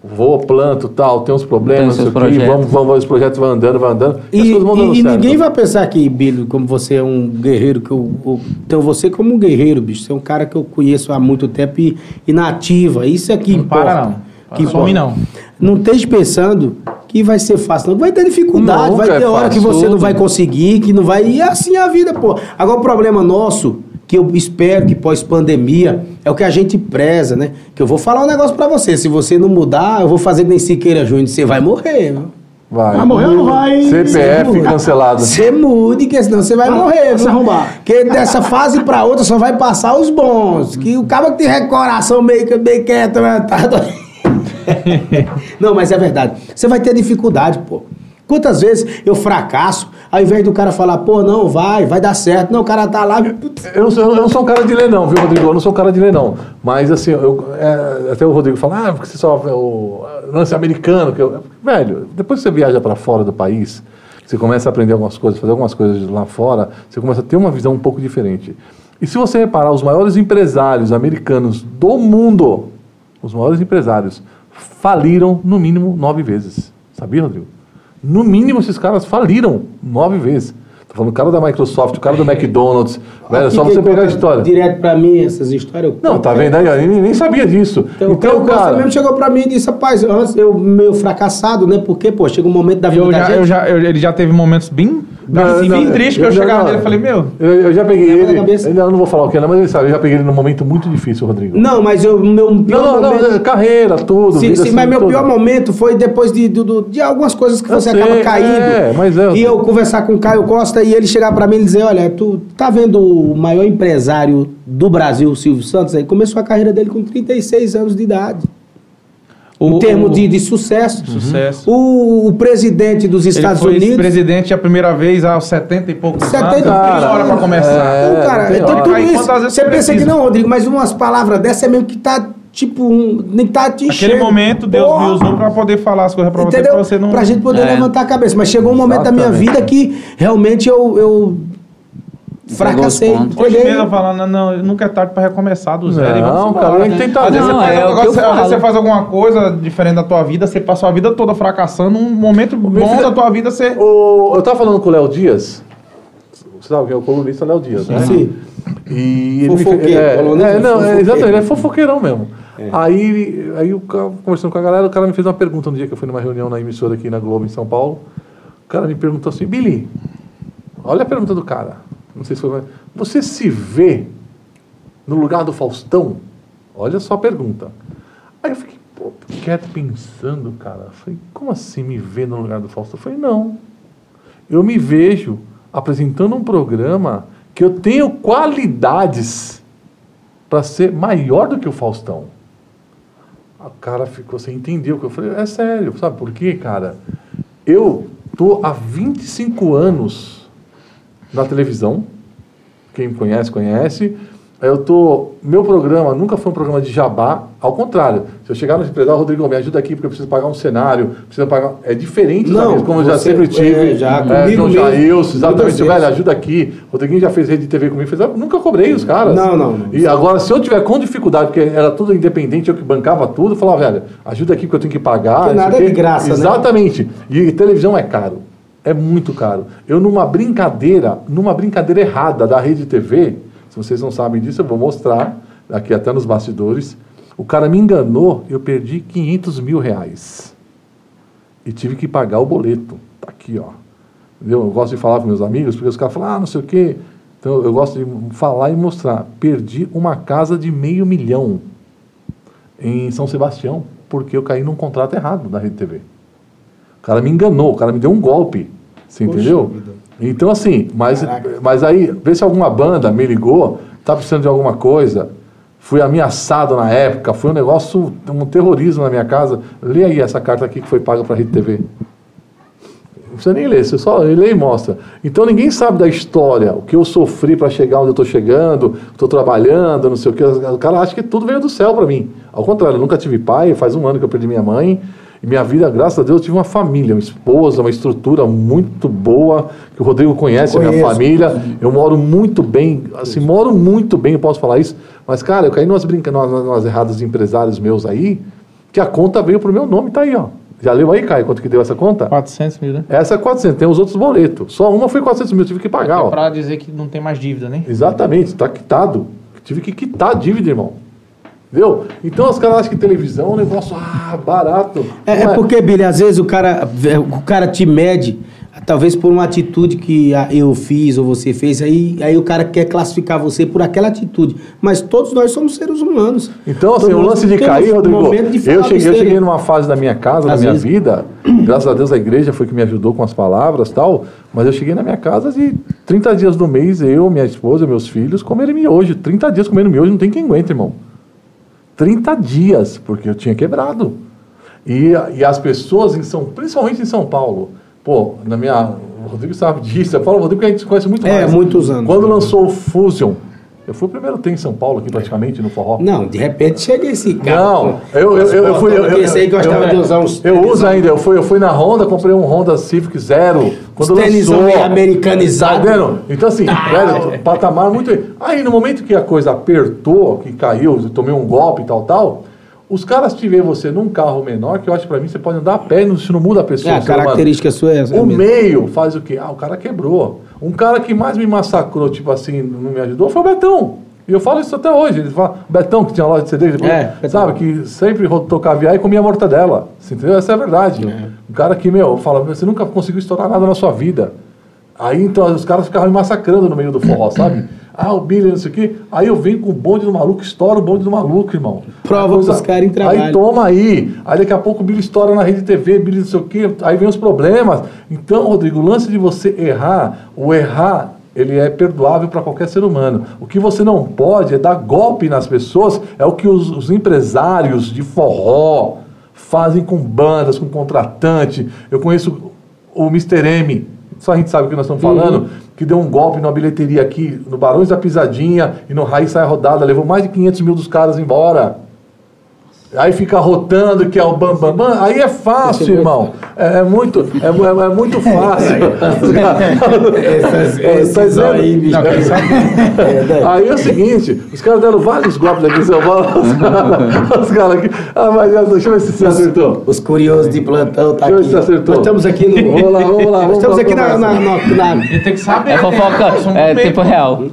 Vou, planto, tal, tem uns problemas,
Tem
não
projetos.
vamos, vamos, os projetos vão andando, vão andando.
E, e- e
certo.
ninguém vai pensar que, Billy, como você é um guerreiro, que eu, eu tenho você como um guerreiro, bicho. Você é um cara que eu conheço há muito tempo e, e na ativa. Isso é que
Não
importa.
para, não.
Que
Que some,
importa.
não.
Não esteja pensando que vai ser fácil, não. Vai ter dificuldade,
Nunca
vai ter
é
hora que você não vai conseguir, que não vai. E é assim a vida, pô. Agora o problema nosso, que eu espero que pós-pandemia, é o que a gente preza, né? Que eu vou falar um negócio pra você. Se você não mudar, eu vou fazer nem Siqueira Júnior, você vai morrer, viu?
Vai.
Vai morrer ou não vai?
CPF cancelado.
Você mude, que senão você vai morrer.
vai se
viu?
arrombar.
Porque dessa fase pra outra só vai passar os bons. Que o cara que tem coração meio, que- meio quieto, né? Tá doido. <laughs> Não, mas é verdade. Você vai ter dificuldade, pô. Quantas vezes eu fracasso, ao invés do cara falar, pô, não, vai, vai dar certo. Não, o cara tá lá.
Eu sou, eu não sou um cara de ler, não, viu, Rodrigo? Eu não sou um cara de ler, não. Mas, assim, eu, é, até o Rodrigo fala, ah, porque você só. O lance americano. Que eu, velho, depois que você viaja para fora do país, você começa a aprender algumas coisas, fazer algumas coisas lá fora, você começa a ter uma visão um pouco diferente. E se você reparar, os maiores empresários americanos do mundo, os maiores empresários, faliram no mínimo nove vezes. Sabia, Rodrigo? No mínimo, esses caras faliram nove vezes. Falando o cara da Microsoft, o cara do McDonald's. Velho, <laughs> é só você pegar a
conta
história.
Direto pra mim essas histórias. eu
Não, tá vendo aí? Eu nem, sabia disso.
Então,
Então,
o cara
cara.
mesmo chegou pra mim e disse, rapaz, eu meio fracassado, né? Porque, pô, chega um momento da vida
Eu
da
já,
gente.
eu já, eu- ele já teve momentos bem, assim, bem tristes que eu, chegava nele e falei, meu,
Eu, eu já peguei ele.
cabeça.
Eu não vou falar o que é, não, mas ele sabe, eu já peguei ele num momento muito difícil, Rodrigo.
Não, mas eu, meu
não,
pior
não,
momento...
não, carreira, tudo.
Sim, sim,
assim,
mas meu
tudo.
pior momento foi depois de, do- de algumas coisas que você
sei,
acaba caindo.
é, mas é-
E eu conversar com o Caio Costa e ele chegar pra mim e dizer: Olha, tu tá vendo o maior empresário do Brasil, o Silvio Santos? Aí começou a carreira dele com 36 anos de idade.
O-
em termos
o-
de, de sucesso.
Sucesso.
O, o presidente dos
Ele
Estados
foi
Unidos.
presidente a primeira vez aos 70 e poucos
70
anos. Não
cara,
hora pra começar.
é,
Então, cara, então tudo isso. Você pensa que não, Rodrigo, mas umas palavras dessas é mesmo que tá, tipo, um, nem tá te enchendo.
Naquele momento, Deus
Porra,
me usou pra poder falar as coisas pra você, pra você não...
Pra gente poder
É.
levantar a cabeça. Mas chegou um momento da minha
Exatamente.
vida que realmente eu, eu fracassei.
Hoje mesmo falando, não, nunca é tarde pra recomeçar do zero.
Não, cara, gente tem que
Às vezes,
Não,
você faz,
é
às vezes você faz alguma coisa diferente da tua vida, você passou a vida toda fracassando, um momento bom
filho-
da tua vida você...
O- eu tava falando com o Léo Dias. Você sabe quem é o colunista Léo Dias, né?
Sim.
E ele me
Fofoqueiro,
fez- é,
colunista
é, não, é, exatamente, ele é fofoqueirão mesmo. Aí, aí o cara, conversando com a galera, o cara me fez uma pergunta no dia que eu fui numa reunião na emissora aqui na Globo, em São Paulo. O cara me perguntou assim, Billy, olha a pergunta do cara. Não sei se foi. Você se vê no lugar do Faustão? Olha só a pergunta. Aí eu fiquei, pô, quieto pensando, cara. Eu Falei, como assim me ver no lugar do Faustão? Eu falei, não. Eu me vejo apresentando um programa que eu tenho qualidades para ser maior do que o Faustão. O cara ficou sem entender o que eu falei. É sério, sabe por quê, cara? Eu tô há 25 anos na televisão. Quem me conhece, conhece. Eu tô. Meu programa nunca foi um programa de jabá. Ao contrário, se eu chegar no empresário, Rodrigo, me ajuda aqui porque eu preciso pagar um cenário, preciso pagar. É diferente,
Não,
sabe? Como eu já sempre tive.
é, já
é, João Jailson, exatamente. Velho, ajuda aqui. O Rodriguinho já fez rede de TV comigo. Fez, nunca cobrei os caras.
Não, não, não.
E agora, se eu tiver com dificuldade, porque era tudo independente, eu que bancava tudo, eu falava, velho, ajuda aqui porque eu tenho que pagar.
Porque nada é de graça, né?
Exatamente. E televisão é caro. É muito caro. Eu, numa brincadeira, numa brincadeira errada da rede TV, se vocês não sabem disso, eu vou mostrar, aqui até nos bastidores. O cara me enganou, eu perdi 500 mil reais. E tive que pagar o boleto. Tá aqui, ó. Entendeu? Eu gosto de falar com meus amigos, porque os caras falam, ah, não sei o quê. Então eu gosto de falar e mostrar. Perdi uma casa de meio milhão em São Sebastião, porque eu caí num contrato errado da Rede TV. O cara me enganou, o cara me deu um golpe. Você entendeu? Então, assim, mas, mas aí, vê se alguma banda me ligou, tá precisando de alguma coisa. Fui ameaçado na época, foi um negócio, um terrorismo na minha casa. Lê aí essa carta aqui que foi paga para a Rede TV. Não precisa nem ler, você só lê e mostra. Então ninguém sabe da história, o que eu sofri para chegar onde eu estou chegando, estou trabalhando, não sei o que. O cara acha que tudo veio do céu para mim. Ao contrário, eu nunca tive pai, faz um ano que eu perdi minha mãe. E minha vida, graças a Deus, eu tive uma família, uma esposa, uma estrutura muito boa, que o Rodrigo conhece, a minha família. Eu moro muito bem, assim, moro muito bem, eu posso falar isso. Mas, cara, eu caí numas, brinca... numas, numas erradas de empresários meus aí, que a conta veio pro meu nome, tá aí, ó. Já leu aí, Caio, quanto que deu essa conta?
400 mil, né?
Essa é 400, tem os outros boletos. Só uma foi 400 mil, tive que pagar,
É
ó.
pra dizer que não tem mais dívida, né?
Exatamente, está quitado. Tive que quitar a dívida, irmão. Entendeu? Então os caras acham que televisão é um negócio ah, barato.
É,
Não
é porque, Billy, às vezes o cara, o cara te mede, talvez por uma atitude que a- eu fiz ou você fez, aí, aí o cara quer classificar você por aquela atitude. Mas todos nós somos seres humanos.
Então, assim,
Todos
o lance de cair, Rodrigo,
de
eu cheguei, eu cheguei numa fase da minha casa, da
Às
minha
vezes.
vida, graças a Deus a igreja foi que me ajudou com as palavras e tal, mas eu cheguei na minha casa e 30 dias do mês, eu, minha esposa, meus filhos, comerem miojo. 30 dias comendo miojo, não tem quem aguenta, irmão. 30 dias, porque eu tinha quebrado. E, e as pessoas, em São, principalmente em São Paulo, pô, na minha. O Rodrigo sabe disso, eu falo Rodrigo que a gente se conhece muito
É,
mais.
muitos anos.
Quando lançou o Fusion, eu fui o primeiro ter em São Paulo aqui praticamente, no forró.
Não, de repente chega esse cara.
Não, eu, eu, eu, eu fui. Eu, eu,
aí gostava
eu-
de usar uns
Eu uso ainda, eu fui, eu fui na Honda, comprei um Honda Civic Zero. Quando
Os tênis
lançou.
americanizado.
Tá? Então, assim, velho, patamar muito. Aí, no momento que a coisa apertou, que caiu, eu tomei um golpe e tal, tal. Os caras te veem você num carro menor, que eu acho pra mim você pode andar a pé, isso não muda a pessoa.
É, a
ser humano.
característica sua é essa
O meio faz o quê? Ah, o cara quebrou. Um cara que mais me massacrou, tipo assim, não me ajudou, foi o Betão. E eu falo isso até hoje. Eles falam, Betão, que tinha loja de CD, depois,
É,
sabe, que sempre tocava e comia mortadela. Você entendeu? Essa é a verdade. Um cara que, meu, fala, você nunca conseguiu estourar nada na sua vida. Aí então os caras ficavam me massacrando no meio do forró, sabe? <clears throat> Ah, o Billy, não sei o quê. Aí eu venho com o bonde do maluco, estoura o bonde do maluco, irmão.
Prova
coisa-
pros caras em trabalho.
Aí toma aí. Aí daqui a pouco o Billy estoura na rede TV, Billy não sei o quê. Aí vem os problemas. Então, Rodrigo, o lance de você errar, o errar, ele é perdoável para qualquer ser humano. O que você não pode é dar golpe nas pessoas, é o que os, os empresários de forró fazem com bandas, com contratante. Eu conheço o Mr. M, só a gente sabe o que nós estamos falando, que deu um golpe numa bilheteria aqui, no Barões da Pisadinha e no Raiz Sai Rodada, levou mais de 500 mil dos caras embora. Aí fica rotando que é o bam, bam, bam. Aí é fácil, irmão. É, é muito, é, mu- é muito fácil.
Essas, <laughs>
É, tá dizendo?
aí, bicho.
Não, sabe?
É, né?
Aí é o seguinte, os caras deram vários golpes aqui em São Paulo. Os caras aqui. Ah, mas deixa eu ver se você acertou.
Os curiosos de plantão tá
Deixa eu ver
aqui.
se acertou.
Nós estamos aqui no.
Vamos lá, vamos lá. Vamos
estamos aqui na, na, na, na-
tem que saber.
É fofoca,
São
é tempo real.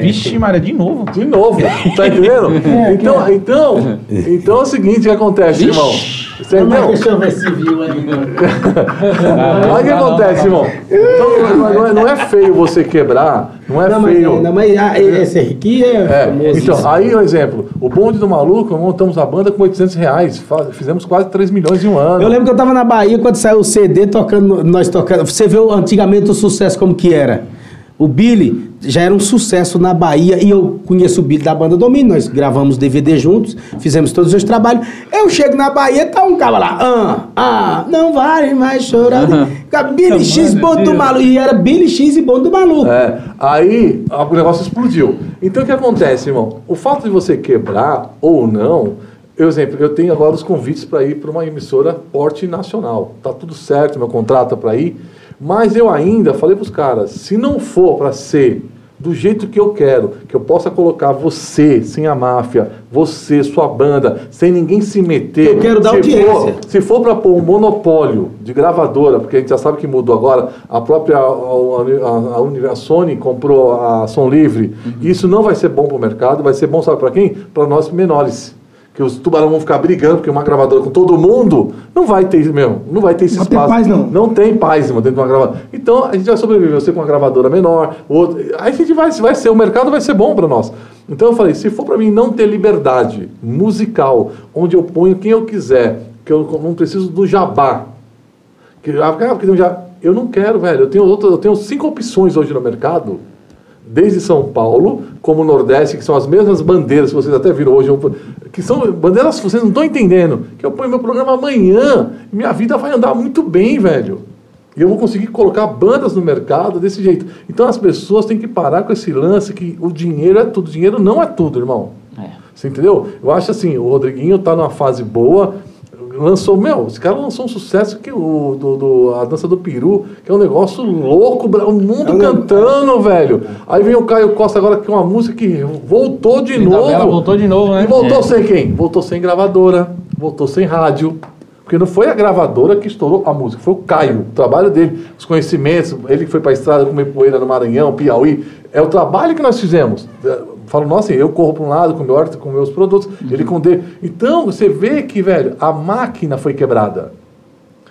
Vixe, Maria, de novo.
De novo, tá entendendo? Então, então, então é o seguinte que acontece, irmão. Você entendeu?
Deixa eu ver se viu aí. <laughs>
Olha o que acontece, irmão. Então, não é, não é feio você quebrar, não é
Não, mas,
feio.
não, mas ah, esse aqui é.
É, então, aí um exemplo. O bonde do maluco, montamos a banda com 800 reais. Fizemos quase 3 milhões em um ano.
Eu lembro que eu tava na Bahia quando saiu o CD tocando, nós tocando. Você viu antigamente o sucesso como que era? O Billy já era um sucesso na Bahia e eu conheço o Billy da banda Domínio, nós gravamos DVD juntos, fizemos todos os trabalhos. Eu chego na Bahia, tá um cara lá, ah, ah, não vale mais chorar. Billy X, bonde do maluco. E era Billy X e bonde do maluco.
É, aí o negócio explodiu. Então o que acontece, irmão? O fato de você quebrar ou não, eu, exemplo, eu tenho agora os convites para ir para uma emissora porte nacional. Tá tudo certo, meu contrato é para ir. Mas eu ainda falei para os caras, se não for para ser do jeito que eu quero, que eu possa colocar você, sem a máfia, você, sua banda, sem ninguém se meter.
Eu quero dar
se
audiência.
for- se for para pôr um monopólio de gravadora, porque a gente já sabe que mudou agora, a própria a, a, a, a Sony comprou a Som Livre, isso não vai ser bom para o mercado, vai ser bom, sabe para quem? Para nós menores. Que os tubarão vão ficar brigando, porque uma gravadora com todo mundo não vai ter, meu, não vai ter esse
Não tem
espaço.
paz, não.
Não tem paz, dentro de uma gravadora. Então a gente vai sobreviver, você com uma gravadora menor, o outro. Aí a gente vai, vai ser, o mercado vai ser bom para nós. Então eu falei, se for para mim não ter liberdade musical, onde eu ponho quem eu quiser, que eu não preciso do jabá. Que, ah, porque eu já, eu não quero, velho. Eu tenho, outras, eu tenho cinco opções hoje no mercado. Desde São Paulo, como o Nordeste, que são as mesmas bandeiras que vocês até viram hoje, que são bandeiras que vocês não estão entendendo. Que eu ponho meu programa amanhã, minha vida vai andar muito bem, velho. E eu vou conseguir colocar bandas no mercado desse jeito. Então as pessoas têm que parar com esse lance que o dinheiro é tudo. dinheiro não é tudo, irmão.
É.
Você entendeu? Eu acho assim, o Rodriguinho tá numa fase boa. Lançou, meu, esse cara lançou um sucesso que o do, do- a dança do peru, que é um negócio louco, o mundo
É um-
cantando, velho. Aí vem o Caio Costa agora que é uma música que voltou de
Linda
novo.
Bela voltou de novo, né?
E voltou
É.
sem quem? Voltou sem gravadora, voltou sem rádio. Porque não foi a gravadora que estourou a música, foi o Caio, o trabalho dele, os conhecimentos, ele que foi para a estrada comer poeira no Maranhão, Piauí. É o trabalho que nós fizemos. Falo, nossa, eu corro para um lado com, meu, com meus produtos, ele com dele. Então, você vê que, velho, a máquina foi quebrada.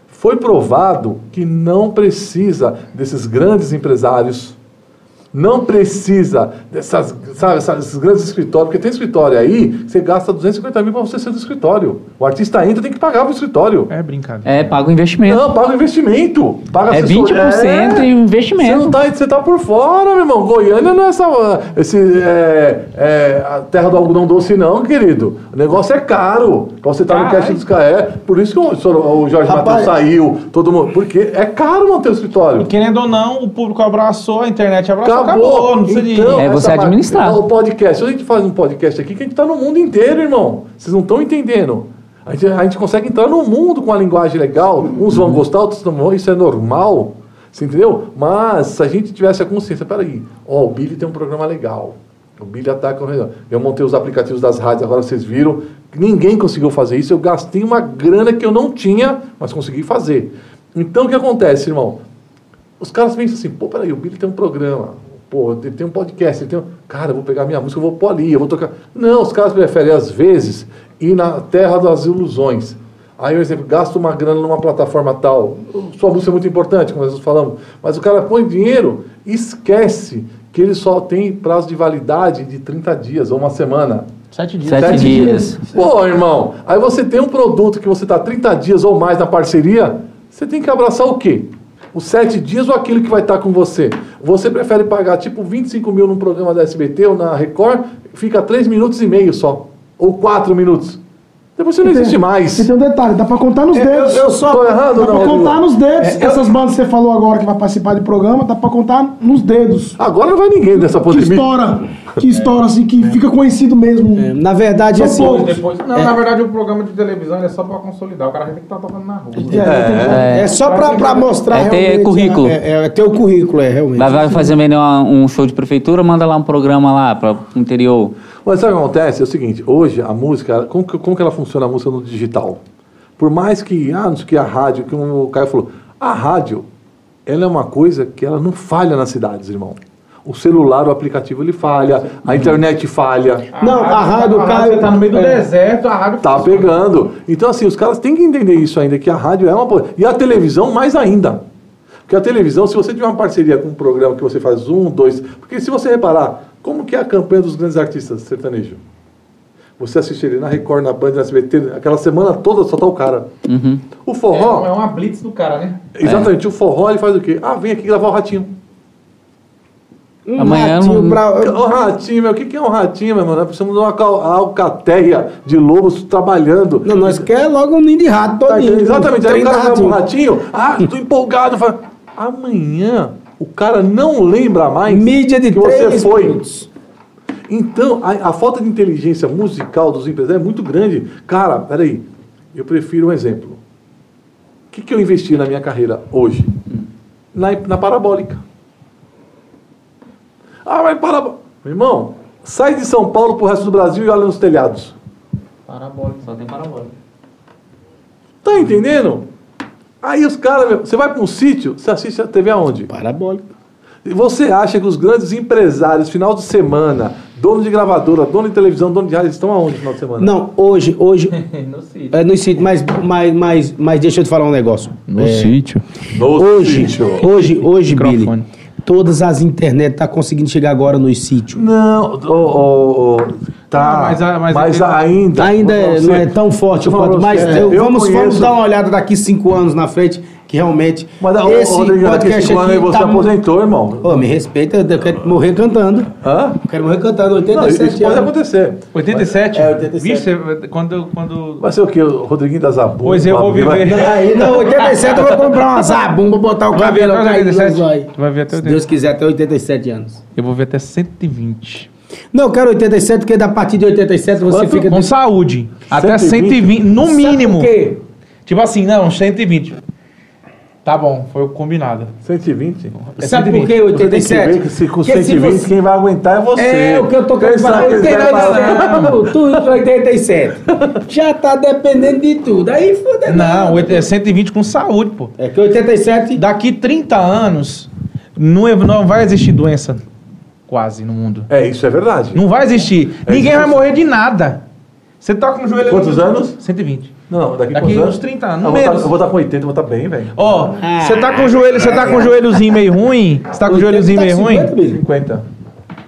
Foi provado que não precisa desses grandes empresários, não precisa dessas, sabe, esses grandes escritórios, porque tem escritório aí, você gasta 250 mil para você ser do escritório. O artista entra tem que pagar para o escritório.
É brincadeira.
É, paga o investimento.
Não, paga o investimento. Paga
É
assessor-
20%
É.
e o investimento.
Você não tá, você tá por fora, meu irmão. Goiânia não é essa, esse, é, é, a terra do algodão doce, não, querido. O negócio é caro. Pra você estar no cash dos caras. É, por isso que o, senhor- o Jorge. Matheus saiu, todo mundo. Porque é caro manter o escritório.
E querendo ou não, o público abraçou, a internet abraçou,
Acabou.
Acabou. De...
Então,
É você administrar.
O podcast. Se a gente faz um podcast aqui, que a gente está no mundo inteiro, irmão. Vocês não estão entendendo. A gente, a gente consegue entrar no mundo com uma linguagem legal. Uns vão gostar, outros não vão. Isso é normal. Você entendeu? Mas se a gente tivesse a consciência, peraí, ó, o Billy tem um programa legal. O Billy ataca o redor. Eu montei os aplicativos das rádios, agora vocês viram. Ninguém conseguiu fazer isso. Eu gastei uma grana que eu não tinha, mas consegui fazer. Então o que acontece, irmão? Os caras pensam assim, pô, peraí, o Billy tem um programa, pô, ele tem um podcast, ele tem um... Cara, eu vou pegar minha música, eu vou pôr ali, eu vou tocar... Não, os caras preferem, às vezes, ir na terra das ilusões. Aí, por exemplo, gasta uma grana numa plataforma tal, sua música é muito importante, como nós falamos, mas o cara põe dinheiro e esquece que ele só tem prazo de validade de 30 dias ou uma semana.
Sete dias.
Sete dias.
Pô, irmão, aí você tem um produto que você está 30 dias ou mais na parceria, você tem que abraçar o quê? Os sete dias ou aquilo que vai estar com você? Você prefere pagar tipo 25 mil num programa da SBT ou na Record, fica 3 minutos e meio só, ou 4 minutos. Depois você não existe mais.
E tem um detalhe, dá pra contar nos dedos.
Eu, eu só.
Tô errado
Dá
ou
pra
não,
contar nos dedos.
É, eu-
Essas bandas que você falou agora que vai participar de programa, dá pra contar nos dedos.
Agora não vai ninguém dessa
Que
pandemia.
estoura. Que estoura, assim, que fica conhecido mesmo.
É, Na verdade,
São
assim.
poucos.
Depois, não, na verdade o programa de televisão ele é só pra consolidar. O cara tem que estar tocando na rua.
É,
É, só pra, pra mostrar.
É ter
realmente,
currículo.
É, é, é ter o currículo, é, realmente.
Vai, vai fazer melhor uma- um show de prefeitura, manda lá um programa lá para o interior.
Mas sabe o que acontece? É o seguinte, hoje a música, como que, como que ela funciona a música no digital? Por mais que, ah, não sei o que, a rádio, que o Caio falou, a rádio, ela é uma coisa que ela não falha nas cidades, irmão. O celular, o aplicativo, ele falha, a internet falha,
Não, a rádio,
a
Caio-
Você tá no meio do
é.
deserto, a rádio
tá pegando. Então, assim, os caras têm que entender isso ainda, que a rádio é uma... E a televisão, mais ainda. Porque a televisão, se você tiver uma parceria com um programa que você faz um, dois... Porque se você reparar, como que é a campanha dos grandes artistas sertanejo? Você assiste ele na Record, na Band, na SBT, aquela semana toda só tá o cara.
Uhum.
O
É,
forró...
é uma blitz do cara, né?
Exatamente, o forró ele faz o quê? Ah, vem aqui gravar o ratinho.
Um
Amanhã
ratinho
não-
pra-
O ratinho, meu, o que que é um ratinho, meu irmão? Nós precisamos de uma cal- alcateia de lobos trabalhando.
Não, nós quer logo um ninho de rato
Tá
todinho.
entendendo? Exatamente, aí o cara grava um
ratinho.
ratinho, ah, tô empolgado. Fala, Amanhã o cara não lembra mais
Mídia de
que você foi.
minutos.
Então, a, a falta de inteligência musical dos empresários é muito grande. Cara, peraí, eu prefiro um exemplo. O que, que eu investi na minha carreira hoje? Na, na parabólica. Ah, mas parabólica. Irmão, sai de São Paulo pro resto do Brasil e olha nos telhados.
Parabólico, só tem parabólico.
Tá entendendo? Aí os caras, você vai para um sítio, você assiste a TV aonde?
Parabólico.
E você acha que os grandes empresários, final de semana, dono de gravadora, dono de televisão, dono de rádio, estão aonde no final de semana?
Não, hoje, hoje. <laughs>
no sítio.
É no sítio, mas, mas, mas, mas deixa eu te falar um negócio.
No
É,
sítio.
No
Hoje,
sítio.
hoje, hoje. Billy, todas as internet tá conseguindo chegar agora nos sítios.
Não, ô, ô, tá.
Não, mas a- mas
mas ainda.
Ainda é- não é tão forte quanto, mas
você,
eu-
eu
vamos, vamos dar uma olhada daqui cinco anos na frente, que realmente
Mas ô,
esse
Rodrigo,
podcast
aí
aqui
você
tá
aposentou, irmão.
Pô, me respeita, eu quero morrer cantando.
Hã?
Eu quero morrer cantando,
Não,
87
isso pode acontecer.
87?
É, 87.
Vixe, quando, quando...
Vai ser o quê? O Rodriguinho da Zabu?
Pois eu vou viver.
Aí, não, 87 eu vou comprar uma zabumba, botar o
Vai ver
cabelo nos
87?
olhos.
Vai ver até
Se
87.
Deus quiser, até 87 anos.
Eu vou ver até 120.
Não, eu quero 87, porque da partir de 87 você
Quanto?
fica...
Com saúde. Até
120?
120, no
Sabe
mínimo.
por quê?
Tipo assim, não, 120. Tá bom, foi o combinado.
120?
É
Sabe por
120.
quê
Você tem que
87?
ver que se com
Porque se
120
você-
quem vai aguentar é você.
É o que eu tô querendo falar.
que você vai falar-
87, tudo pra 87. Já tá dependendo de tudo. Aí fodeu.
Não, é 120 com saúde, pô.
É que 87...
Daqui 30 anos, não, é- não vai existir doença quase no mundo.
É, isso é verdade.
Não vai existir.
É
Ninguém vai morrer de nada. Você toca no joelho...
Quantos anos?
120.
Não, daqui,
Daqui
quantos
uns
anos?
30 anos,
Eu vou,
menos.
tá, eu vou estar com 80, eu vou estar bem, velho.
Ó, você tá com o joelho, você tá com o joelhozinho meio ruim? Você tá com o joelhozinho meio ruim?
50.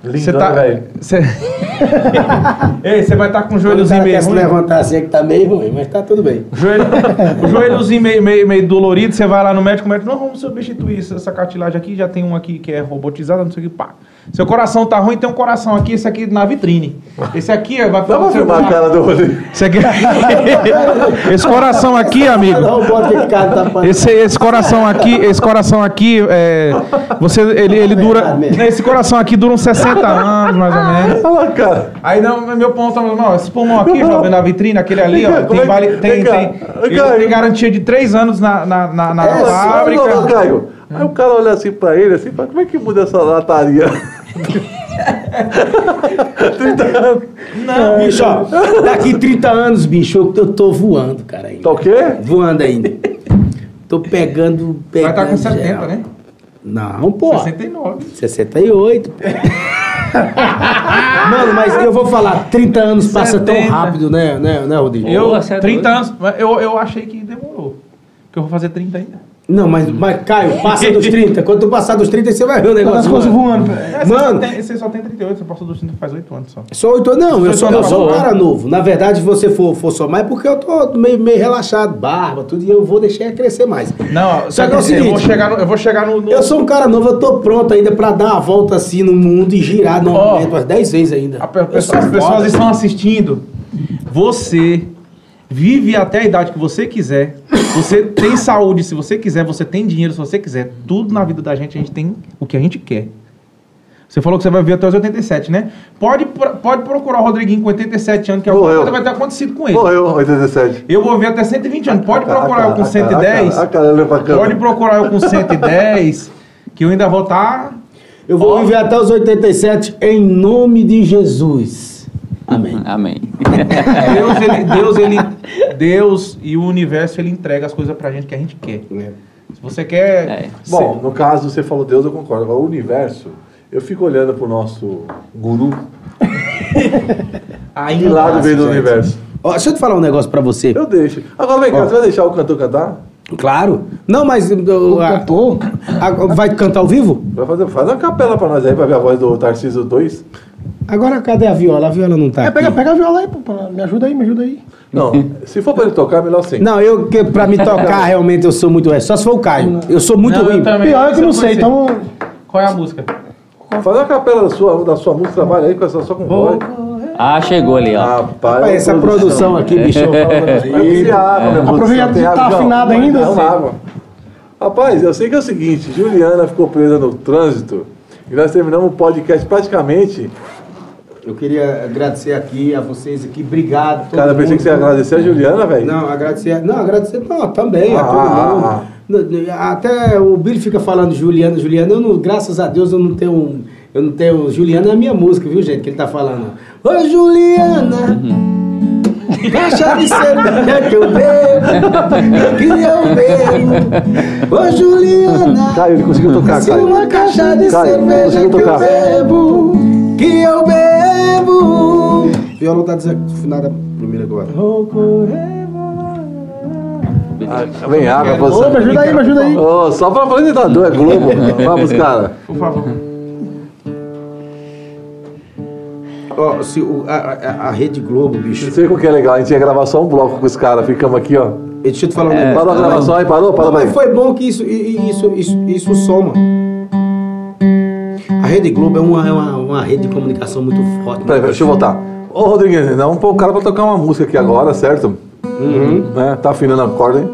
Lindo,
Você tá.
velho?
Cê... <laughs> Ei, você vai estar com o
O
joelhozinho meio
quer se
ruim?
levantar assim, é que tá meio ruim, mas tá tudo bem.
Joelho, <laughs> o joelhozinho meio, meio, meio dolorido, você vai lá no médico, o médico, não, vamos substituir essa- essa cartilagem aqui, já tem um aqui que é robotizada, não sei o que, pá. Seu coração tá ruim, tem um coração aqui, esse aqui na vitrine. Esse aqui ó, vai
Dá pra filmar a cara do Rodrigo.
Esse aqui... <laughs> esse coração aqui, amigo.
Não, bota que cara tá.
Esse, esse coração aqui, esse coração aqui, é, você, ele, ele dura,
mesmo.
esse coração aqui dura uns 60 anos, mais ou menos.
Olha lá, cara.
Aí não, meu ponto, não, esse pulmão aqui, jovem, na vitrine, aquele ali, ó, tem,
é
vale, tem, tem, tem garantia de 3 anos na, na, na, na
É,
fábrica.
Olha lá, Caio. Aí o cara olha assim pra ele, assim, fala, como é que muda essa lataria? 30 anos.
Não, bicho, ó, daqui 30 anos, bicho, eu, eu tô voando, cara. Ainda.
Tá o quê?
Voando ainda. Tô pegando.
Vai
pegando
estar com 70,
geral.
né?
Não, pô.
69.
68. pô. <laughs> Mano, mas eu vou falar, 30 anos passa tão
70.
rápido, né, né, né Rodrigo?
Eu,
Boa, você é
30
doido.
anos, mas eu, eu achei que demorou. Porque eu vou fazer 30 ainda.
Não, mas, mas Caio, passa dos 30. Quando tu passar dos 30, você vai ver o
As
negócio.
coisas
voando.
É, você,
Mano.
só tem, você só tem 38, você passou dos 30 faz 8 anos só.
Só oito anos. Não, eu
Você
sou,
tá
eu sou um cara novo. Na verdade, se você for, for somar, é porque eu tô meio, meio relaxado, barba, tudo, e eu vou deixar crescer mais.
Não,
Só que é o
eu
seguinte,
vou chegar no, eu vou chegar no, no-
Eu sou um cara novo, eu tô pronto ainda pra dar uma volta assim no mundo e girar novamente umas 10 vezes ainda.
A
Eu
pessoa- as pessoas
foda.
estão assistindo. Você Vive até a idade que você quiser. Você tem saúde se você quiser, você tem dinheiro se você quiser. Tudo na vida da gente, a gente tem o que a gente quer. Você falou que você vai ver até os 87, né? Pode, pode procurar o Rodriguinho com 87 anos, que alguma
Morreu.
coisa vai ter acontecido com ele.
Morreu, 87.
Eu vou ver até 120 anos. Pode procurar eu com
A cara- a cara-
110.
A cara olhou pra câmera.
Pode procurar eu com 110, que eu ainda vou estar.
Eu vou viver até os 87 em nome de Jesus. Amém. <laughs>
Amém.
Deus, ele, Deus, ele, Deus e o universo, ele entrega as coisas pra gente que a gente quer. Se você quer.
É.
Bom, no caso, você falou Deus, eu concordo. Agora, o universo, eu fico olhando pro nosso guru. <laughs>
Aí
Que lado veio do universo?
Ó, deixa eu te falar um negócio pra você.
Eu deixo. Agora vem cá,
Ó.
você vai deixar o cantor cantar?
Claro. Não, mas. uh,
O
a-
cantor.
a- vai cantar ao vivo?
Vai fazer, faz uma capela pra nós aí, pra ver a voz do Tarcísio 2.
Agora cadê a viola? A viola não tá.
É, pega,
aqui.
pega a viola aí, pô. pra- Me ajuda aí, me ajuda aí.
Não, <laughs> se for pra ele tocar, melhor sim.
Não, eu que pra me tocar <laughs> realmente eu sou muito. É só se for o Caio. Eu sou muito
Não,
ruim.
também.
Pior é que eu não sei, então.
Qual é a música?
Faz uma capela da sua, da sua música, trabalha aí com essa, só com voz.
Ah, chegou ali, ó.
Rapaz,
Rapaz, essa produção aqui, bicho.
minha <laughs>
Aproveita
produção.
que tá afinado ainda,
Não,
assim.
água. Rapaz, eu sei que é o seguinte, Juliana ficou presa no trânsito e nós terminamos o podcast praticamente.
Eu queria agradecer aqui a vocês aqui. Obrigado. todo
Cara, eu pensei
mundo.
que você ia agradecer a Juliana, velho.
Não, agradecer. Não, agradecer não, também a
Ah,
todo
ah,
mundo. Até o Billy fica falando Juliana, Juliana. Eu não, graças a Deus eu não tenho. um- Eu não tenho. Juliana é a minha música, viu, gente? Que ele tá falando. Ô Juliana! Caixa de cerveja que eu bebo, que eu bebo. Ô Juliana!
Caio, ele conseguiu tocar,
Se
Caio.
uma caixa de
Caio,
cerveja
conseguiu
que eu
tocar.
bebo, que eu bebo. Viola tá desafinada primeiro agora.
Ah, Vem água, pra
Ô,
você.
me ajuda aí, me ajuda aí.
Ô, só pra apresentador, é Globo. <laughs> Vamos, cara.
Por favor.
Ó, se o- a, a- a Rede Globo, bicho.
Não sei o que é legal, a gente ia gravar só um bloco com os caras, ficamos aqui, ó.
Deixa eu te falar um negócio.
Parou a gravação aí, parou? Parou,
Não, mas foi bom que isso, isso, isso, isso soma. A Rede Globo é uma, é uma, uma rede de comunicação muito forte.
Peraí, peraí, deixa eu voltar. Ô, Rodrigues, não, pô, o cara pra tocar uma música aqui agora, certo?
Uhum.
Né? Tá afinando a corda, hein?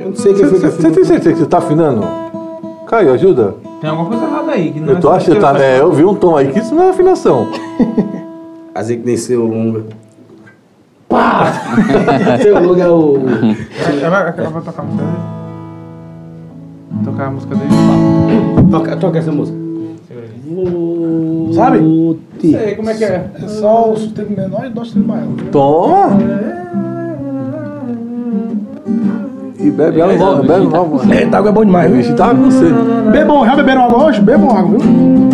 Eu não sei quem foi que
Você tem certeza que você tá afinando? Caio, ajuda.
Tem alguma coisa errada aí. Que não
Eu tô
é
achando, tá, é, eu vi um tom aí que isso não é afinação. <laughs>
Fazer que nem seu longa. <laughs> Pá! seu longa é o.
Ela, ela vai tocar a música dele. Tocar a música dele.
Toca, toca essa música.
Sabe?
Não sei como é que é.
É só o sustento menor e dó sustento maior.
Toma! E bebe água, não, bebe não.
Eita, água é bom demais,
bicho tá com você.
Bebam, já beberam água hoje? Bebam água, viu?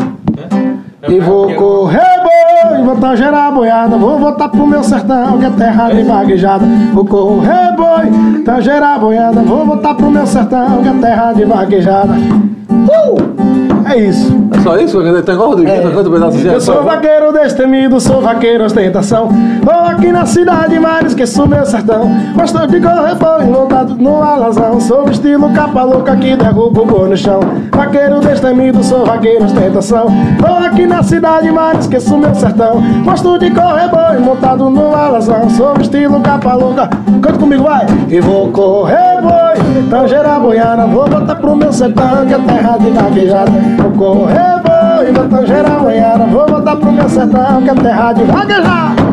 E vou correr boi, vou tá gerar boiada, vou voltar pro meu sertão, que é terra de vaguejada. Vou correr boi, tá gerar boiada, vou voltar pro meu sertão, que é terra de vaguejada. Uh! É isso.
É só isso? Tá igual o Rodrigues, canta um pedaço assim.
Eu
é
sou vaqueiro destemido, sou vaqueiro ostentação. Vou aqui na cidade, mas esqueço meu sertão. Gosto de correr boi montado no alazão. Sou o estilo capa louca que derruba o boi no chão. Vaqueiro destemido, sou vaqueiro ostentação. Vou aqui na cidade, mas esqueço meu sertão. Gosto de correr boi montado no alazão. Sou o estilo capa louca. Canta comigo, vai! E vou correr boi, tangeira boiana. Vou botar pro meu sertão, que é terra de vaquejada. Vou correr boi, vou tangeira boiana. Vou botar pro meu sertão, que é terra de vaquejada.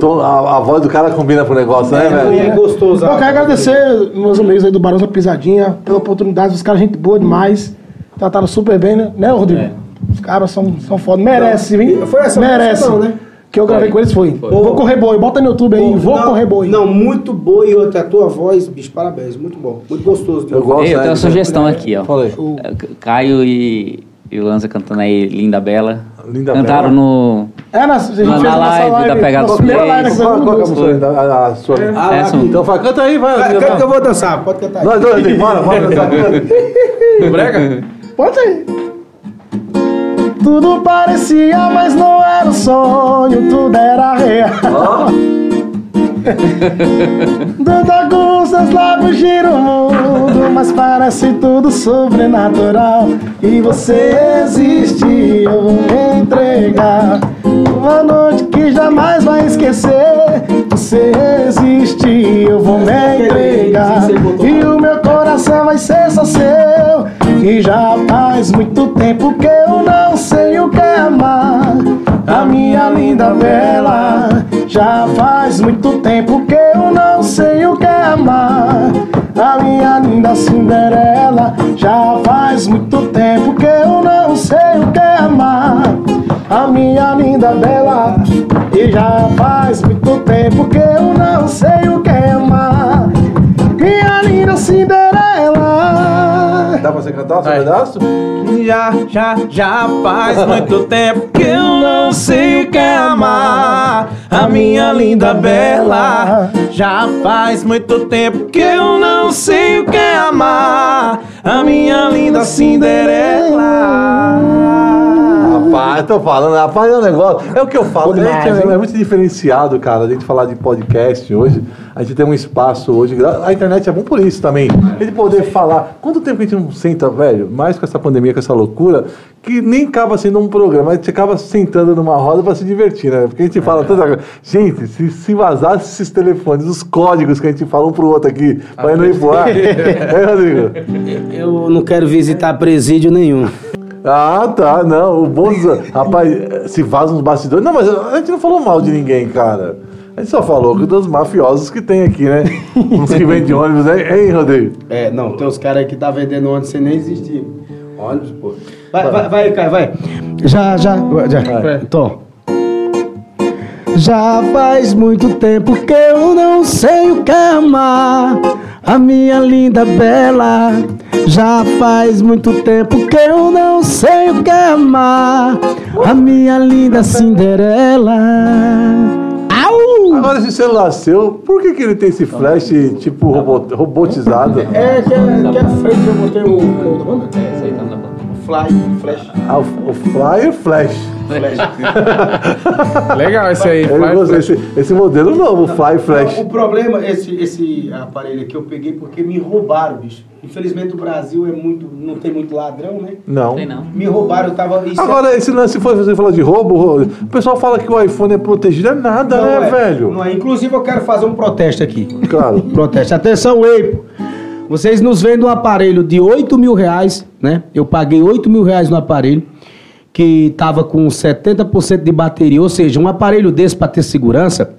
Tom- a, a voz do cara combina pro negócio, né,
É
velho?
gostoso.
Eu quero agradecer meus amigos aí do Barão da Pisadinha pela oportunidade. Os caras, gente boa demais. Trataram super bem, né, né Rodrigo? Os caras são, são foda. Merece, hein?
Foi essa
Merece.
não, né?
Que eu gravei com eles foi. Vou correr boi. Bota no YouTube aí. Vou
não,
correr boi.
Não, muito outra, a tua voz, bicho, parabéns, muito bom. Muito gostoso.
Eu
ouvir.
gosto,
Ei, eu
né,
tenho uma sugestão aqui, ó.
Fala aí.
É, Caio e, e o Lanza cantando aí Linda Bela.
Linda
Cantaram
Bela.
no.
É, na, a gente
Na
fez a nossa
live da Pegada
live que
Qual,
foi
é a música? A, a sua.
Ah,
Essa
Então vai, canta aí, vai.
Ah. Canta que eu vou dançar, pode cantar aí.
Nós dois, bora, bora dançar.
Brega?
Pode ir. Tudo parecia, mas não era um sonho, tudo era real. <laughs> Dando com seus lábios gira o mundo, mas parece tudo sobrenatural. E você existe, eu vou me entregar. Uma noite que jamais vai esquecer você existe, eu vou me entregar. E o meu coração vai ser só seu. E já faz muito tempo que eu não sei o que é amar. A minha linda bela, já faz muito tempo que eu não sei o que é amar. A minha linda Cinderela, já faz muito tempo que eu não sei o que é amar. A minha linda bela, e já faz muito tempo que eu não sei o que é amar. Minha linda Cinderela.
Dá pra você cantar esse pedaço?
Já, já, já faz muito tempo que eu não sei o que é amar a minha linda bela. Já faz muito tempo que eu não sei o que é amar a minha linda Cinderela.
Rapaz, eu tô falando, rapaz, é um negócio. É o que eu falo, gente é, é muito diferenciado, cara, a gente falar de podcast hoje. A gente tem um espaço hoje. A internet é bom por isso também. A gente poder falar. Quanto tempo a gente não senta, velho? Mais com essa pandemia, com essa loucura, que nem acaba sendo um programa, a gente acaba sentando numa roda pra se divertir, né? Porque a gente fala tanta coisa. Gente, se, se vazasse esses telefones, os códigos que a gente fala um pro outro aqui, pra não ir pro ar. <laughs> é, Rodrigo?
Eu não quero visitar presídio nenhum.
Ah, tá, não. O bom. dos- Rapaz, se vaza uns bastidores. Não, mas a gente não falou mal de ninguém, cara. A gente só falou dos mafiosos que tem aqui, né? <laughs> Uns que vendem ônibus, né? Hein, Rodrigo?
É, não, tem uns caras aí que tá vendendo ônibus sem nem existir. Ônibus, pô. Vai, vai, vai, Caio, vai.
Já, já, já.
Vai.
Tô. Já faz muito tempo que eu não sei o que é amar a minha linda bela. Já faz muito tempo que eu não sei o que é amar a minha linda Cinderela. Au!
Agora, esse celular seu, por que, que ele tem esse flash tipo robot- robotizado?
É, que é, que é frente, eu botei o, o,
É, isso aí tá na
o fly, flash.
Ah, o, o Flyer Flash.
Legal esse aí. Fly
esse, esse modelo novo, o Fly Flash.
O problema, esse, esse aparelho aqui eu peguei porque me roubaram, bicho. Infelizmente o Brasil é muito, não tem muito ladrão, né?
Não.
Tem não.
Me roubaram, eu tava. isso é-
Agora, esse lance foi você falar de roubo, o pessoal fala que o iPhone é protegido, é nada,
não
né,
é,
velho?
Não é. Inclusive eu quero fazer um protesto aqui.
Claro. <laughs>
Protesto. Atenção, Eipo. Vocês nos vendem um aparelho de 8 mil reais, né? Eu paguei 8 mil reais no aparelho, que tava com 70% de bateria. Ou seja, um aparelho desse para ter segurança,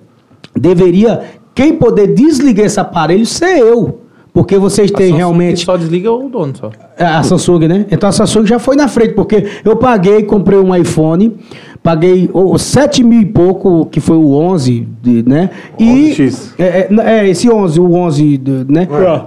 deveria. Quem poder desligar esse aparelho ser eu. Porque vocês têm realmente.
Só desliga o dono só.
É, A Samsung, né? Então a Samsung já foi na frente, porque eu paguei, comprei um iPhone, paguei oh, 7 mil e pouco, que foi o 11, de- né? E,
11X.
É, é, é, esse 11, o 11, de- né? É,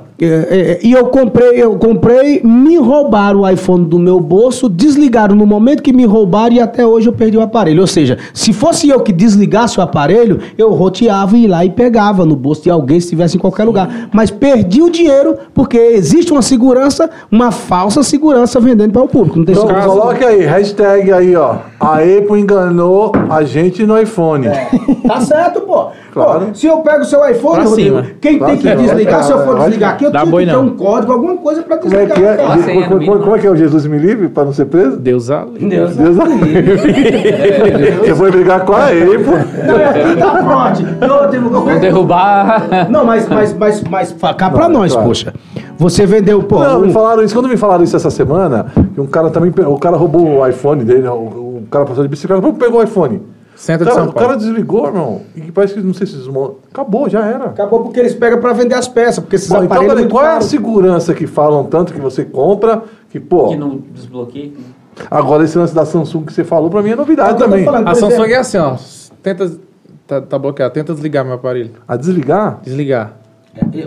e eu comprei, eu comprei, me roubaram o iPhone do meu bolso, desligaram no momento que me roubaram e até hoje eu perdi o aparelho. Ou seja, se fosse eu que desligasse o aparelho, eu roteava e ia lá e pegava no bolso de alguém se estivesse em qualquer lugar. Mas perdi o dinheiro porque existe uma segurança, uma falsa segurança vendendo para o público. Não tem
Então,
segurança.
coloque aí, hashtag aí, ó. A Apple enganou a gente no iPhone.
Tá certo, pô.
Claro.
Pô, se eu pego o seu iPhone, Rodrigo, quem
Pra
tem que
cima.
desligar, se eu for desligar aqui, eu
Dá
tenho
boi
que ter
não.
um código, alguma coisa pra
Como é que é?
senha no
Como,
mínimo.
como é que é o Jesus me livre pra não ser preso?
Deus ali.
Deus.
Deus <laughs> Você foi brigar com a Apple.
Não, é, tá pronto. Eu tenho- eu-
Vou derrubar.
Não, mas, mas, mas, mas cá pra
Não,
nós,
claro.
poxa. Você vendeu, pô.
Não,
um-
me falaram isso. Quando me falaram isso essa semana, que um cara também. O cara roubou o iPhone dele, o, o cara passou de bicicleta, pô, pegou o iPhone.
Centro
O
de
cara,
São
o cara
Paulo.
desligou, irmão. E parece que não sei se desmontou. Acabou, já era.
Acabou porque eles pegam pra vender as peças, porque esses
Pô, então,
aparelhos.
peraí,
muito
qual é a segurança que falam tanto que você compra? Que, pô,
Que não desbloqueia.
agora esse lance da Samsung que você falou pra mim é novidade
É
também.
falando.
A
Por
Samsung
exemplo-
é assim, ó. Tenta. Tá, tá bloqueado. Tenta desligar meu aparelho.
A desligar?
Desligar.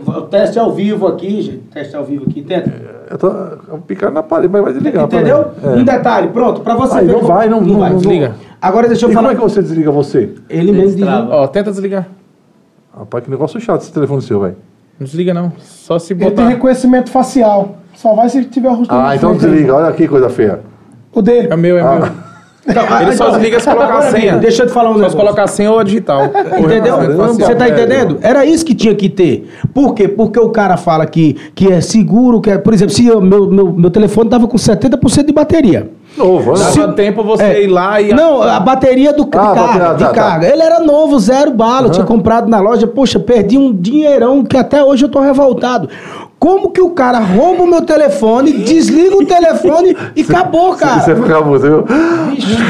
O teste ao vivo aqui, gente. Teste ao vivo aqui. Tenta.
Eu tô eu picar na parede, mas vai desligar.
Entendeu?
É.
Um detalhe, pronto, pra você
Aí
ver.
não
como-
vai, não, não, não,
desliga.
Agora deixa eu
E como
falar.
é que você desliga você?
Ele mesmo desliga.
Ó, tenta desligar.
Rapaz, que negócio chato esse telefone seu, velho.
Não desliga não. Só se
Ele tem
botar.
reconhecimento facial. Só vai se tiver o rosto
Ah, então
frente
desliga. Olha que coisa feia.
O dele.
É meu, é
Ah.
meu. <laughs> Ele só desliga se colocar a senha.
Deixa eu te falar um
Só se
negócio.
colocar a senha ou a digital. <laughs>
Entendeu? Você tá entendendo? Era isso que tinha que ter. Por quê? Porque o cara fala que, que é seguro, que é, por exemplo, se o meu, meu, meu telefone tava com 70% de bateria.
Novo, né?
Dava tempo você
É.
ir lá e.
Não, a bateria do de
Ah,
carga,
bateria,
de
tá, tá.
carga. Ele era novo, zero bala, eu tinha comprado na loja. Poxa, perdi um dinheirão que até hoje eu tô revoltado. Como que o cara rouba o meu telefone, desliga o telefone e acabou, cara?
Você fica você viu?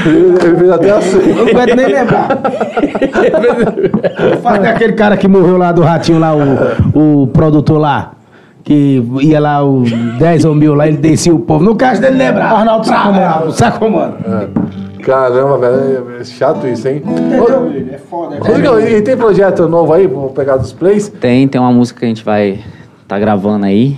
Ele fez até assim.
Eu não aguento nem lembrar. <laughs>
Fala daquele cara que morreu lá do ratinho lá, o, o produtor lá. Que ia lá, o 10 ou mil lá, ele descia o povo. No caso dele lembrar.
Arnaldo Sacomano.
Sacomano.
Caramba, velho. É chato isso, hein?
É foda,
Rodrigão, e tem projeto novo aí? Vou pegar dos plays.
Tem, tem uma música que a gente vai tá gravando aí,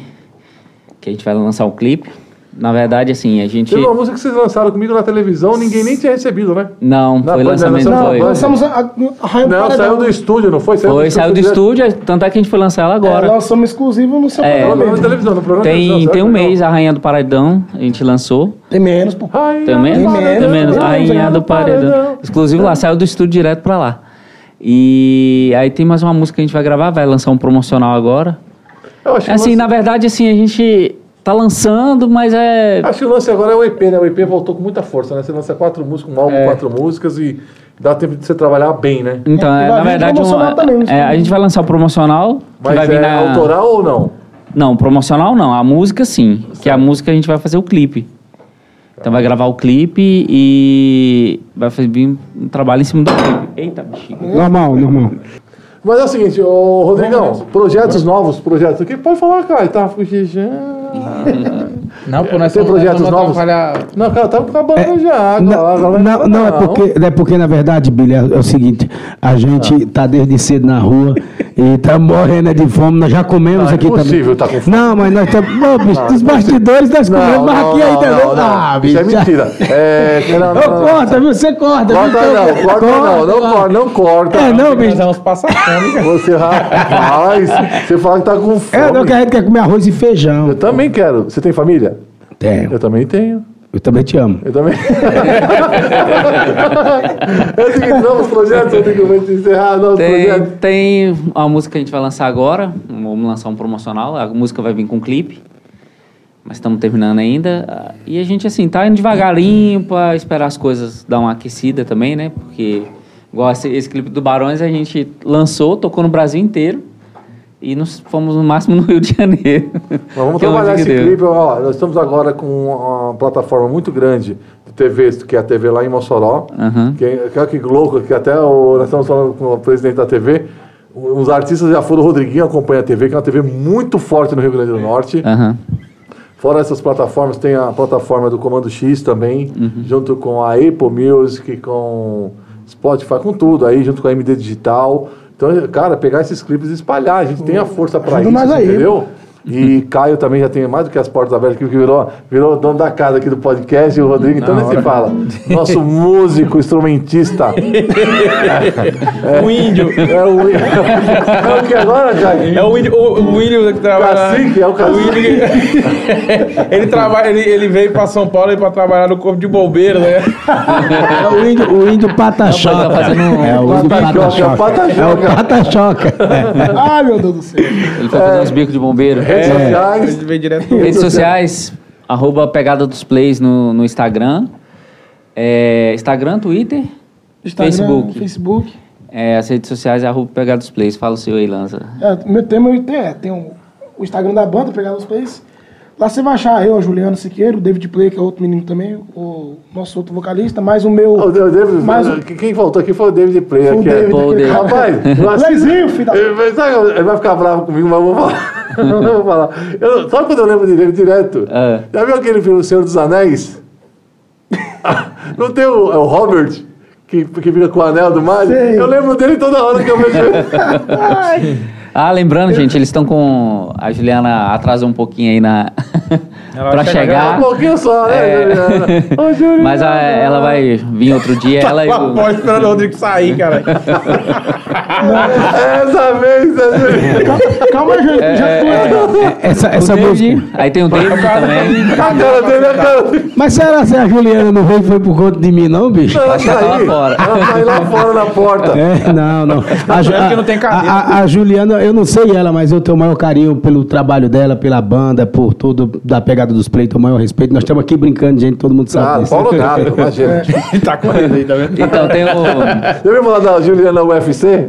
que a gente vai lançar um clipe. Na verdade, assim, a gente...
Teve uma música que vocês lançaram comigo na televisão, ninguém nem tinha recebido, né?
Não,
Na
foi
Band,
lançamento,
nós
foi.
Lançamos a, a, a Raio
Não,
Paredão.
saiu do estúdio, não foi?
Foi, saiu do estúdio, tanto é que a gente foi lançar ela
É,
agora.
lançamos exclusivo no seu
É.
Não,
programa.
não, na televisão, no programa
Tem,
televisão,
tem um mês, a Rainha do Paredão, a gente lançou.
Tem menos, pô.
Rainha
Tem menos?
do
Tem menos,
Tem menos.
tem
A
menos,
Rainha do Paredão. Exclusivo lá, saiu do estúdio direto pra lá. E aí tem mais uma música que a gente vai gravar, vai lançar um promocional agora.
Eu acho que o
Assim,
lance-
na verdade, assim, a gente tá lançando, mas é...
Acho que o lance agora é o EP, né? O EP voltou com muita força, né? Você lança quatro músicas, um álbum,
É.
quatro músicas e dá tempo de você trabalhar bem, né?
Então, é,
vai
na
vir
verdade,
promocional
um-
também,
é, a gente vai lançar o promocional, que
Mas
vai vir
é
na...
autoral ou não?
Não, promocional não. A música sim. Que a música a gente vai fazer o clipe. Então vai gravar o clipe e vai fazer um trabalho em cima do clipe. Eita, bexiga.
Normal, normal.
Mas é o seguinte, ô Rodrigão, projetos novos, projetos aqui, pode falar, cara, tá fugindo. <laughs>
Não, pô, nós
Tem projetos
nós
novos?
atrapalhar-
Não, cara, tá acabando já.
Não,
agora- agora
não,
vai-
não, é porque, é porque, na verdade, Billy, é, é o seguinte, a gente tá desde cedo na rua e tá morrendo de fome, nós já comemos
Não, é
aqui também.
impossível tá com fome.
Não, mas nós estamos. Não, bicho, dos bastidores nós comemos, mas aqui também.
não, não.
Ah, bicho.
Isso é mentira. É, não, não, não.
corta, viu? Você corta. viu?
Corta não, corta não, não corta, não corta.
É, não, bicho.
Nós vamos passar fome.
Você rapaz, você fala que tá com fome.
É, não, que a gente quer comer arroz e feijão.
Eu também quero. Você tem família?
Tenho.
Eu também tenho.
Eu também te amo.
Eu também. <laughs> é o seguinte, novos projetos, Rodrigo, vai encerrar novos
Tem,
projetos.
tem a música que a gente vai lançar agora. Vamos lançar um promocional. A música vai vir com clipe. Mas estamos terminando ainda. E a gente, assim, tá indo devagarinho pra esperar as coisas dar uma aquecida também, né? Porque, igual esse, esse clipe do Barões, a gente lançou, tocou no Brasil inteiro. E nós fomos no máximo <laughs> no Rio de Janeiro.
Mas vamos
é
trabalhar esse
deu.
clipe. Ó, nós estamos agora com uma plataforma muito grande de TV, que é a TV lá em Mossoró.
Aham.
Que, é- que, louco, que até o, nós estamos falando com o presidente da TV. Os artistas já foram, o Rodriguinho acompanha a TV, que é uma TV muito forte no Rio Grande do Norte.
Aham.
Fora essas plataformas, tem a plataforma do Comando X também, junto com a Apple Music, com Spotify, com tudo aí, junto com a MD Digital. Então, cara, pegar esses clipes e espalhar, a gente tem a força para isso,
aí.
entendeu? E Caio também já tem mais do que as portas abertas, que virou, virou dono da casa aqui do podcast, e o Rodrigo, então nem se fala. Nosso músico, instrumentista. <laughs>
O índio.
É o, é o que agora, Caio?
É o índio, o, o índio que trabalha.
Cacique, é o cacique.
índio que- <laughs> ele, trabalha, ele, ele veio pra São Paulo e pra trabalhar no corpo de bombeiro, né?
É o índio, o índio pata-choca.
tá fazendo um-
É o índio
Pata-choca,
pata-choca. É o
pata-choca.
pata-choca.
Ai, meu Deus do céu.
Ele foi fazer uns bicos de bombeiro.
Redes sociais.
Veio direto
Redes sociais, arroba Pegada dos Plays no, no Instagram. É, Instagram, Twitter,
Instagram,
Facebook.
Facebook.
É, as redes sociais é arroba Pegada dos Plays. Fala o seu aí, Lanza.
É, meu tema é, tem o, o Instagram da banda, pegar os plays. Lá você vai achar eu, a Juliano Siqueiro, o David Play, que é outro menino também, o nosso outro vocalista, mais o meu.
O David,
mais o,
quem voltou aqui foi o David Player.
Foi o
que é-
David,
David.
Rapaz,
Lezinho, filho da.
ele, vai- sabe, ele vai ficar bravo comigo, mas eu vou falar. <laughs> eu vou falar. Eu, sabe quando eu lembro dele direto?
Ah.
Já viu aquele filme O Senhor dos Anéis? <laughs> Não tem o, é o Robert, que, que fica com o anel do?
Sei.
Eu lembro dele toda hora que eu vejo ele. <laughs>
Ah, lembrando, gente, eles estão com. A Juliana atrasou um pouquinho aí na.
Vai
chegar.
Um pouquinho só, né,
É.
Juliana? Ô, Juliana.
Mas a- ela vai vir outro dia. Ela e
Tá a
o.
voz esperando o Rodrigo sair, cara.
Essa vez, essa vez.
Calma, gente, já
É,
Essa, essa
o David,
música.
Aí tem o David também.
A cara dele, a cara dele.
Mas será que a Juliana não veio foi por conta de mim, não, bicho?
Ela
Acho que ela tá lá fora.
Ela tá aí lá fora na porta.
É, não, não. A,
É porque
a-
cadeira.
a- a- a Juliana, eu não sei ela, mas eu tenho o maior carinho pelo trabalho dela, pela banda, por tudo da pegada
dos Play, o maior respeito. Nós estamos aqui brincando, gente, todo mundo sabe
Ah,
disso.
Paulo Gato, <laughs> imagina.
tá correndo aí, tá vendo?
Então tem o.
Já ouviu falar da Juliana UFC?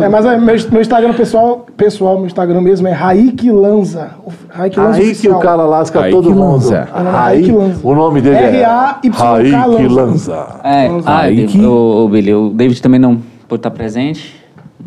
É, mas é, meu, meu Instagram pessoal, pessoal, meu Instagram mesmo é Raik Lanza. Raik Lanza
que
oficial.
o cara lasca
Aí
todo
que
mundo.
Ah, Raik Lanza.
o nome dele é
R-A-Y-K
Raik
Lanza.
Lanza.
É, ah,
que-
o, o Billy, o David também não pode estar presente,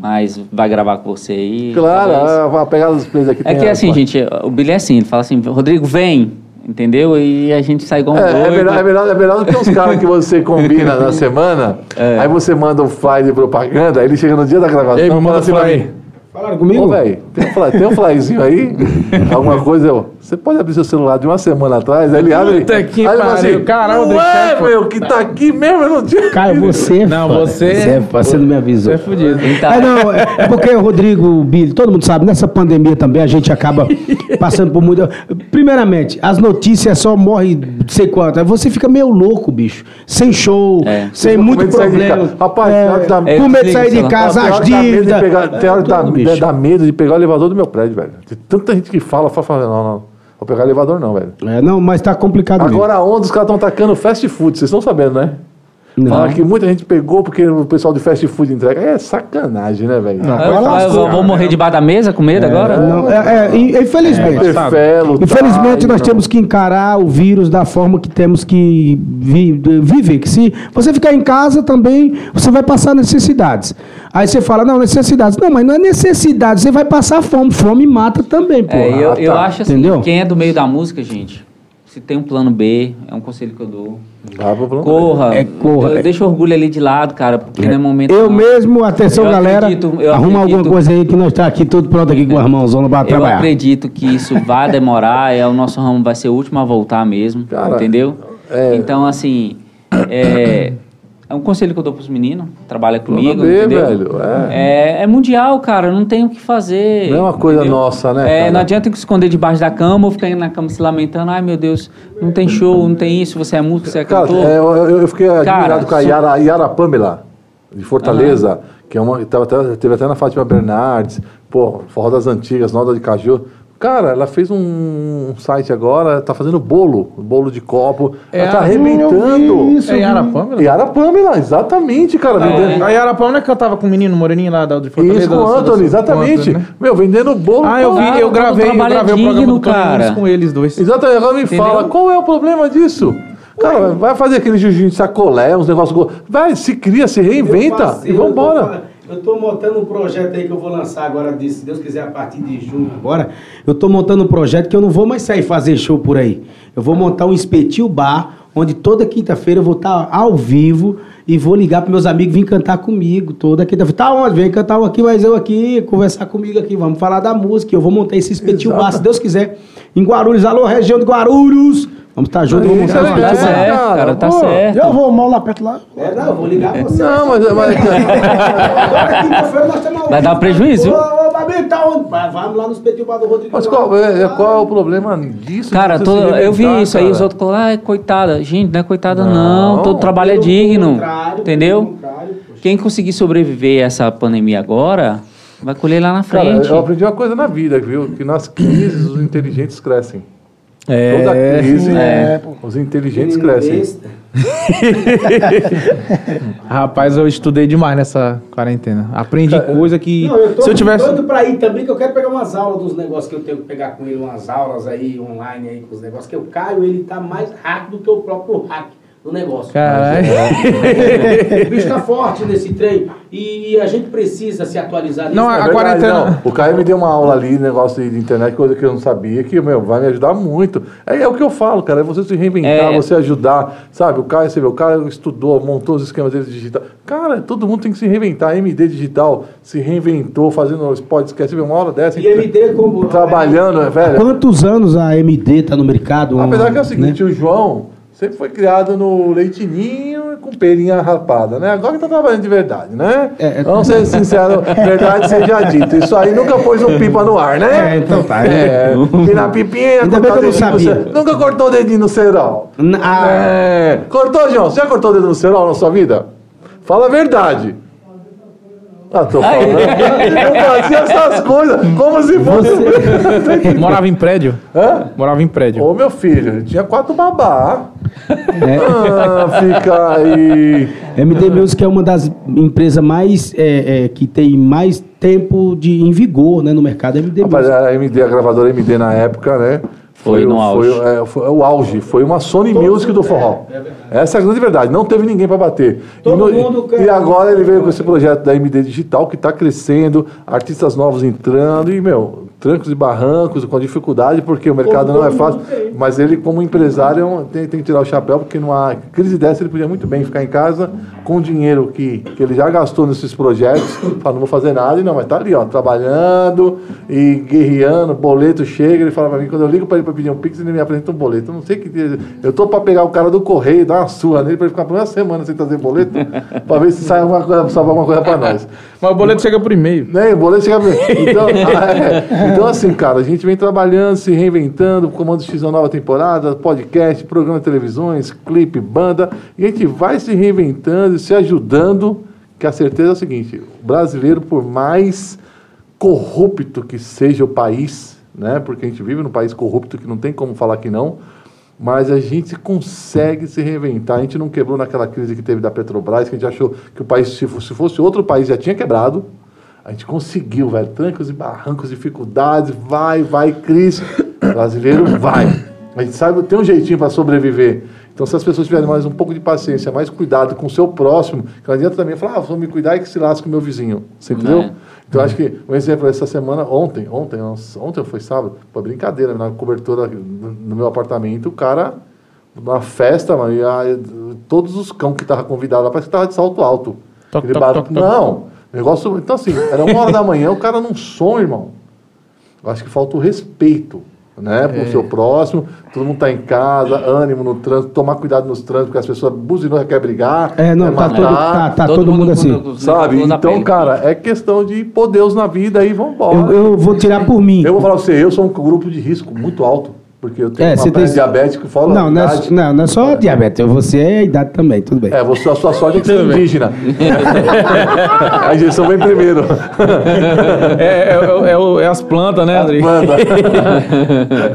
mas vai gravar com você aí.
Claro, a pegada dos plays aqui
É que
a-
assim, gente, o Billy é assim, ele fala assim, Rodrigo, vem, entendeu? E a gente sai igual um
É, é,
doido.
melhor, é, melhor, é melhor do que uns caras que você combina na <laughs> semana,
É.
aí você manda um flyer de propaganda, aí ele chega no dia da gravação
me
fala
manda
assim pra mim,
Falaram
Ô,
comigo?
velho, tem, um fly- tem um flyzinho aí? <laughs> Alguma coisa? Eu, você pode abrir seu celular de uma semana atrás? Aí ele abre.
Puta que
aí
pariu, caralho,
Não é, meu, que tá aqui mesmo, eu não tinha. <laughs>
Caio, você. é
Não, você-
Você, é você não me avisou.
Você é fudido.
Então,
É, não, é, é porque o Rodrigo, Billy, todo mundo sabe, nessa pandemia também a gente acaba <laughs> passando por muita. Primeiramente, as notícias só morrem não sei quanto. Aí você fica meio louco, bicho. Sem show,
É.
sem muito
de de
problema.
Rapaz,
É,
tem hora que dá-
com medo de sair de casa, as
de
dívidas.
Tem hora que dá,
tudo, bicho.
dá medo de pegar o elevador do meu prédio, velho. Tem tanta gente que fala, fala, fala não, não. Vou pegar elevador não, velho.
É, não, mas tá complicado mesmo.
Agora a onda, os caras estão atacando fast food, vocês estão sabendo, né?
Não.
Fala que muita gente pegou porque o pessoal de fast food entrega. É sacanagem, né, velho?
eu, eu vou, vou morrer debaixo da mesa com medo agora?
Não, é, é, in- infelizmente.
Perfelo,
Infelizmente,
tá,
nós
então.
temos que encarar o vírus da forma que temos que vi- viver. Que se você ficar em casa também, você vai passar necessidades. Aí você fala, não, necessidades. Não, mas não é necessidade, você vai passar fome. Fome mata também, pô.
É, eu,
Ah,
eu
tá.
acho assim,
Entendeu?
quem é do meio da música, gente, se tem um plano B, é um conselho que eu dou.
Dá pra.
Corra.
É, corra.
Eu- Deixa o orgulho ali de lado, cara, porque não é momento.
Eu
não.
mesmo, atenção
Eu
galera,
acredito, eu
arruma
acredito.
alguma coisa aí que nós tá aqui tudo pronto aqui com a mãozona pra
Eu
trabalhar.
acredito que isso vai demorar, é o nosso ramo vai ser o último a voltar mesmo,
Cara,
entendeu?
é-
Então, assim, é, é um conselho que eu dou pros meninos, trabalha comigo, entendeu?
velho,
é. É, mundial, cara, não tem o que fazer.
Não é uma coisa nossa, né,
É,
cara?
não adianta se esconder debaixo da cama ou ficar aí na cama se lamentando, ai meu Deus, não tem show, não tem isso, você é músico, você é
Cara,
cantor.
é, eu, eu- fiquei
Cara,
admirado com a Yara, Yara Pamela, de Fortaleza, que é uma, tava teve até na Fátima Bernardes, pô, forró das antigas, Noda de Caju. Cara, ela fez um site agora, tá fazendo bolo, bolo de copo. ela tá
a-
arrebentando.
Isso,
É. Yara Pâmela?
Yara Pamela, exatamente, cara. vendendo-
A Yara Pâmela é que eu tava com o menino moreninho lá da de Fortaleza.
Isso com o Anthony, exatamente.
com o Anthony, né?
Meu, vendendo bolo.
Ah, eu vi,
Cara,
eu gravei, eu
é
gravei o programa do
cara.
Com eles dois.
Exatamente, agora me
Entendeu?
fala, qual é o problema disso? Cara, vai fazer aquele jiu-jitsu de sacolé, uns negócios. Vai, se cria, se reinventa e vambora.
Eu tô montando um projeto aí que eu vou lançar agora, se Deus quiser, a partir de junho.
Agora, eu tô montando um projeto que eu não vou mais sair fazer show por aí. Eu vou montar um espetil bar, onde toda quinta-feira eu vou estar ao vivo e vou ligar para meus amigos vir cantar comigo toda quinta-feira. Tá onde? Vem cantar um aqui, mas eu aqui, conversar comigo aqui, vamos falar da música. Eu vou montar esse espetil bar, se Deus quiser, em Guarulhos. Alô, região de Guarulhos! Vamos estar juntos, vamos montar um
é
Tá
É,
certo,
cara,
cara, tá
pô.
certo.
Eu vou mal lá perto lá.
É, não, eu vou ligar você.
Não, mas. mas
Agora, quinta-feira, nós
Vai dar prejuízo,
ô, Babi, tá onde? Vamos lá no espetinho bar do Rodrigo.
mas qual, é, qual é o problema disso?
Cara,
se
eu vi isso aí,
cara?
os outros falaram, ah, é coitada. Gente, não é coitada
Não,
não, todo trabalho é digno, entendeu? Quem conseguir sobreviver a essa pandemia agora, vai colher lá na
Cara,
frente.
eu aprendi uma coisa na vida, viu? Que nas crises os inteligentes crescem.
É,
Toda crise,
é,
os inteligentes crescem. <laughs>
Rapaz, eu estudei demais nessa quarentena. Aprendi coisa que.
Não, eu tô
se eu tivesse.
doido pra ir também, que eu quero pegar umas aulas dos negócios que eu tenho que pegar com ele, umas aulas aí online aí com os negócios, que o Caio, ele tá mais rápido que o próprio hack do negócio.
Caralho.
O bicho tá forte nesse trem e a gente precisa se atualizar nisso.
Não,
né?
a
É
quarentena-
não. O Caio me deu uma aula ali, negócio de internet, coisa que eu não sabia, que, meu, vai me ajudar muito. É, é o que eu falo, cara, é você se reinventar,
É.
você ajudar, sabe? O Caio, você vê, o cara estudou, montou os esquemas dele digital. Cara, todo mundo tem que se reinventar. A MD Digital se reinventou, fazendo os podcasts. Você vê, uma hora dessa,
E MD como...
trabalhando, né, velho.
Quantos anos a MD tá no mercado?
Apesar que é o
né?
seguinte, o João sempre foi criado no leitinho e com perinha rapada, né? Agora que tá trabalhando de verdade, né?
É, é.
Vamos ser <laughs> sinceros, verdade seja dita. Isso aí nunca pôs um pipa no ar, né?
É, então tá.
É, e na pipinha,
Ainda bem que eu não
no
sabia.
Nunca cortou o dedinho no cerol.
Ah,
É. Cortou, João? Você já cortou o dedo no cerol na sua vida? Fala a verdade. Ah, tô falando. Eu fazia essas coisas como se fosse.
Morava em prédio?
Hã?
Morava em prédio.
Ô, meu filho, tinha quatro babá.
É.
Ah, fica aí.
MD Music é uma das empresas mais é, é, que tem mais tempo de em vigor né, no mercado. MD
Rapaz,
Music.
a MD, a gravadora MD na época, né?
Foi no
o-
auge.
Foi, é, foi o auge. Foi uma Sony Music do forró. Essa é a grande verdade. Não teve ninguém para bater.
Todo
e, no-
mundo
e
quer-
agora ele veio com esse projeto da MD Digital que está crescendo, artistas novos entrando e, meu, trancos e barrancos, com dificuldade, porque o mercado não é fácil. Mas ele, como empresário, tem, tem que tirar o chapéu, porque numa crise dessa ele podia muito bem ficar em casa com o dinheiro que, que ele já gastou nesses projetos. Fala, não vou fazer nada, e não, mas tá ali, ó, trabalhando e guerreando, boleto chega, ele fala pra mim, quando eu ligo pra ele pra pedir um pix, ele me apresenta um boleto. Eu não sei que. Eu tô pra pegar o cara do correio dar uma surra nele pra ele ficar por uma semana sem trazer boleto, <laughs> pra ver se sai alguma coisa, salva alguma coisa pra nós.
Mas o boleto chega por e-mail.
Né? O boleto chega bem. <laughs> Então, é. então, assim, cara, a gente vem trabalhando, se reinventando, Comando X uma nova temporada, podcast, programa de televisões, clipe, banda, e a gente vai se reinventando e se ajudando, que a certeza é o seguinte, o brasileiro, por mais corrupto que seja o país, né? Porque a gente vive num país corrupto que não tem como falar que não, mas a gente consegue se reinventar. A gente não quebrou naquela crise que teve da Petrobras, que a gente achou que o país, se fosse, se fosse outro país, já tinha quebrado. A gente conseguiu, velho. Trancos e barrancos, dificuldades, vai, vai, crise. <coughs> Brasileiro vai. A gente sabe, tem um jeitinho para sobreviver. Então, se as pessoas tiverem mais um pouco de paciência, mais cuidado com o seu próximo, que não adianta também falar, ah, vou me cuidar e que se lasque o meu vizinho. Você entendeu?
É.
Então, acho que, um exemplo, essa semana, ontem, ontem, nossa, ontem foi sábado, foi brincadeira, na cobertura no meu apartamento, o cara, na festa, mano, e a- todos os cão que estavam convidados lá, parece que tava de salto alto.
Toc, toc,
barulho-
toc, toc.
Não, negócio. Então, assim, era uma hora da manhã, o cara num som, irmão. Eu acho que falta o respeito, né, pro seu próximo. Todo mundo tá em casa, ânimo no trânsito, tomar cuidado nos trânsitos, porque as pessoas buzinou, quer brigar.
É, não,
quer
tá,
matar.
todo, tá, tá todo, mundo assim.
com-
Sabe? Então, cara, é questão de pôr Deus na vida e vambora.
Eu, eu vou tirar por mim.
Eu vou falar pra você, eu sou um grupo de risco muito alto, porque eu tenho
É,
uma
tem-
diabético, fala
Não, não é,
idade.
não, não é só diabetes. Você é a idade também, tudo bem.
É, você, a sua sorte é que você é indígena. <laughs> a injeção vem primeiro.
É, é, é- é o- é as plantas, né, André?
Manda.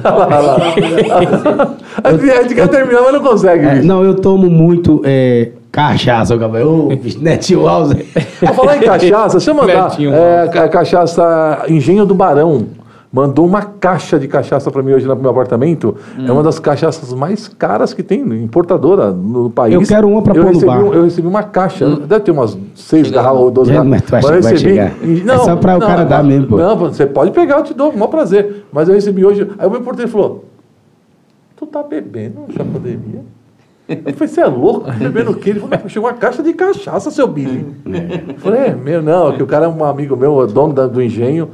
Olha lá, olha lá. A gente quer terminar, mas não consegue,
É, não, eu tomo muito é, cachaça. Ô, bicho, Netinho Alves.
Vou falar em cachaça, deixa eu mandar. É, ca- cachaça Engenho do Barão. Mandou uma caixa de cachaça para mim hoje no meu apartamento. É uma das cachaças mais caras que tem, importadora no país.
Eu quero uma
eu
pôr no bar.
um- Eu recebi uma caixa, deve ter umas seis garrafas ou 12
É,
garrafas.
mas tu acha
eu
que vai
recebi-
chegar? É só pra o cara dar mesmo, pô.
Não, você pode pegar, eu te dou, com o maior prazer. Mas eu recebi hoje. Aí o meu porteiro falou: Tu tá bebendo já pandemia? Eu falei, você é louco? Bebendo o quê? Ele falou, "Não, chegou uma caixa de cachaça, seu Billy. Eu falei, é meu, não, que o cara é um amigo meu, é dono da- do engenho,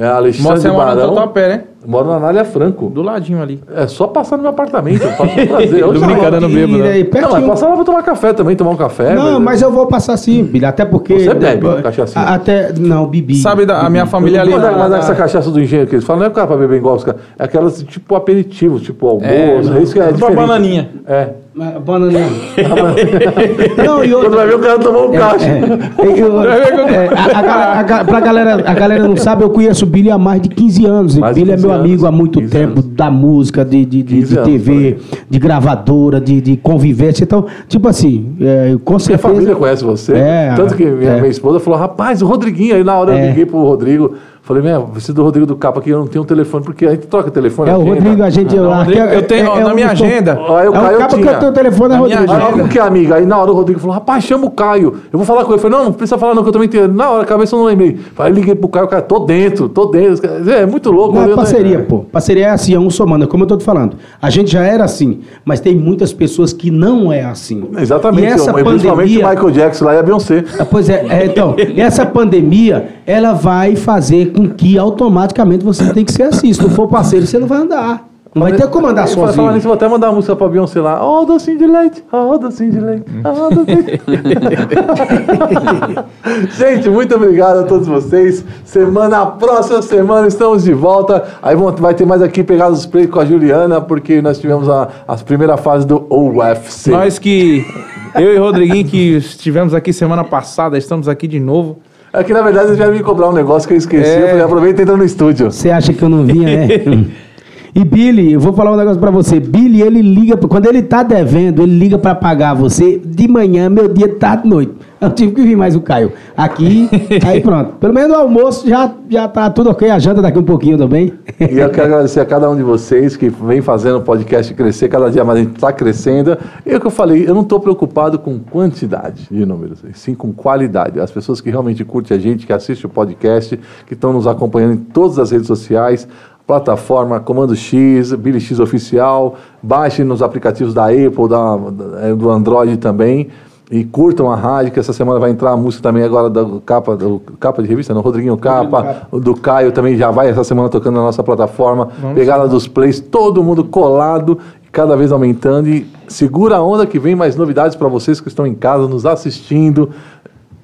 é Alexandre
Você mora no
Barão.
Tatuapé, né?
Moro na Anália Franco.
Do ladinho ali.
É só passar no meu apartamento, eu faço um prazer. <laughs> Eu
brincando bêbado,
E
né?
aí,
Não, mas passar lá pra tomar café também, tomar um café.
Não, mas eu vou passar sim, Billy, até porque...
Você bebe cachaçinha?
A- Até, não, bebi.
Sabe, da, a minha família ali.
Mas,
na-
mas
na-
essa cachaça do engenho que eles falam, não é cara pra beber igual os caras, é aquelas tipo aperitivos, tipo almoço, é, isso que é
Pra
diferente.
bananinha.
É.
Mas, Bananinha. <laughs> não, e
Quando
outra...
vai ver o cara tomou um caixa.
É, eu- é, a, pra galera, a galera não sabe, eu conheço o Billy há mais de 15 anos.
Mais
Billy é
15
meu
anos.
amigo há muito
15
tempo,
anos.
da música, de, de, de,
15
de
anos,
TV, de gravadora, de, de convivência. Então, tipo assim, é, com
Minha
certeza.
família conhece você.
É,
Tanto que minha,
é.
minha esposa falou, rapaz, o Rodriguinho. Aí na hora eu
É.
liguei pro Rodrigo. Falei, meu, preciso do Rodrigo do Capa aqui, eu não tenho um telefone, porque a gente troca telefone.
É o. Rodrigo, a gente.
Não,
aqui é-
eu tenho
é- é
na
um-
minha agenda.
Aí o
É
Caio
o capa que
tinha.
eu tenho o telefone, é Rodrigo.
Aí,
agenda.
óbvio que é amiga. Aí na hora o Rodrigo falou, rapaz, chama o Caio. Eu vou falar com ele. Eu falei, não, não precisa falar não, que eu também tenho. Na hora, a cabeça eu não lembrei. Aí liguei pro Caio, o cara, tô dentro, tô dentro. É muito louco.
Não, é parceria, pô. Parceria é assim, é um somando. É como eu tô te falando. A gente já era assim, mas tem muitas pessoas que não é assim.
Exatamente.
E essa
eu- principalmente
pandemia...
o Michael Jackson lá e a Beyoncé.
Ah, Pois é, é, então, <laughs> essa pandemia, ela vai fazer com que automaticamente você tem que ser assim. Se não for parceiro, você não vai andar. Não vai ter como andar
fala- Falar
sozinho.
nisso, eu vou até mandar uma música pra Beyoncé lá. Ó, oh, docinho de leite, ó, oh, docinho de leite, ó, oh, docinho de <laughs> Gente, muito obrigado a todos vocês. Semana, próxima semana, estamos de volta. Aí vai ter mais aqui Pegados Play com a Juliana, porque nós tivemos a, a primeira fase do UFC.
Nós que. Eu e o Rodriguinho que estivemos aqui semana passada, estamos aqui de novo.
É que na verdade eles vieram me cobrar um negócio que eu esqueci.
É.
Eu falei, aproveita e entra no estúdio.
Você acha que eu não vinha, né? <laughs> E Billy, eu vou falar um negócio pra você. Billy, ele liga, quando ele tá devendo, ele liga pra pagar você de manhã, meu dia tá de noite. <laughs> Eu tive que vir mais o Caio. Aqui, <laughs> aí pronto. Pelo menos o almoço já, já tá tudo ok, a janta daqui um pouquinho também.
E eu quero agradecer a cada um de vocês que vem fazendo o podcast crescer, cada dia mais a gente está crescendo. E é o que eu falei, eu não estou preocupado com quantidade de números, sim com qualidade. As pessoas que realmente curtem a gente, que assistem o podcast, que estão nos acompanhando em todas as redes sociais, plataforma Comando X, Billy X Oficial, baixem nos aplicativos da Apple, da, da- é, do Android também. E curtam a rádio, que essa semana vai entrar a música também agora da capa, do, capa de revista, não, Rodriguinho Capa, do Caio também já vai essa semana tocando na nossa plataforma. Pegada dos plays, todo mundo colado, cada vez aumentando. E segura a onda que vem mais novidades para vocês que estão em casa nos assistindo.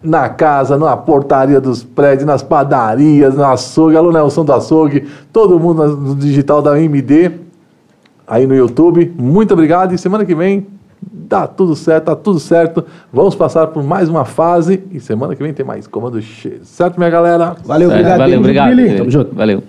Na casa, na portaria dos prédios, nas padarias, no açougue, alô Nelson do açougue, todo mundo no digital da MD, aí no YouTube. Muito obrigado e semana que vem dá tudo certo, tá tudo certo. Vamos passar por mais uma fase e semana que vem tem mais Comando X. Certo, minha galera?
Valeu,
Certo,
obrigado.
valeu, obrigado.
Tamo junto.
Valeu.